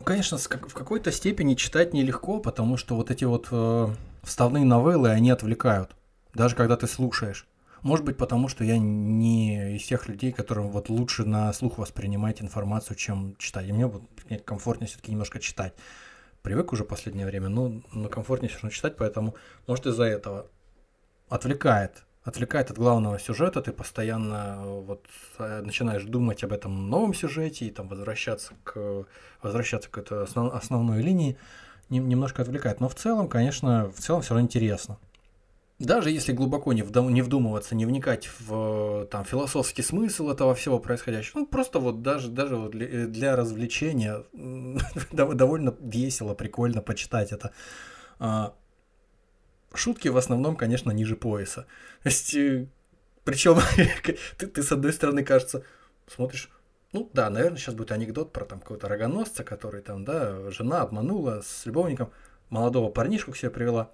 Конечно, в какой-то степени читать нелегко, потому что вот эти вот э, вставные новеллы, они отвлекают, даже когда ты слушаешь. Может быть, потому что я не из тех людей, которым вот лучше на слух воспринимать информацию, чем читать. И мне вот комфортнее все-таки немножко читать. Привык уже в последнее время, но, но комфортнее все равно читать, поэтому, может, из-за этого отвлекает. Отвлекает от главного сюжета, ты постоянно э, вот э, начинаешь думать об этом новом сюжете и там возвращаться к возвращаться к этой основ- основной линии, нем- немножко отвлекает. Но в целом, конечно, в целом все равно интересно. Даже если глубоко не, вдум- не вдумываться, не вникать в э, там, философский смысл этого всего происходящего, ну просто вот даже, даже вот для, для развлечения довольно весело, прикольно почитать это. А, Шутки в основном, конечно, ниже пояса. То есть, причем ты, ты с одной стороны, кажется, смотришь, ну да, наверное, сейчас будет анекдот про там какого-то рогоносца, который там, да, жена обманула с любовником, молодого парнишку к себе привела.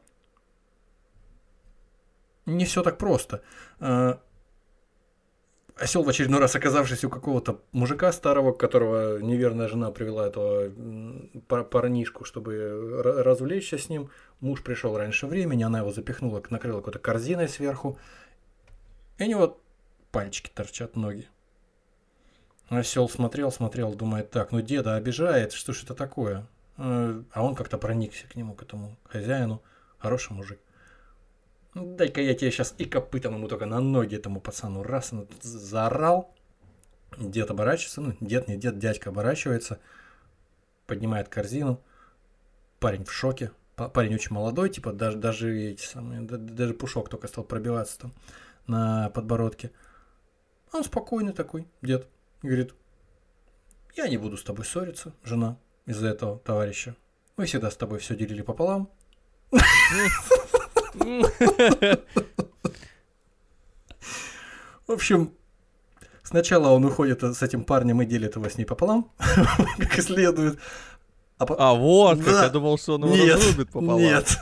Не все так просто. Осел в очередной раз оказавшись у какого-то мужика старого, которого неверная жена привела этого парнишку, чтобы ра- развлечься с ним. Муж пришел раньше времени, она его запихнула, накрыла какой-то корзиной сверху. И у него пальчики торчат ноги. Осел смотрел, смотрел, думает, так, ну деда обижает, что ж это такое? Э, А он как-то проникся к нему, к этому хозяину. Хороший мужик. «Ну, Дай-ка я тебе сейчас и копытом ему только на ноги этому пацану. Раз, он тут заорал. Дед оборачивается, ну, дед, не дед, дядька оборачивается, поднимает корзину. Парень в шоке. Па- Парень очень молодой, типа даже, даже эти самые, да- даже пушок только стал пробиваться там на подбородке. Он спокойный такой, дед. Говорит, я не буду с тобой ссориться, жена, из-за этого товарища. Мы всегда с тобой все делили пополам. В общем, сначала он уходит с этим парнем и делит его с ней пополам, как следует. А, по- А вот, как Да. я думал, что он его нет, разрубит пополам. нет.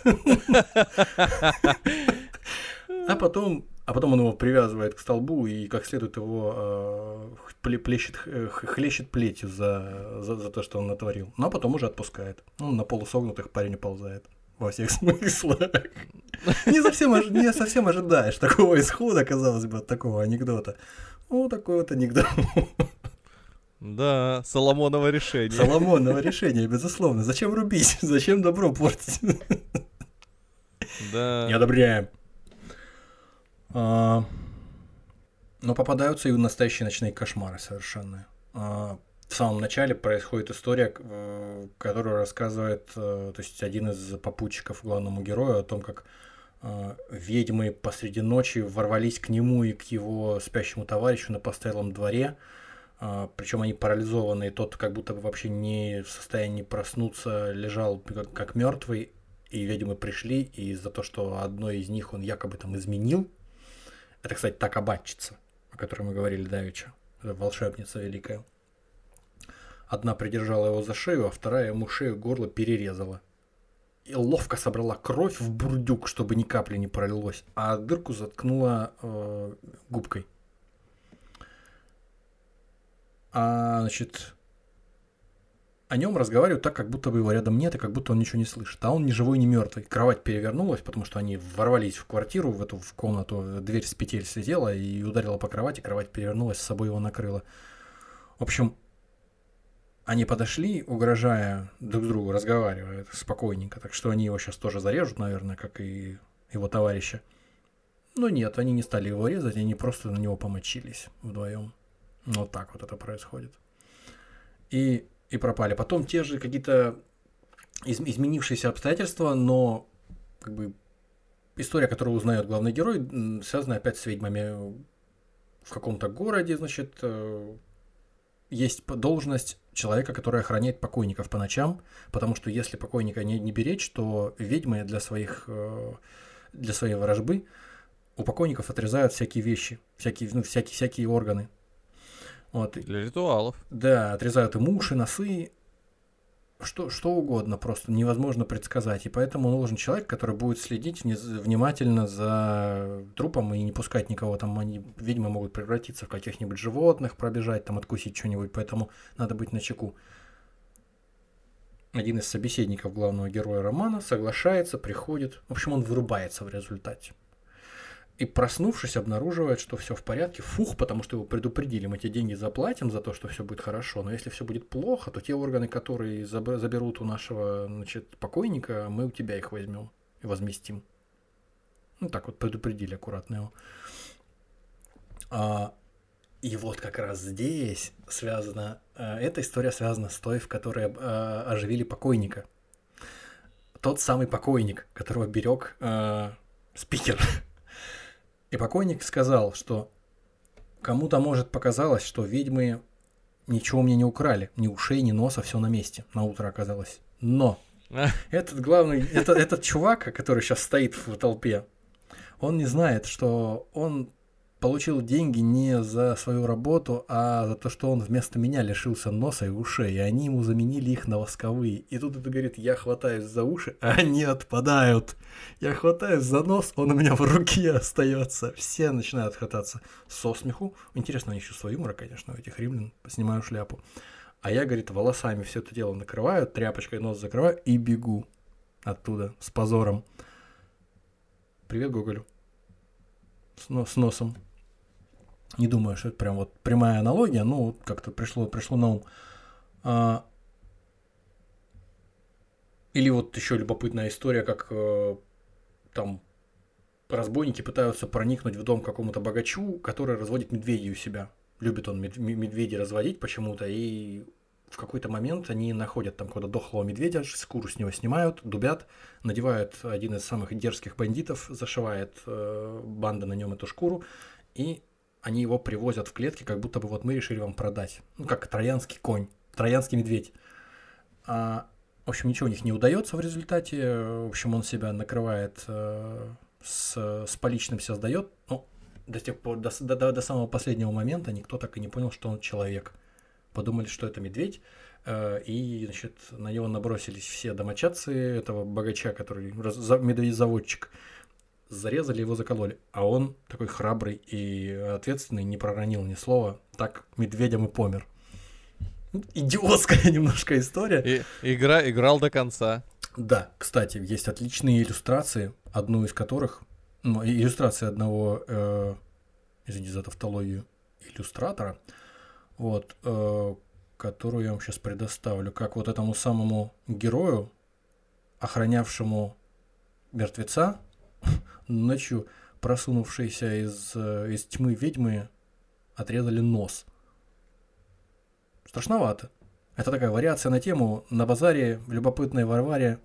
А потом, а потом он его привязывает к столбу и как следует его э, пле- плещет, э, хлещет плетью за, за, за то, что он натворил. Ну а потом уже отпускает. Ну, на полусогнутых парень уползает. Во всех смыслах. Не совсем, ожи- не совсем ожидаешь такого исхода, казалось бы, от такого анекдота. Ну, такой вот анекдот. Да, Соломоново решение. Соломонного решения, безусловно. Зачем рубить? Зачем добро портить? Да. Не одобряем. А, Но попадаются и настоящие ночные кошмары совершенно. А, В самом начале происходит история, э, которую рассказывает э, то есть один из попутчиков главному герою о том, как э, ведьмы посреди ночи ворвались к нему и к его спящему товарищу на постоялом дворе. Причем они парализованные, тот как будто бы вообще не в состоянии проснуться, лежал как, как мертвый, и ведьмы пришли, и за то, что одной из них он якобы там изменил, это, кстати, та кабачица, о которой мы говорили давеча, волшебница великая. Одна придержала его за шею, а вторая ему шею горло перерезала. И ловко собрала кровь в бурдюк, чтобы ни капли не пролилось, а дырку заткнула э, губкой. А, значит, о нем разговаривают так, как будто бы его рядом нет, и как будто он ничего не слышит. А он ни живой, ни мертвый. Кровать перевернулась, потому что они ворвались в квартиру, в эту в комнату, дверь с петель слетела и ударила по кровати, кровать перевернулась, с собой его накрыла. В общем, они подошли, угрожая друг другу, разговаривая спокойненько, так что они его сейчас тоже зарежут, наверное, как и его товарища. Но нет, они не стали его резать, они просто на него помочились вдвоем. Вот так вот это происходит. И, и пропали. Потом те же какие-то из- изменившиеся обстоятельства, но как бы история, которую узнает главный герой, связана опять с ведьмами в каком-то городе, значит, э, есть должность человека, который охраняет покойников по ночам, потому что если покойника не, не беречь, то ведьмы для своих э, для своей ворожбы у покойников отрезают всякие вещи, всякие, ну, всякие, всякие органы. Вот. Для ритуалов. Да, отрезают им уши, носы, что, что угодно, просто невозможно предсказать. И поэтому нужен человек, который будет следить внимательно за трупом и не пускать никого. Там они, видимо, могут превратиться в каких-нибудь животных, пробежать, там откусить что-нибудь, поэтому надо быть начеку. Один из собеседников главного героя романа соглашается, приходит. В общем, он вырубается в результате. И проснувшись, обнаруживает, что все в порядке. Фух, потому что его предупредили, мы тебе деньги заплатим за то, что все будет хорошо. Но если все будет плохо, то те органы, которые заб- заберут у нашего значит, покойника, мы у тебя их возьмем и возместим. Ну так вот предупредили аккуратно его. А, и вот как раз здесь связана, э, эта история связана с той, в которой э, оживили покойника. Тот самый покойник, которого берег э, спикер. И покойник сказал, что кому-то, может, показалось, что ведьмы ничего мне не украли, ни ушей, ни носа, все на месте. На утро оказалось. Но этот главный, это, этот чувак, который сейчас стоит в толпе, он не знает, что он получил деньги не за свою работу, а за то, что он вместо меня лишился носа и ушей, и они ему заменили их на восковые. И тут это говорит, я хватаюсь за уши, а они отпадают. Я хватаюсь за нос, он у меня в руке остается. Все начинают хвататься со смеху. Интересно, они чувство юмора, конечно, у этих римлян. Снимаю шляпу. А я, говорит, волосами все это дело накрываю, тряпочкой нос закрываю и бегу оттуда с позором. Привет, Гоголю. С, но- с носом. Не думаю, что это прям вот прямая аналогия, но как-то пришло, пришло на ум. А, или вот еще любопытная история, как э, там разбойники пытаются проникнуть в дом какому-то богачу, который разводит медведей у себя. Любит он медведей разводить почему-то, и в какой-то момент они находят там какого-то дохлого медведя, шкуру с него снимают, дубят, надевают один из самых дерзких бандитов, зашивает э, банда на нем эту шкуру, и они его привозят в клетке, как будто бы вот мы решили вам продать. Ну, как троянский конь, троянский медведь. А, в общем, ничего у них не удается в результате. В общем, он себя накрывает э, с, с поличным себя сдает. Ну, до, тех пор, до, до- до- самого последнего момента никто так и не понял, что он человек. Подумали, что это медведь. э, и, значит, на него набросились все домочадцы этого богача, который раз- за- медведь-заводчик. Зарезали его, закололи. А он такой храбрый и ответственный, не проронил ни слова. Так медведем и помер. Идиотская немножко история. И, игра играл до конца. Да, кстати, есть отличные иллюстрации, одну из которых, ну, иллюстрация одного, э, извините за тавтологию, иллюстратора, вот, э, которую я вам сейчас предоставлю, как вот этому самому герою, охранявшему мертвеца, ночью просунувшейся из, э, из тьмы ведьмы, отрезали нос. Страшновато. Это такая вариация на тему «На базаре в любопытной Варваре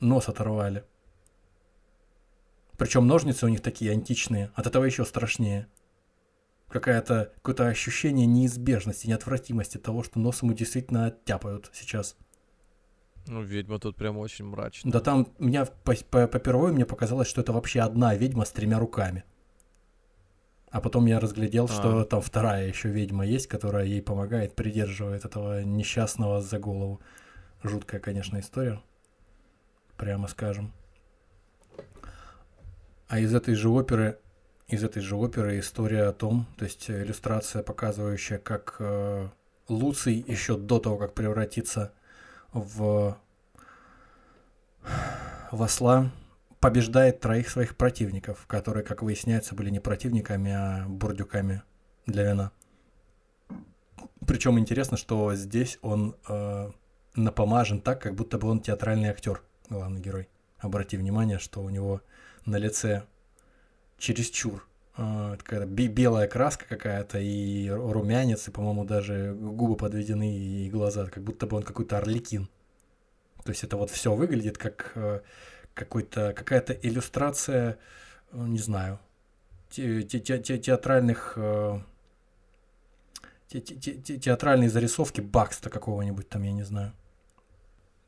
нос оторвали». Причем ножницы у них такие античные, от этого еще страшнее. Какое-то ощущение неизбежности, неотвратимости того, что нос ему действительно оттяпают сейчас. Ну, ведьма тут прям очень мрачная. Да там, меня по, по, попервой мне показалось, что это вообще одна ведьма с тремя руками. А потом я разглядел, а. что там вторая еще ведьма есть, которая ей помогает, придерживает этого несчастного за голову. Жуткая, конечно, история. Прямо скажем. А из этой же оперы, из этой же оперы история о том, то есть иллюстрация, показывающая, как э, Луций еще до того, как превратиться в, в осла, побеждает троих своих противников, которые, как выясняется, были не противниками, а бурдюками для вина. Причем интересно, что здесь он э, напомажен так, как будто бы он театральный актер, главный герой. Обрати внимание, что у него на лице чересчур э, такая белая краска какая-то и румянец, и, по-моему, даже губы подведены и глаза, как будто бы он какой-то орликин. То есть это вот все выглядит как э, какой-то, какая-то иллюстрация, э, не знаю, те, те, те, те, театральных э, те, театральные зарисовки Бакста какого-нибудь там, я не знаю.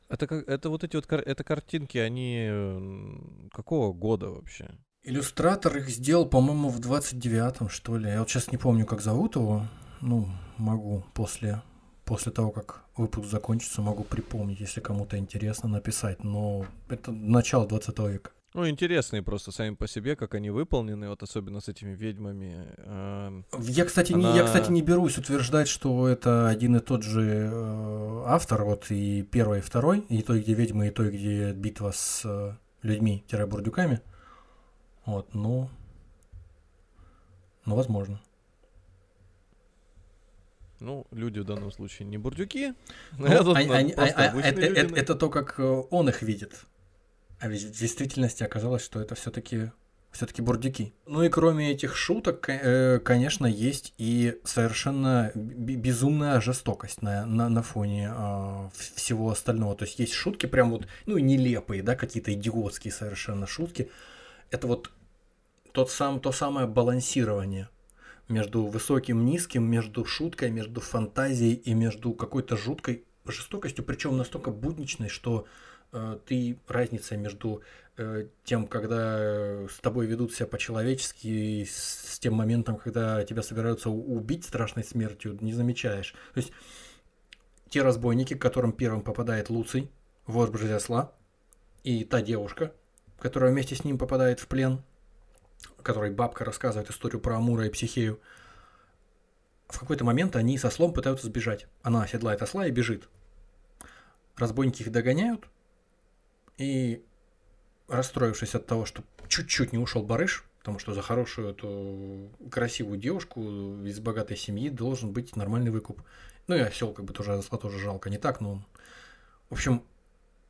Это, как, это вот эти вот это картинки, они какого года вообще? Иллюстратор их сделал, по-моему, в 29-м, что ли. Я вот сейчас не помню, как зовут его. Ну, могу после после того, как выпуск закончится, могу припомнить, если кому-то интересно написать. Но это начало 20 века. Ну, интересные просто сами по себе, как они выполнены, вот особенно с этими ведьмами. Эм, я, кстати, Она... не, я, кстати, не берусь утверждать, что это один и тот же э, автор, вот и первый, и второй, и той, где ведьмы, и той, где битва с э, людьми-бурдюками. Вот, ну, ну, возможно. Ну, люди в данном случае не бурдюки. Ну, это, они, а, а, это, это, это то, как э, он их видит. А ведь в действительности оказалось, что это все-таки все-таки бурдюки. Ну и кроме этих шуток, э, конечно, есть и совершенно безумная жестокость на, на, на фоне э, всего остального. То есть есть шутки прям вот, ну, нелепые, да, какие-то идиотские совершенно шутки. Это вот тот сам, то самое балансирование между высоким, низким, между шуткой, между фантазией и между какой-то жуткой жестокостью, причем настолько будничной, что э, ты разница между э, тем, когда с тобой ведут себя по-человечески, и с, тем моментом, когда тебя собираются убить страшной смертью, не замечаешь. То есть те разбойники, к которым первым попадает Луций в образе осла, и та девушка, которая вместе с ним попадает в плен, которой бабка рассказывает историю про Амура и Психею, в какой-то момент они со слом пытаются сбежать. Она оседлает осла и бежит. Разбойники их догоняют, и, расстроившись от того, что чуть-чуть не ушел барыш, потому что за хорошую эту красивую девушку из богатой семьи должен быть нормальный выкуп. Ну и осел как бы тоже осла тоже жалко, не так, но... В общем,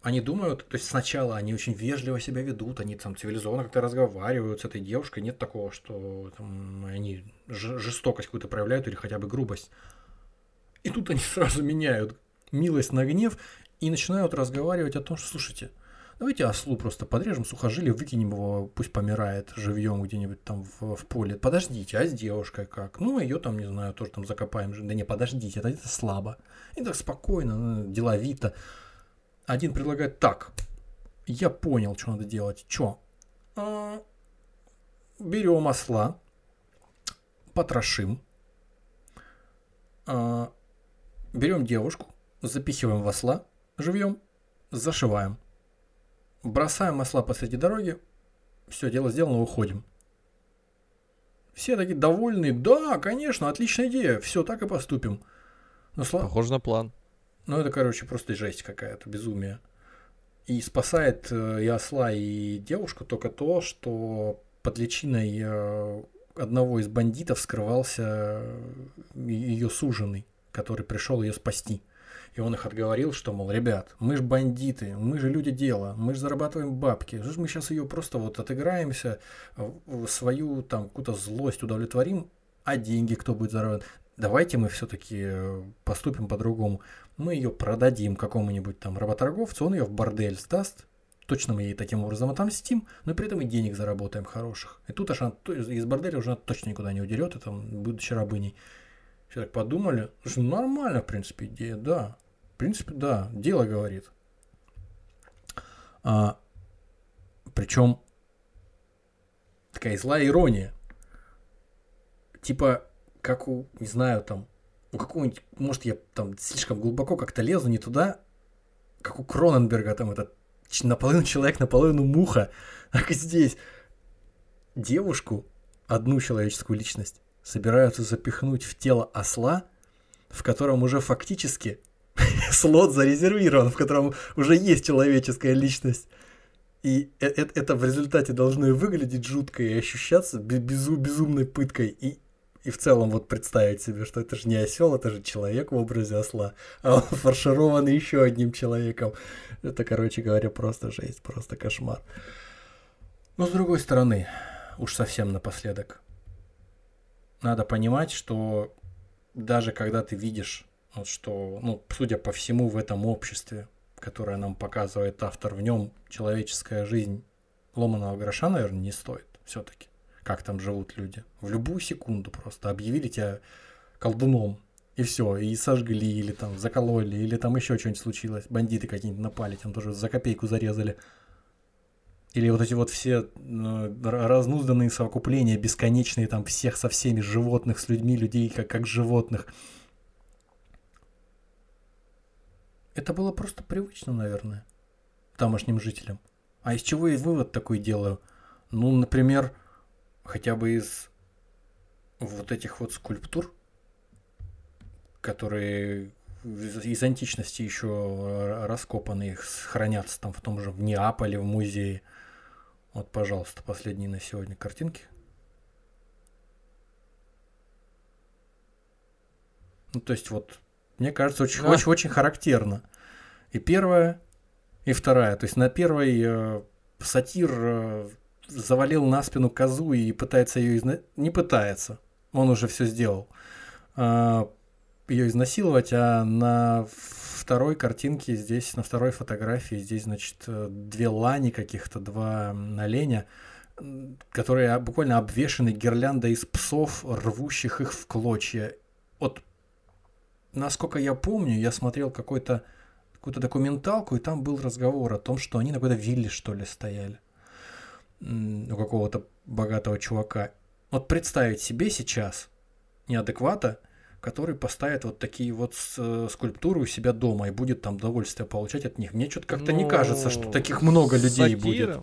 они думают, то есть сначала они очень вежливо себя ведут, они там цивилизованно как-то разговаривают с этой девушкой, нет такого, что там, они жестокость какую-то проявляют или хотя бы грубость. И тут они сразу меняют милость на гнев и начинают разговаривать о том, что, слушайте, давайте ослу просто подрежем сухожилие, выкинем его, пусть помирает живьем где-нибудь там в, в поле. Подождите, а с девушкой как? Ну, ее там, не знаю, тоже там закопаем. Да не, подождите, это, это слабо. И так спокойно, ну, деловито. Один предлагает так. Я понял, что надо делать. Чё? А, берем осла, потрошим, а, берем девушку, запихиваем в осла живьем, зашиваем. Бросаем осла посреди дороги, все, дело сделано, уходим. Все такие довольные, да, конечно, отличная идея, все, так и поступим. Но, слава... Похоже на план. Ну, это, короче, просто жесть какая-то, безумие. И спасает э, и осла, и девушку только то, что под личиной э, одного из бандитов скрывался ее суженый, который пришел ее спасти. И он их отговорил, что, мол, ребят, мы же бандиты, мы же люди дела, мы же зарабатываем бабки. Мы сейчас ее просто вот отыграемся, свою там какую-то злость удовлетворим, а деньги кто будет зарабатывать? Давайте мы все-таки э, поступим по-другому. Мы ее продадим какому-нибудь там работорговцу, он ее в бордель сдаст, точно мы ей таким образом отомстим, но при этом и денег заработаем хороших. И тут аж она, из борделя уже точно никуда не удерет, и там, будучи рабыней. Все так подумали, что нормально, в принципе, идея, да. В принципе, да, дело говорит. А, причем такая злая ирония. Типа, как у, не знаю, там, у какого-нибудь, может, я там слишком глубоко как-то лезу не туда, как у Кроненберга, там этот наполовину человек, наполовину муха, так здесь. Девушку, одну человеческую личность, собираются запихнуть в тело осла, в котором уже фактически слот зарезервирован, в котором уже есть человеческая личность. И это, это в результате должно и выглядеть жутко, и ощущаться безу, безумной пыткой. И, и в целом вот представить себе, что это же не осел, это же человек в образе осла, а он фарширован еще одним человеком. Это, короче говоря, просто жесть, просто кошмар. Но с другой стороны, уж совсем напоследок, надо понимать, что даже когда ты видишь, вот что, ну, судя по всему, в этом обществе, которое нам показывает автор, в нем человеческая жизнь ломаного гроша, наверное, не стоит все-таки. Как там живут люди. В любую секунду просто объявили тебя колдуном, и все, и сожгли, или там закололи, или там еще что-нибудь случилось. Бандиты какие-нибудь напали, там тоже за копейку зарезали. Или вот эти вот все ну, разнузданные совокупления, бесконечные там всех со всеми животных, с людьми, людей как, как животных. Это было просто привычно, наверное, тамошним жителям. А из чего я вывод такой делаю? Ну, например, хотя бы из вот этих вот скульптур, которые из античности еще раскопаны, их хранятся там в том же в Неаполе, в музее – вот, пожалуйста, последние на сегодня картинки. Ну, то есть вот, мне кажется, очень, а. очень, очень характерно. И первая, и вторая. То есть на первой э, сатир э, завалил на спину козу и пытается ее изна... Не пытается, он уже все сделал. Э, ее изнасиловать, а на второй картинке здесь, на второй фотографии здесь, значит, э, две лани каких-то, два оленя, которые буквально обвешаны гирляндой из псов, рвущих их в клочья. Вот, насколько я помню, я смотрел какой-то какую-то документалку, и там был разговор о том, что они на какой-то вилле, что ли, стояли у какого-то богатого чувака. Вот представить себе сейчас неадеквата – который поставит вот такие вот э, скульптуры у себя дома и будет там удовольствие получать от них. Мне что-то как-то не кажется, что ну, таких много людей будет.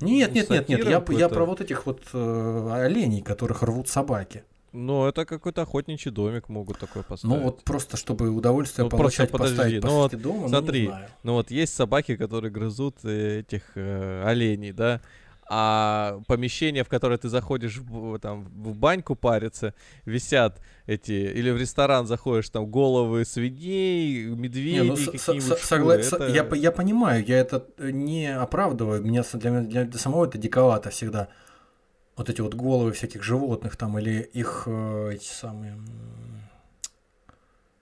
Нет, нет, нет, нет, я, я про вот этих вот э, оленей, которых рвут собаки. Ну, это какой-то охотничий домик могут такой поставить. Ну, вот просто, чтобы удовольствие ну, получать, просто подожди, поставить ну, вот, дома, ну, смотри, ну, ну вот есть собаки, которые грызут э, этих э, оленей, да, а помещение, в которое ты заходишь в, там, в баньку париться, висят эти, или в ресторан заходишь, там головы свиней, медведей, не, ну, какие-нибудь согла... это... я, я понимаю, я это не оправдываю, меня, для, меня, для самого это диковато всегда. Вот эти вот головы всяких животных там, или их э, эти самые...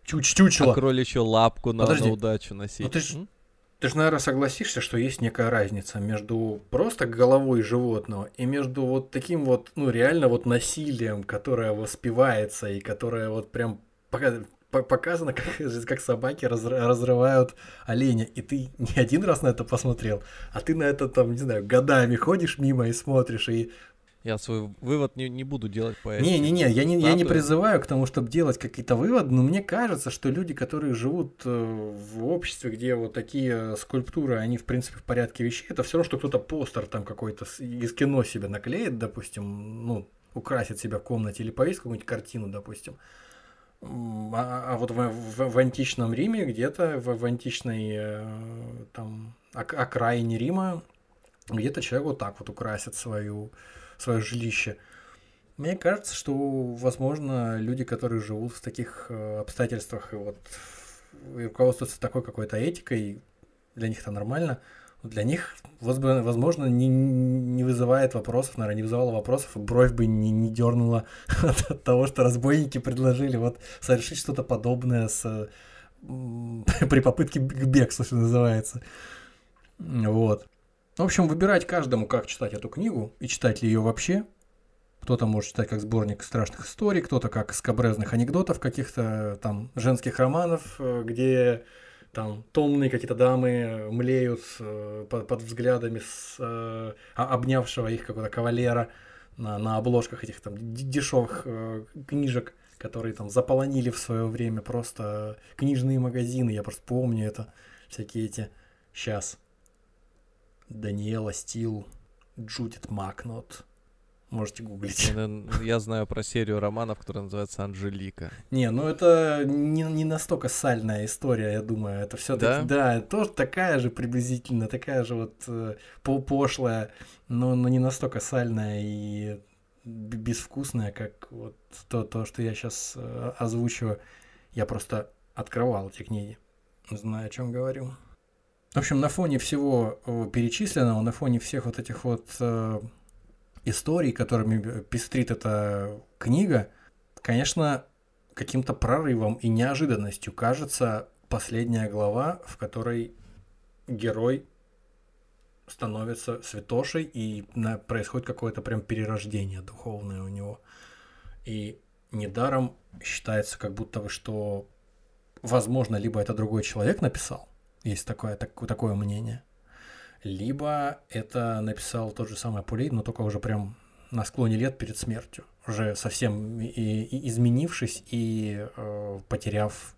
Чуч чучело. А кроличью лапку надо Подожди. на удачу носить. Ну, ты ж, ты же, наверное, согласишься, что есть некая разница между просто головой животного и между вот таким вот, ну, реально вот насилием, которое воспевается и которое вот прям показано, как, как собаки разрывают оленя. И ты не один раз на это посмотрел, а ты на это там, не знаю, годами ходишь мимо и смотришь, и я свой вывод не, не буду делать по этому. Не-не-не, я не, я не призываю к тому, чтобы делать какие-то выводы, но мне кажется, что люди, которые живут э, в обществе, где вот такие скульптуры, они в принципе в порядке вещей, это все равно, что кто-то постер там какой-то из кино себе наклеит, допустим, ну, украсит себя в комнате или повесит какую-нибудь картину, допустим. А, а вот в, в- в античном Риме, где-то в, в античной э, там ок- окраине Рима, где-то человек вот так вот украсит свою, свое жилище. Мне кажется, что, возможно, люди, которые живут в таких э, обстоятельствах и вот и руководствуются такой какой-то этикой, для них это нормально. Для них, возможно, не, не вызывает вопросов, наверное, не вызывало вопросов, бровь бы не, не дернула от, того, что разбойники предложили вот совершить что-то подобное с, при попытке б- к бегству, что называется. Вот. В общем, выбирать каждому, как читать эту книгу, и читать ли ее вообще. Кто-то может читать как сборник страшных историй, кто-то как скобрезных анекдотов, каких-то там женских романов, э, где там томные какие-то дамы млеют э, под, под взглядами с, э, обнявшего их какого-то кавалера на, на обложках этих там дешевых книжек, которые там заполонили в свое время просто книжные магазины. Я просто помню это, всякие эти. Сейчас. Даниэла Стил, Джудит Макнот. Можете гуглить. Я знаю про серию романов, которая называется «Анжелика». Не, ну это не, не настолько сальная история, я думаю. Это все-таки, Да? да, тоже такая же приблизительно, такая же вот э, по- пошлая, но, но не настолько сальная и безвкусная, как вот то, то что я сейчас озвучиваю. Я просто открывал эти книги, знаю, о чем говорю. В общем, на фоне всего э, перечисленного, на фоне всех вот этих вот э, историй, которыми пестрит эта книга, конечно, каким-то прорывом и неожиданностью кажется последняя глава, в которой герой становится святошей и на- происходит какое-то прям перерождение духовное у него. И недаром считается как будто бы, что возможно, либо это другой человек написал, есть такое, так- такое мнение, либо это написал тот же самый Апулей, но только уже прям на склоне лет перед смертью, уже совсем и, и изменившись и э, потеряв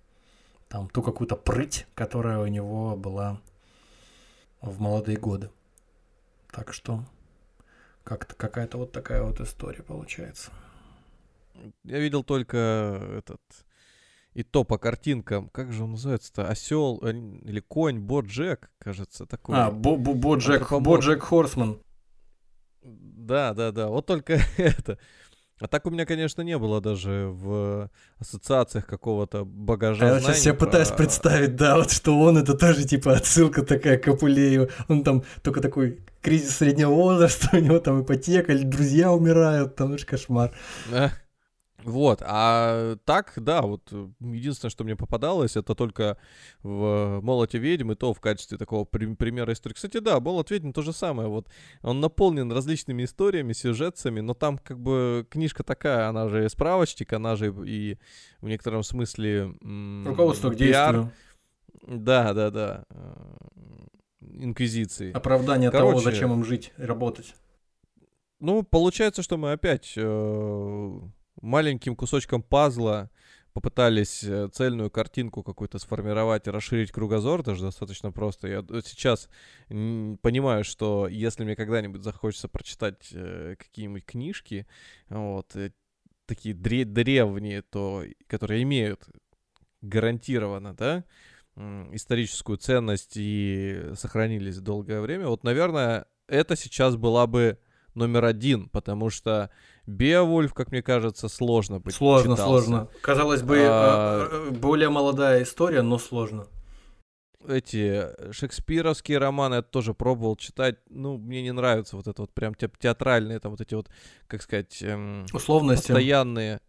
там ту какую-то прыть, которая у него была в молодые годы. Так что как-то какая-то вот такая вот история получается. Я видел только этот... И то по картинкам. Как же он называется-то? Осел или конь, Боджек, кажется, такой. А, Бо- Бо- Боджек. Боджек Хорсман. Да, да, да. Вот только это. А так у меня, конечно, не было даже в ассоциациях какого-то багажа А я сейчас себе пытаюсь про- представить, да, вот что он это тоже типа отсылка такая к Апулею. Он там только такой кризис среднего возраста, у него там ипотека, или друзья умирают, там уж кошмар. Вот, а так, да, вот э, единственное, что мне попадалось, это только в «Молоте ведьм», и то в качестве такого при- примера истории. Кстати, да, «Молот ведьм» то же самое, вот, он наполнен различными историями, сюжетами, но там как бы книжка такая, она же справочник, она же и в некотором смысле... м, Руководство к действию, Да, да, да. э, Инквизиции. оправдание того, Короче, зачем им жить, и работать. Ну, получается, что мы опять э, маленьким кусочком пазла попытались э, цельную картинку какую-то сформировать и расширить кругозор, даже достаточно просто. Я сейчас понимаю, что если мне когда-нибудь захочется прочитать э, какие-нибудь книжки, вот, э, такие дре- древние, то, которые имеют гарантированно, да, историческую ценность и сохранились долгое время, вот, наверное, это сейчас была бы номер один, потому что Беовульф, как мне кажется, сложно бы Сложно, читался. сложно. Казалось бы, А, э, э, более молодая история, но сложно. Эти шекспировские романы я тоже пробовал читать. Ну, мне не нравится вот это вот прям те- театральные, там вот эти вот, как сказать, эм, Условности. постоянные.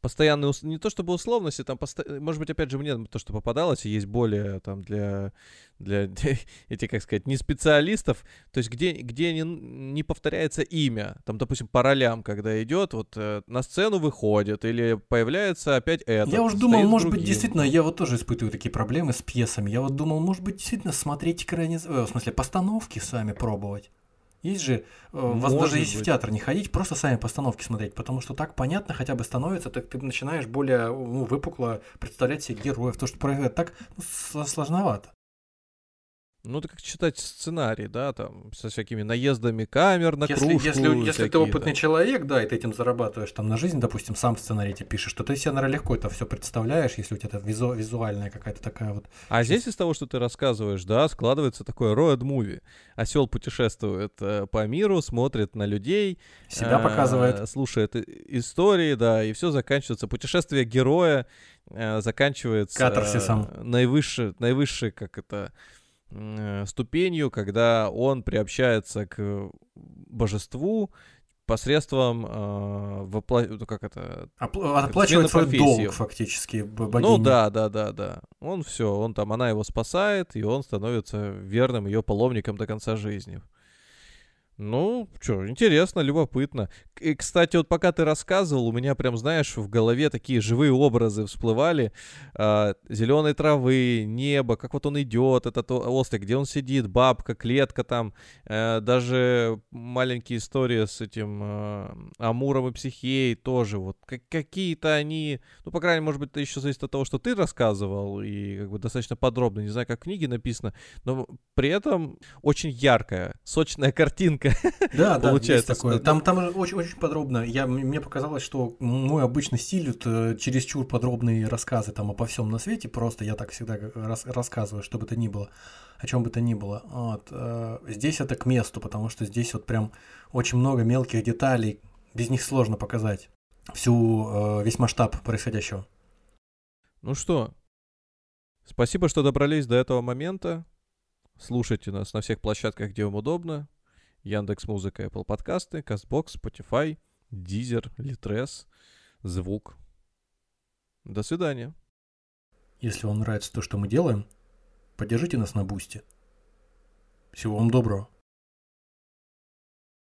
Постоянные, не то чтобы условности, там, посто- может быть, опять же, мне то, что попадалось, есть более там для, для этих, как сказать, не специалистов, то есть где, где не, не повторяется имя, там, допустим, по ролям, когда идет, вот э, на сцену выходит, или появляется опять это. Я уж думал, может быть, действительно, я вот тоже испытываю такие проблемы с пьесами. Я вот думал, может быть, действительно смотреть экраниз... э, в смысле, постановки сами пробовать. Есть же, э, у вас Может даже если в быть. театр не ходить, просто сами постановки смотреть, потому что так понятно хотя бы становится, так ты начинаешь более ну, выпукло представлять себе героев, то, что происходит так ну, сложновато. Ну, это как читать сценарий, да, там, со всякими наездами камер на Если, кружку. если, если ты опытный да. человек, да, и ты этим зарабатываешь там на жизнь, допустим, сам сценарий тебе пишешь, то ты себе, наверное, легко это все представляешь, если у тебя это визу- визуальная какая-то такая вот. А здесь из того, что ты рассказываешь, да, складывается такое роад муви. Осел путешествует э, по миру, смотрит на людей, Себя э, показывает. слушает и- истории, да, и все заканчивается. Путешествие героя э, заканчивается Катарсисом. э, наивысшей, наивысшей, как это, э, ступенью, когда он приобщается к божеству посредством э, вопла- ну, как это Опл- Отплачивает свой профессии. долг фактически б- ну богине. да, да, да, да. Он все, он там, она его спасает, и он становится верным ее паломником до конца жизни. Ну, что, интересно, любопытно. И, кстати, вот пока ты рассказывал, у меня прям, знаешь, в голове такие живые образы всплывали. зеленой травы, небо, как вот он идет, этот о- ослик, где он сидит, бабка, клетка там, э, даже маленькие истории с этим э, Амуром и Психеей тоже. Вот как- какие-то они, ну, по крайней мере, может быть, это еще зависит от того, что ты рассказывал, и как бы достаточно подробно, не знаю, как в книге написано, но при этом очень яркая, сочная картинка. Да, да, Получается, есть такое. Там, там очень, очень подробно. Я, мне показалось, что мой обычный стиль, вот, э, чересчур подробные рассказы там обо всем на свете, просто я так всегда г- рас- рассказываю, что бы то ни было, о чем бы то ни было. Вот. э, Здесь это к месту, потому что здесь вот прям очень много мелких деталей, без них сложно показать всю, э, весь масштаб происходящего. Ну что, спасибо, что добрались до этого момента. Слушайте нас на всех площадках, где вам удобно. Яндекс Музыка, Apple подкасты, Castbox, Spotify, Deezer, Litres, Звук. До свидания. Если вам нравится то, что мы делаем, поддержите нас на бусте. Всего вам доброго.